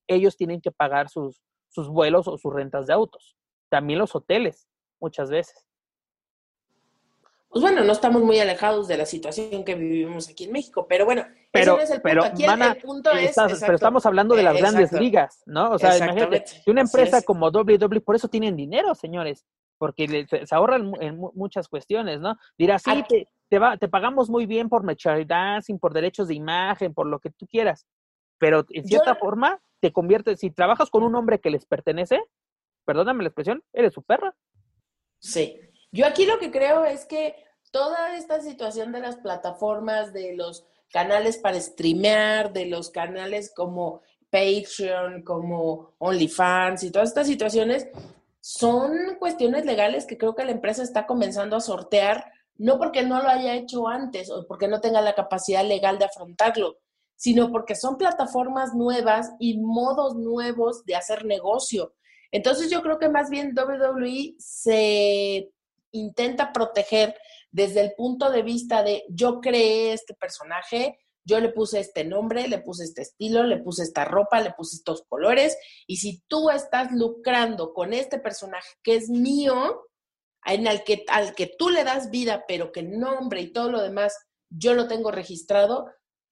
ellos tienen que pagar sus, sus vuelos o sus rentas de autos. También los hoteles, muchas veces pues bueno, no estamos muy alejados de la situación que vivimos aquí en México, pero bueno, pero, ese no es el punto. Pero, aquí mana, el, punto es. Estás, exacto, pero estamos hablando de las exacto, grandes ligas, ¿no? O sea, imagínate, exactamente, una empresa es. como WWE, por eso tienen dinero, señores, porque se, se ahorran en muchas cuestiones, ¿no? Dirás, sí, Ah, te, te, va, te pagamos muy bien por merchandising, por derechos de imagen, por lo que tú quieras, pero en cierta Yo- forma te conviertes, si trabajas con un hombre que les pertenece, perdóname la expresión, eres su perra. Sí. Yo aquí lo que creo es que toda esta situación de las plataformas, de los canales para streamear, de los canales como Patreon, como OnlyFans y todas estas situaciones, son cuestiones legales que creo que la empresa está comenzando a sortear, no porque no lo haya hecho antes o porque no tenga la capacidad legal de afrontarlo, sino porque son plataformas nuevas y modos nuevos de hacer negocio. Entonces yo creo que más bien WWE se intenta proteger desde el punto de vista de yo creé este personaje, yo le puse este nombre, le puse este estilo, le puse esta ropa, le puse estos colores, y si tú estás lucrando con este personaje que es mío, en el que, al que tú le das vida, pero que el nombre y todo lo demás yo lo tengo registrado,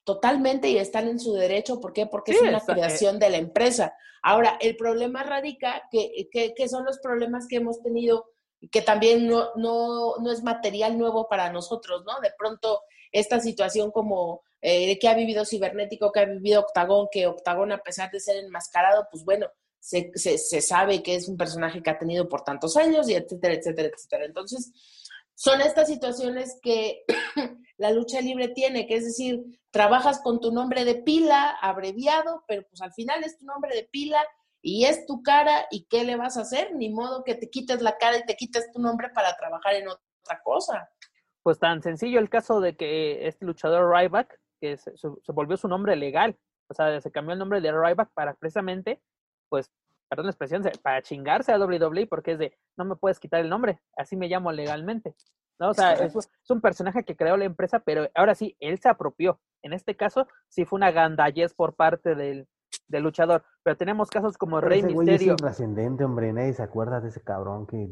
totalmente y están en su derecho. ¿Por qué? Porque Sí, es una está- creación de la empresa. Ahora, el problema radica que, que, que son los problemas que hemos tenido que también no, no, no es material nuevo para nosotros, ¿no? De pronto esta situación como eh, que ha vivido Cibernético, que ha vivido Octagón, que Octagón a pesar de ser enmascarado, pues bueno, se, se, se, sabe que es un personaje que ha tenido por tantos años y etcétera, etcétera, etcétera. Entonces, son estas situaciones que la lucha libre tiene, que es decir, trabajas con tu nombre de pila, abreviado, pero pues al final es tu nombre de pila y es tu cara y ¿qué le vas a hacer? Ni modo que te quites la cara y te quites tu nombre para trabajar en otra cosa. Pues tan sencillo el caso de que este luchador Ryback, que se, se volvió su nombre legal, o sea, se cambió el nombre de Ryback para precisamente, pues, perdón la expresión, para chingarse a WWE porque es de, no me puedes quitar el nombre, así me llamo legalmente. ¿no? O sea, es, es, un personaje que creó la empresa, pero ahora sí, él se apropió. En este caso, sí fue una gandallez por parte del, del luchador. Pero tenemos casos como Pero Rey ese güey Misterio. Es trascendente, hombre. Nadie se acuerda de ese cabrón que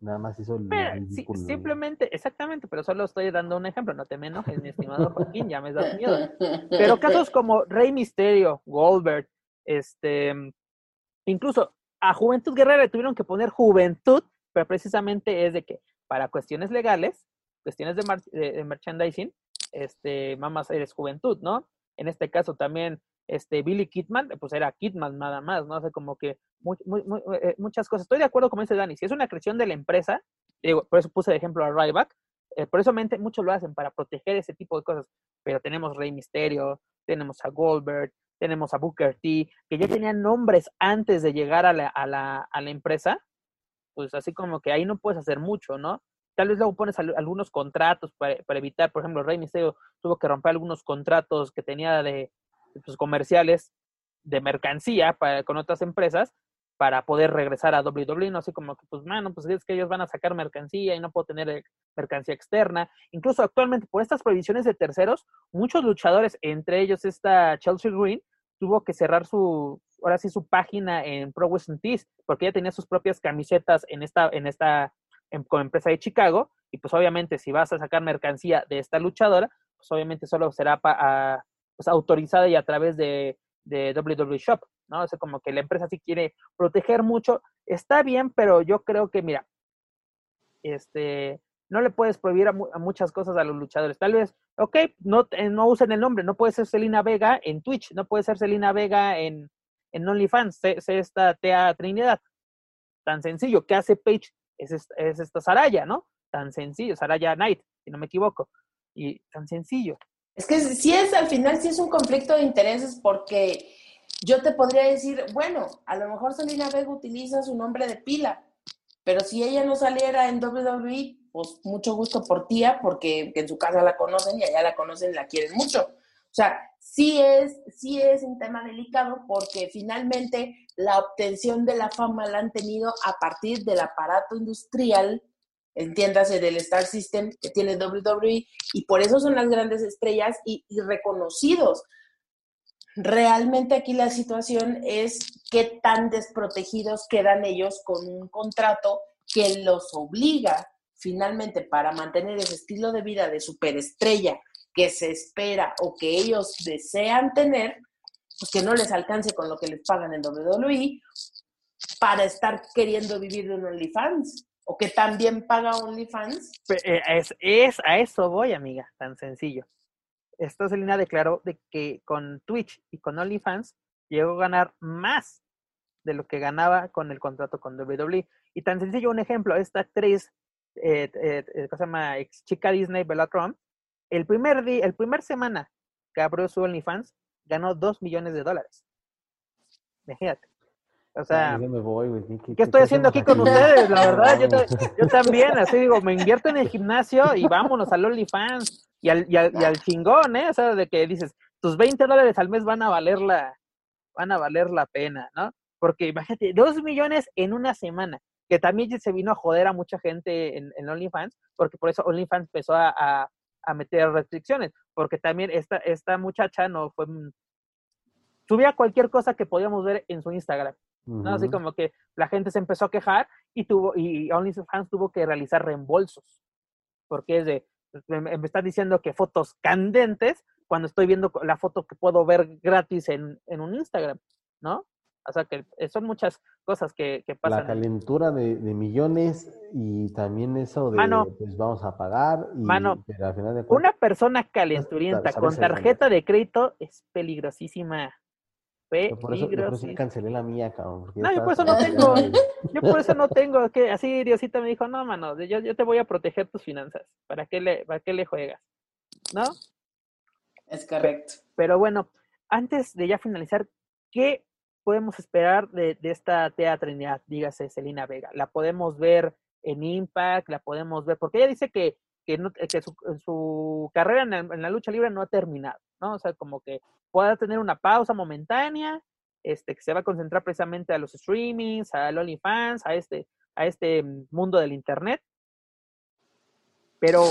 nada más hizo el Pero, sí, ridículo. simplemente, exactamente, pero solo estoy dando un ejemplo, no te me enojes, mi estimado Joaquín, ya me das miedo. Pero casos como Rey Misterio, Goldberg, este, incluso a Juventud Guerrera le tuvieron que poner Juventud, pero precisamente es de que para cuestiones legales, cuestiones de, mar de, de merchandising, este, mamás eres Juventud, ¿no? En este caso también este Billy Kidman, pues era Kidman nada más, ¿no? O sea, como que muy, muy, muy, eh, muchas cosas. Estoy de acuerdo con dice Dani, si es una creación de la empresa, digo, por eso puse de ejemplo a Ryback, eh, por eso mente, muchos lo hacen para proteger ese tipo de cosas, pero tenemos Rey Misterio, tenemos a Goldberg, tenemos a Booker T, que ya tenían nombres antes de llegar a la, a la, a la empresa, pues así como que ahí no puedes hacer mucho, ¿no? Tal vez luego pones al, algunos contratos para, para, evitar, por ejemplo, Rey Misterio tuvo que romper algunos contratos que tenía de pues, comerciales de mercancía para, con otras empresas para poder regresar a WWE, no así como que, pues, mano, pues es que ellos van a sacar mercancía y no puedo tener mercancía externa. Incluso actualmente, por estas prohibiciones de terceros, muchos luchadores, entre ellos esta Chelsea Green, tuvo que cerrar su, ahora sí, su página en Pro Wrestling Tees, porque ella tenía sus propias camisetas en esta, en esta en, con empresa de Chicago, y pues obviamente si vas a sacar mercancía de esta luchadora, pues obviamente solo será pa, a, pues, autorizada y a través de, de WWE Shop, ¿no? O sea, como que la empresa sí quiere proteger mucho, está bien, pero yo creo que, mira, este, no le puedes prohibir a, mu a muchas cosas a los luchadores. Tal vez, ok, no, eh, no usen el nombre, no puede ser Selena Vega en Twitch, no puede ser Selena Vega en, en OnlyFans, sé, esta Tea Trinidad. Tan sencillo, ¿qué hace Page? Es es esta Saraya, ¿no? Tan sencillo, Saraya Knight, si no me equivoco. Y tan sencillo. Es que si es al final, sí es un conflicto de intereses porque yo te podría decir, bueno, a lo mejor Selena Vega utiliza su nombre de pila, pero si ella no saliera en WWE, pues mucho gusto por tía, porque en su casa la conocen y allá la conocen y la quieren mucho. O sea, sí es, sí es un tema delicado porque finalmente la obtención de la fama la han tenido a partir del aparato industrial, entiéndase, del Star System que tiene WWE, y por eso son las grandes estrellas y, reconocidos. Realmente aquí la situación es qué tan desprotegidos quedan ellos con un contrato que los obliga finalmente para mantener ese estilo de vida de superestrella que se espera o que ellos desean tener, pues que no les alcance con lo que les pagan en WWE para estar queriendo vivir de un OnlyFans o que también paga OnlyFans. Es, es, a eso voy, amiga, tan sencillo. Esta Selena declaró de que con Twitch y con OnlyFans llegó a ganar más de lo que ganaba con el contrato con WWE. Y tan sencillo, un ejemplo, esta actriz, eh, eh, ¿cómo se llama? Ex chica Disney, Bella Crumb, el primer día, el primer semana que abrió su OnlyFans, ganó 2 millones de dólares. Imagínate. O sea, me voy, güey. ¿Qué, ¿qué, ¿qué estoy haciendo aquí con ustedes? La verdad, yo, yo, también, así digo, me invierto en el gimnasio y vámonos al OnlyFans y al, y, al, y al chingón, ¿eh? O sea, de que dices, tus 20 dólares al mes van a valer la, van a valer la pena, ¿no? Porque imagínate, 2 millones en una semana, que también se vino a joder a mucha gente en, en OnlyFans, porque por eso OnlyFans empezó a, a, a meter restricciones, porque también esta, esta muchacha no fue, subía cualquier cosa que podíamos ver en su Instagram. ¿No? Así como que la gente se empezó a quejar y tuvo y OnlyFans tuvo que realizar reembolsos. Porque es de, me, me estás diciendo que fotos candentes cuando estoy viendo la foto que puedo ver gratis en, en un Instagram, ¿no? O sea, que son muchas cosas que, que pasan. La calentura de, millones y también eso de, pues vamos a pagar. Y, mano, una persona calenturienta con tarjeta de crédito es peligrosísima. Por eso, cancelé la mía, cabrón. No, yo por eso no tengo. Yo por eso no tengo. Que así Diosita me dijo, no, mano, yo, yo te voy a proteger tus finanzas. ¿Para qué le, para qué le juegas? ¿No? Es correcto. Pero bueno, antes de ya finalizar, ¿qué podemos esperar de, esta Tea Trinidad? Dígase Celina Vega. ¿La podemos ver en Impact? ¿La podemos ver? Porque ella dice que, que, su, carrera en la, lucha libre no ha terminado, ¿no? O sea, como que pueda tener una pausa momentánea, este, que se va a concentrar precisamente a los streamings, a OnlyFans, a este, a este mundo del Internet, pero,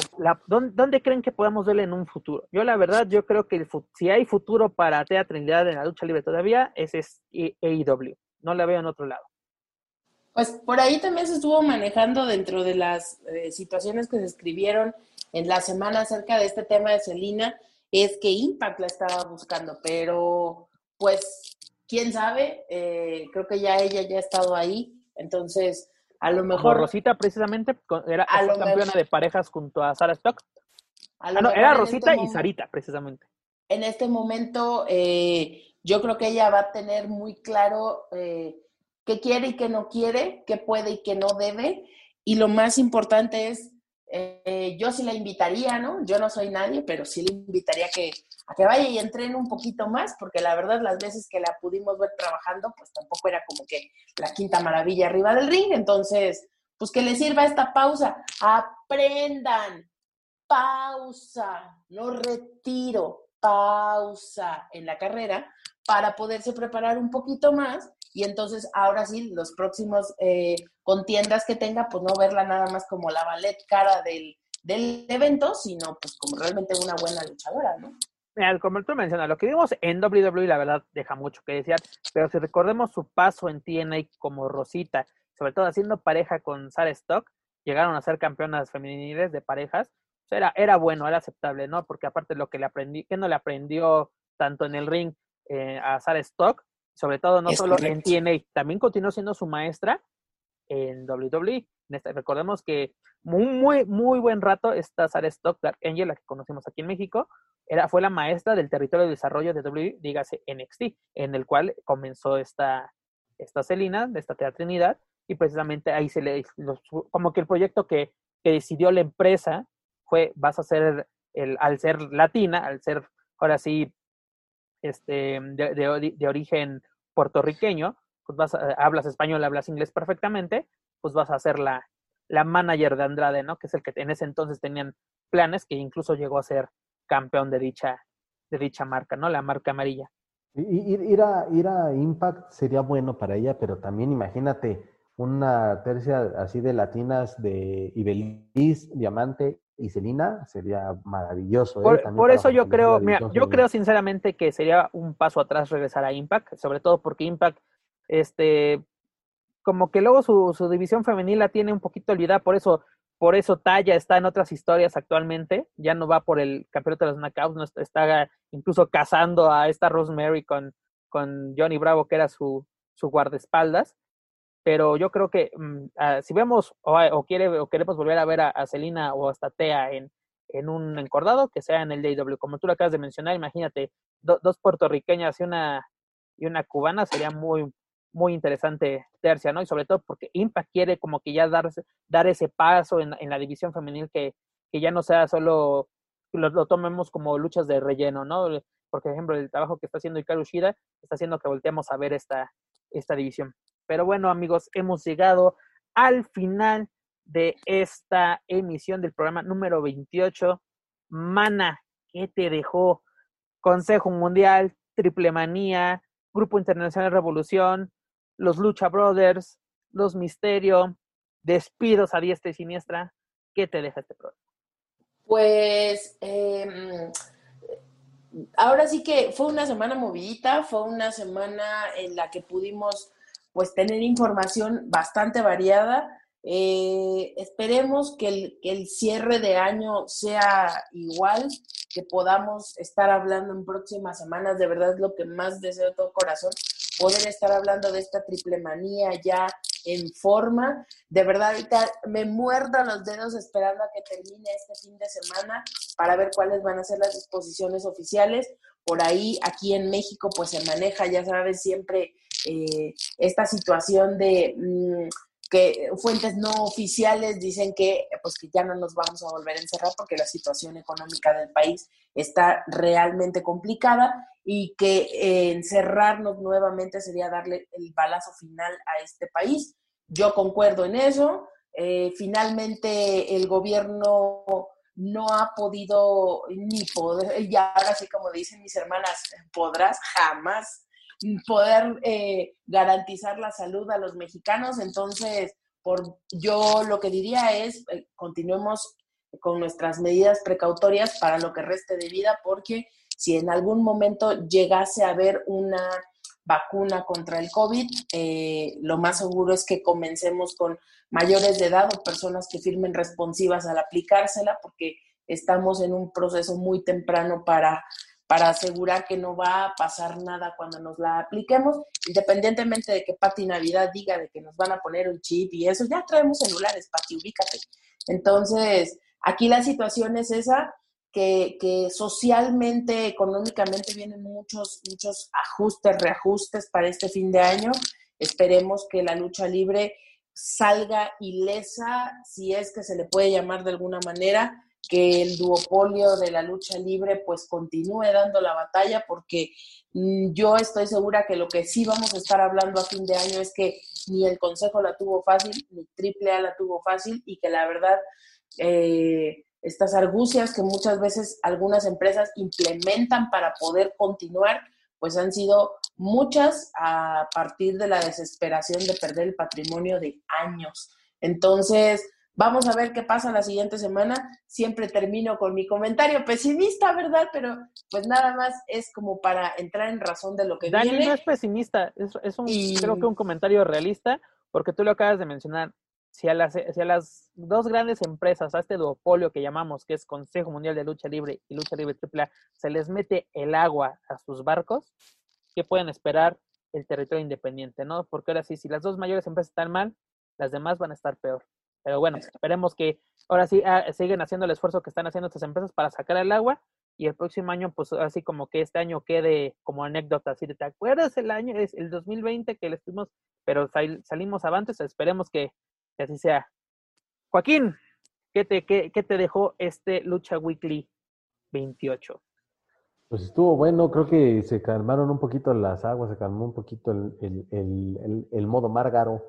¿dónde, creen que podamos verle en un futuro? Yo, la verdad, yo creo que si hay futuro para Tea Trinidad en la lucha libre todavía, ese es AEW. No la veo en otro lado. Pues por ahí también se estuvo manejando dentro de las eh, situaciones que se escribieron en la semana acerca de este tema de Celina, es que Impact la estaba buscando, pero pues, quién sabe, eh, creo que ya ella ya ha estado ahí, entonces a lo mejor. Rosita, precisamente, era campeona de parejas junto a Sara Stock. Ah, no, era Rosita este y Sarita, precisamente. En este momento, eh, yo creo que ella va a tener muy claro eh, qué quiere y qué no quiere, qué puede y qué no debe. Y lo más importante es, eh, yo sí la invitaría, ¿no? Yo no soy nadie, pero sí le invitaría que a que vaya y entrene un poquito más, porque la verdad las veces que la pudimos ver trabajando, pues tampoco era como que la quinta maravilla arriba del ring, entonces, pues que le sirva esta pausa, aprendan, pausa, no retiro, pausa en la carrera para poderse preparar un poquito más y entonces ahora sí, los próximos eh, contiendas que tenga, pues no verla nada más como la ballet cara del, del evento, sino pues como realmente una buena luchadora, ¿no? como tú mencionas, lo que vimos en WWE, la verdad, deja mucho que decir, pero si recordemos su paso en TNA como Rosita, sobre todo haciendo pareja con Sarah Stock, llegaron a ser campeonas femeniles de parejas, era, era bueno, era aceptable, ¿no? Porque aparte lo que le aprendí, que no le aprendió tanto en el ring eh, a Sarah Stock, sobre todo no solo en TNA, también continuó siendo su maestra en WWE. Este, recordemos que muy, muy, muy buen rato esta Sarah Stock, Dark Angel, la que conocemos aquí en México, era, fue la maestra del territorio de desarrollo de W, dígase NXT, en el cual comenzó esta, esta Celina, de esta Trinidad, y precisamente ahí se le, como que el proyecto que, que decidió la empresa fue, vas a ser, el, al ser latina, al ser, ahora sí, este, de, de, origen puertorriqueño, pues vas hablas español, hablas inglés perfectamente, pues vas a ser la, la manager de Andrade, ¿no? Que es el que en ese entonces tenían planes, que incluso llegó a ser campeón de dicha, de dicha marca, ¿no? La marca amarilla. Ir, a, ir a Impact sería bueno para ella, pero también imagínate una tercia así de latinas de Ibeliz, Diamante y Celina, sería maravilloso. ¿eh? Por, eso yo creo, mira, yo creo sinceramente que sería un paso atrás regresar a Impact, sobre todo porque Impact, este, como que luego su, su división femenil la tiene un poquito olvidada, por eso por eso Taya está en otras historias actualmente, ya no va por el campeonato de los knockouts, no está, incluso casando a esta Rosemary con, con Johnny Bravo, que era su, su guardaespaldas. Pero yo creo que ah, si vemos o, quiere, o queremos volver a ver a, Celina o hasta Tea en, en un encordado, que sea en el DW. Como tú lo acabas de mencionar, imagínate, dos puertorriqueñas y una, y una cubana, sería muy, muy interesante tercia, ¿no? Y sobre todo porque Impact quiere como que ya dar, dar ese paso en, la división femenil que, que, ya no sea solo, lo, tomemos como luchas de relleno, ¿no? Por ejemplo, el trabajo que está haciendo Ikaru Shida está haciendo que volteemos a ver esta, esta división. Pero bueno, amigos, hemos llegado al final de esta emisión del programa número 28. Mana, ¿qué te dejó? Consejo Mundial, Triple Manía, Grupo Internacional Revolución, los Lucha Brothers, los Misterio, despidos a diestra y siniestra. ¿Qué te deja este programa? Pues em, ahora sí que fue una semana movidita, fue una semana en la que pudimos pues tener información bastante variada. Eh, esperemos que el, el, cierre de año sea igual, que podamos estar hablando en próximas semanas. De verdad, lo que más deseo de todo corazón, poder estar hablando de esta triple manía ya en forma. De verdad, ahorita me muerdo los dedos esperando a que termine este fin de semana para ver cuáles van a ser las disposiciones oficiales. Por ahí, aquí en México, pues se maneja, ya sabes, siempre eh, esta situación de... Mm, que fuentes no oficiales dicen que pues que ya no nos vamos a volver a encerrar porque la situación económica del país está realmente complicada y que eh, encerrarnos nuevamente sería darle el balazo final a este país. Yo concuerdo en eso. Eh, finalmente el gobierno no ha podido ni poder, y ahora sí como dicen mis hermanas, podrás jamás poder eh, garantizar la salud a los mexicanos. Entonces, por, yo lo que diría es, eh, continuemos con nuestras medidas precautorias para lo que reste de vida, porque si en algún momento llegase a haber una vacuna contra el COVID, eh, lo más seguro es que comencemos con mayores de edad o personas que firmen responsivas al aplicársela, porque estamos en un proceso muy temprano para para asegurar que no va a pasar nada cuando nos la apliquemos, independientemente de que Pati Navidad diga de que nos van a poner un chip y eso, ya traemos celulares, Pati, ubícate. Entonces, aquí la situación es esa, que, que, socialmente, económicamente vienen muchos, muchos ajustes, reajustes para este fin de año. Esperemos que la lucha libre salga ilesa, si es que se le puede llamar de alguna manera, que el duopolio de la lucha libre pues continúe dando la batalla porque mm, yo estoy segura que lo que sí vamos a estar hablando a fin de año es que ni el Consejo la tuvo fácil, ni Triple A la tuvo fácil y que la verdad eh, estas argucias que muchas veces algunas empresas implementan para poder continuar pues han sido muchas a partir de la desesperación de perder el patrimonio de años. Entonces, Vamos a ver qué pasa la siguiente semana. Siempre termino con mi comentario pesimista, ¿verdad? Pero pues nada más es como para entrar en razón de lo que Dani viene. no es pesimista, es, un, creo que un comentario realista, porque tú lo acabas de mencionar. Si a, las, si a las dos grandes empresas, a este duopolio que llamamos, que es Consejo Mundial de Lucha Libre y Lucha Libre AAA, se les mete el agua a sus barcos, ¿qué pueden esperar el territorio independiente? ¿no? Porque ahora sí, si las dos mayores empresas están mal, las demás van a estar peor. Pero bueno, esperemos que ahora sí ah, siguen haciendo el esfuerzo que están haciendo estas empresas para sacar el agua y el próximo año, pues así como que este año quede como anécdota, así de, ¿te acuerdas el año, es el 2020 que le estuvimos, pero salimos avantes, esperemos que, así sea. Joaquín, ¿qué te, qué, qué te dejó este Lucha Weekly 28? Pues estuvo bueno, creo que se calmaron un poquito las aguas, se calmó un poquito el, el, el modo márgaro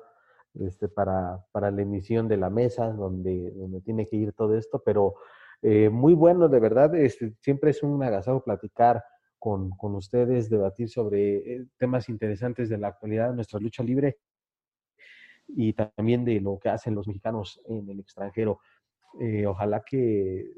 este, para, para, la emisión de la mesa, donde, donde tiene que ir todo esto, pero eh, muy bueno, de verdad, este, siempre es un agasajo platicar con, con ustedes, debatir sobre eh, temas interesantes de la actualidad de nuestra lucha libre y también de lo que hacen los mexicanos en el extranjero. Eh, ojalá que,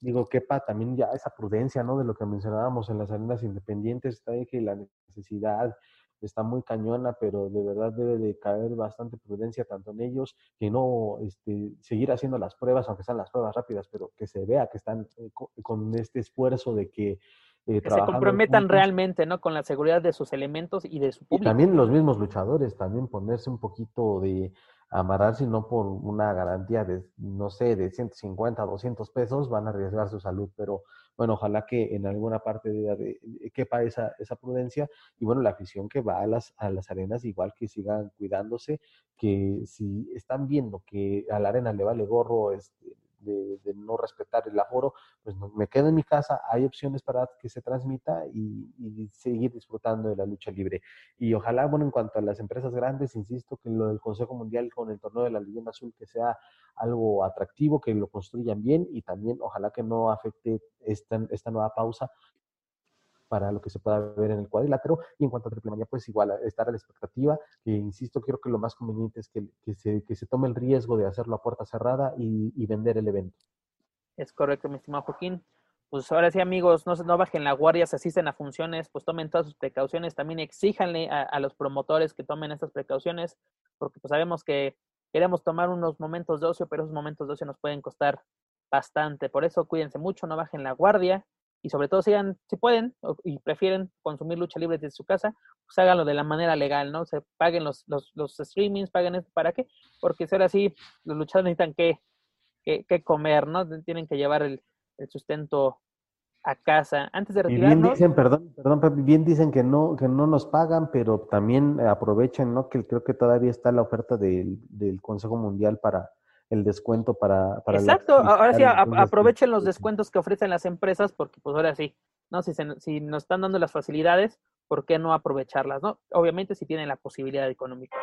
digo, quepa también ya esa prudencia, ¿no? De lo que mencionábamos en las arenas independientes, que la necesidad está muy cañona, pero de verdad debe de caer bastante prudencia tanto en ellos, que no este, seguir haciendo las pruebas, aunque sean las pruebas rápidas, pero que se vea que están eh, con, este esfuerzo de que... Eh, que se comprometan realmente, ¿no? Con la seguridad de sus elementos y de su público. Y también los mismos luchadores, también ponerse un poquito de amarrarse, no por una garantía de, no sé, de 150, 200 pesos, van a arriesgar su salud, pero bueno, ojalá que en alguna parte de, quepa esa, esa prudencia y bueno, la afición que va a las, a las arenas igual que sigan cuidándose, que si están viendo que a la arena le vale gorro este, de, no respetar el aforo, pues me quedo en mi casa, hay opciones para que se transmita y, seguir disfrutando de la lucha libre. Y ojalá, bueno, en cuanto a las empresas grandes, insisto que lo del Consejo Mundial con el torneo de la leyenda azul que sea algo atractivo, que lo construyan bien y también ojalá que no afecte esta, esta nueva pausa para lo que se pueda ver en el cuadrilátero. Y en cuanto a triple manía, pues igual estar a la expectativa, que insisto, creo que lo más conveniente es que, que, se, que se tome el riesgo de hacerlo a puerta cerrada y, vender el evento. Es correcto, mi estimado Joaquín. Pues ahora sí, amigos, no, no bajen la guardia, se asisten a funciones, pues tomen todas sus precauciones, también exíjanle a, a los promotores que tomen estas precauciones, porque pues sabemos que queremos tomar unos momentos de ocio, pero esos momentos de ocio nos pueden costar bastante. Por eso cuídense mucho, no bajen la guardia y sobre todo sigan, si pueden y prefieren consumir lucha libre desde su casa, pues háganlo de la manera legal, ¿no? Se paguen los, los, los streamings, paguen esto, ¿para qué? Porque ser así, los luchadores necesitan que, que, comer, ¿no? Tienen que llevar el, el sustento a casa. Antes de retirarnos... bien dicen, perdón, perdón, bien dicen que no, que no nos pagan, pero también aprovechan, ¿no? Que creo que todavía está la oferta del, del Consejo Mundial para el descuento para... para Exacto, ahora sí, aprovechen los descuentos que ofrecen las empresas porque pues ahora sí, ¿no? Si, si nos están dando las facilidades, ¿por qué no aprovecharlas, no? Obviamente si tienen la posibilidad económica.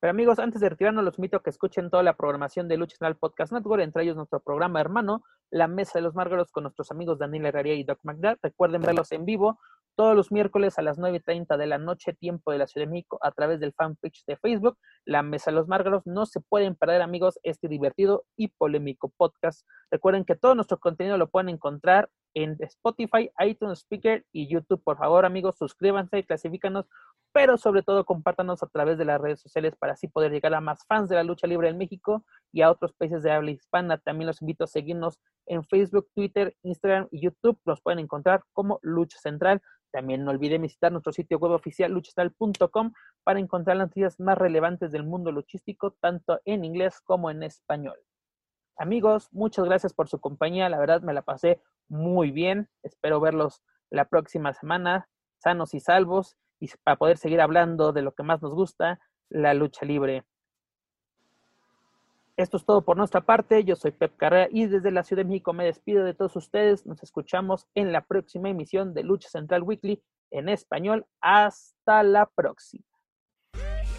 Pero amigos, antes de retirarnos, los invito a que escuchen toda la programación de Lucha Nacional Podcast Network, entre ellos nuestro programa hermano, La Mesa de los Márgaros, con nuestros amigos Daniel Herrera y Doc McDuff. Recuerden verlos en vivo todos los miércoles a las 9.30 de la noche, tiempo de la Ciudad de México, a través del fanpage de Facebook, La Mesa de los Márgaros. No se pueden perder, amigos, este divertido y polémico podcast. Recuerden que todo nuestro contenido lo pueden encontrar en Spotify, iTunes Speaker y YouTube. Por favor, amigos, suscríbanse, clasifícanos, pero sobre todo compártanos a través de las redes sociales para así poder llegar a más fans de la lucha libre en México y a otros países de habla hispana. También los invito a seguirnos en Facebook, Twitter, Instagram y YouTube. Los pueden encontrar como Lucha Central. También no olviden visitar nuestro sitio web oficial luchastral.com para encontrar las noticias más relevantes del mundo luchístico, tanto en inglés como en español. Amigos, muchas gracias por su compañía. La verdad me la pasé muy bien. Espero verlos la próxima semana, sanos y salvos, y para poder seguir hablando de lo que más nos gusta, la lucha libre. Esto es todo por nuestra parte. Yo soy Pep Carrera y desde la Ciudad de México me despido de todos ustedes. Nos escuchamos en la próxima emisión de Lucha Central Weekly en español. Hasta la próxima.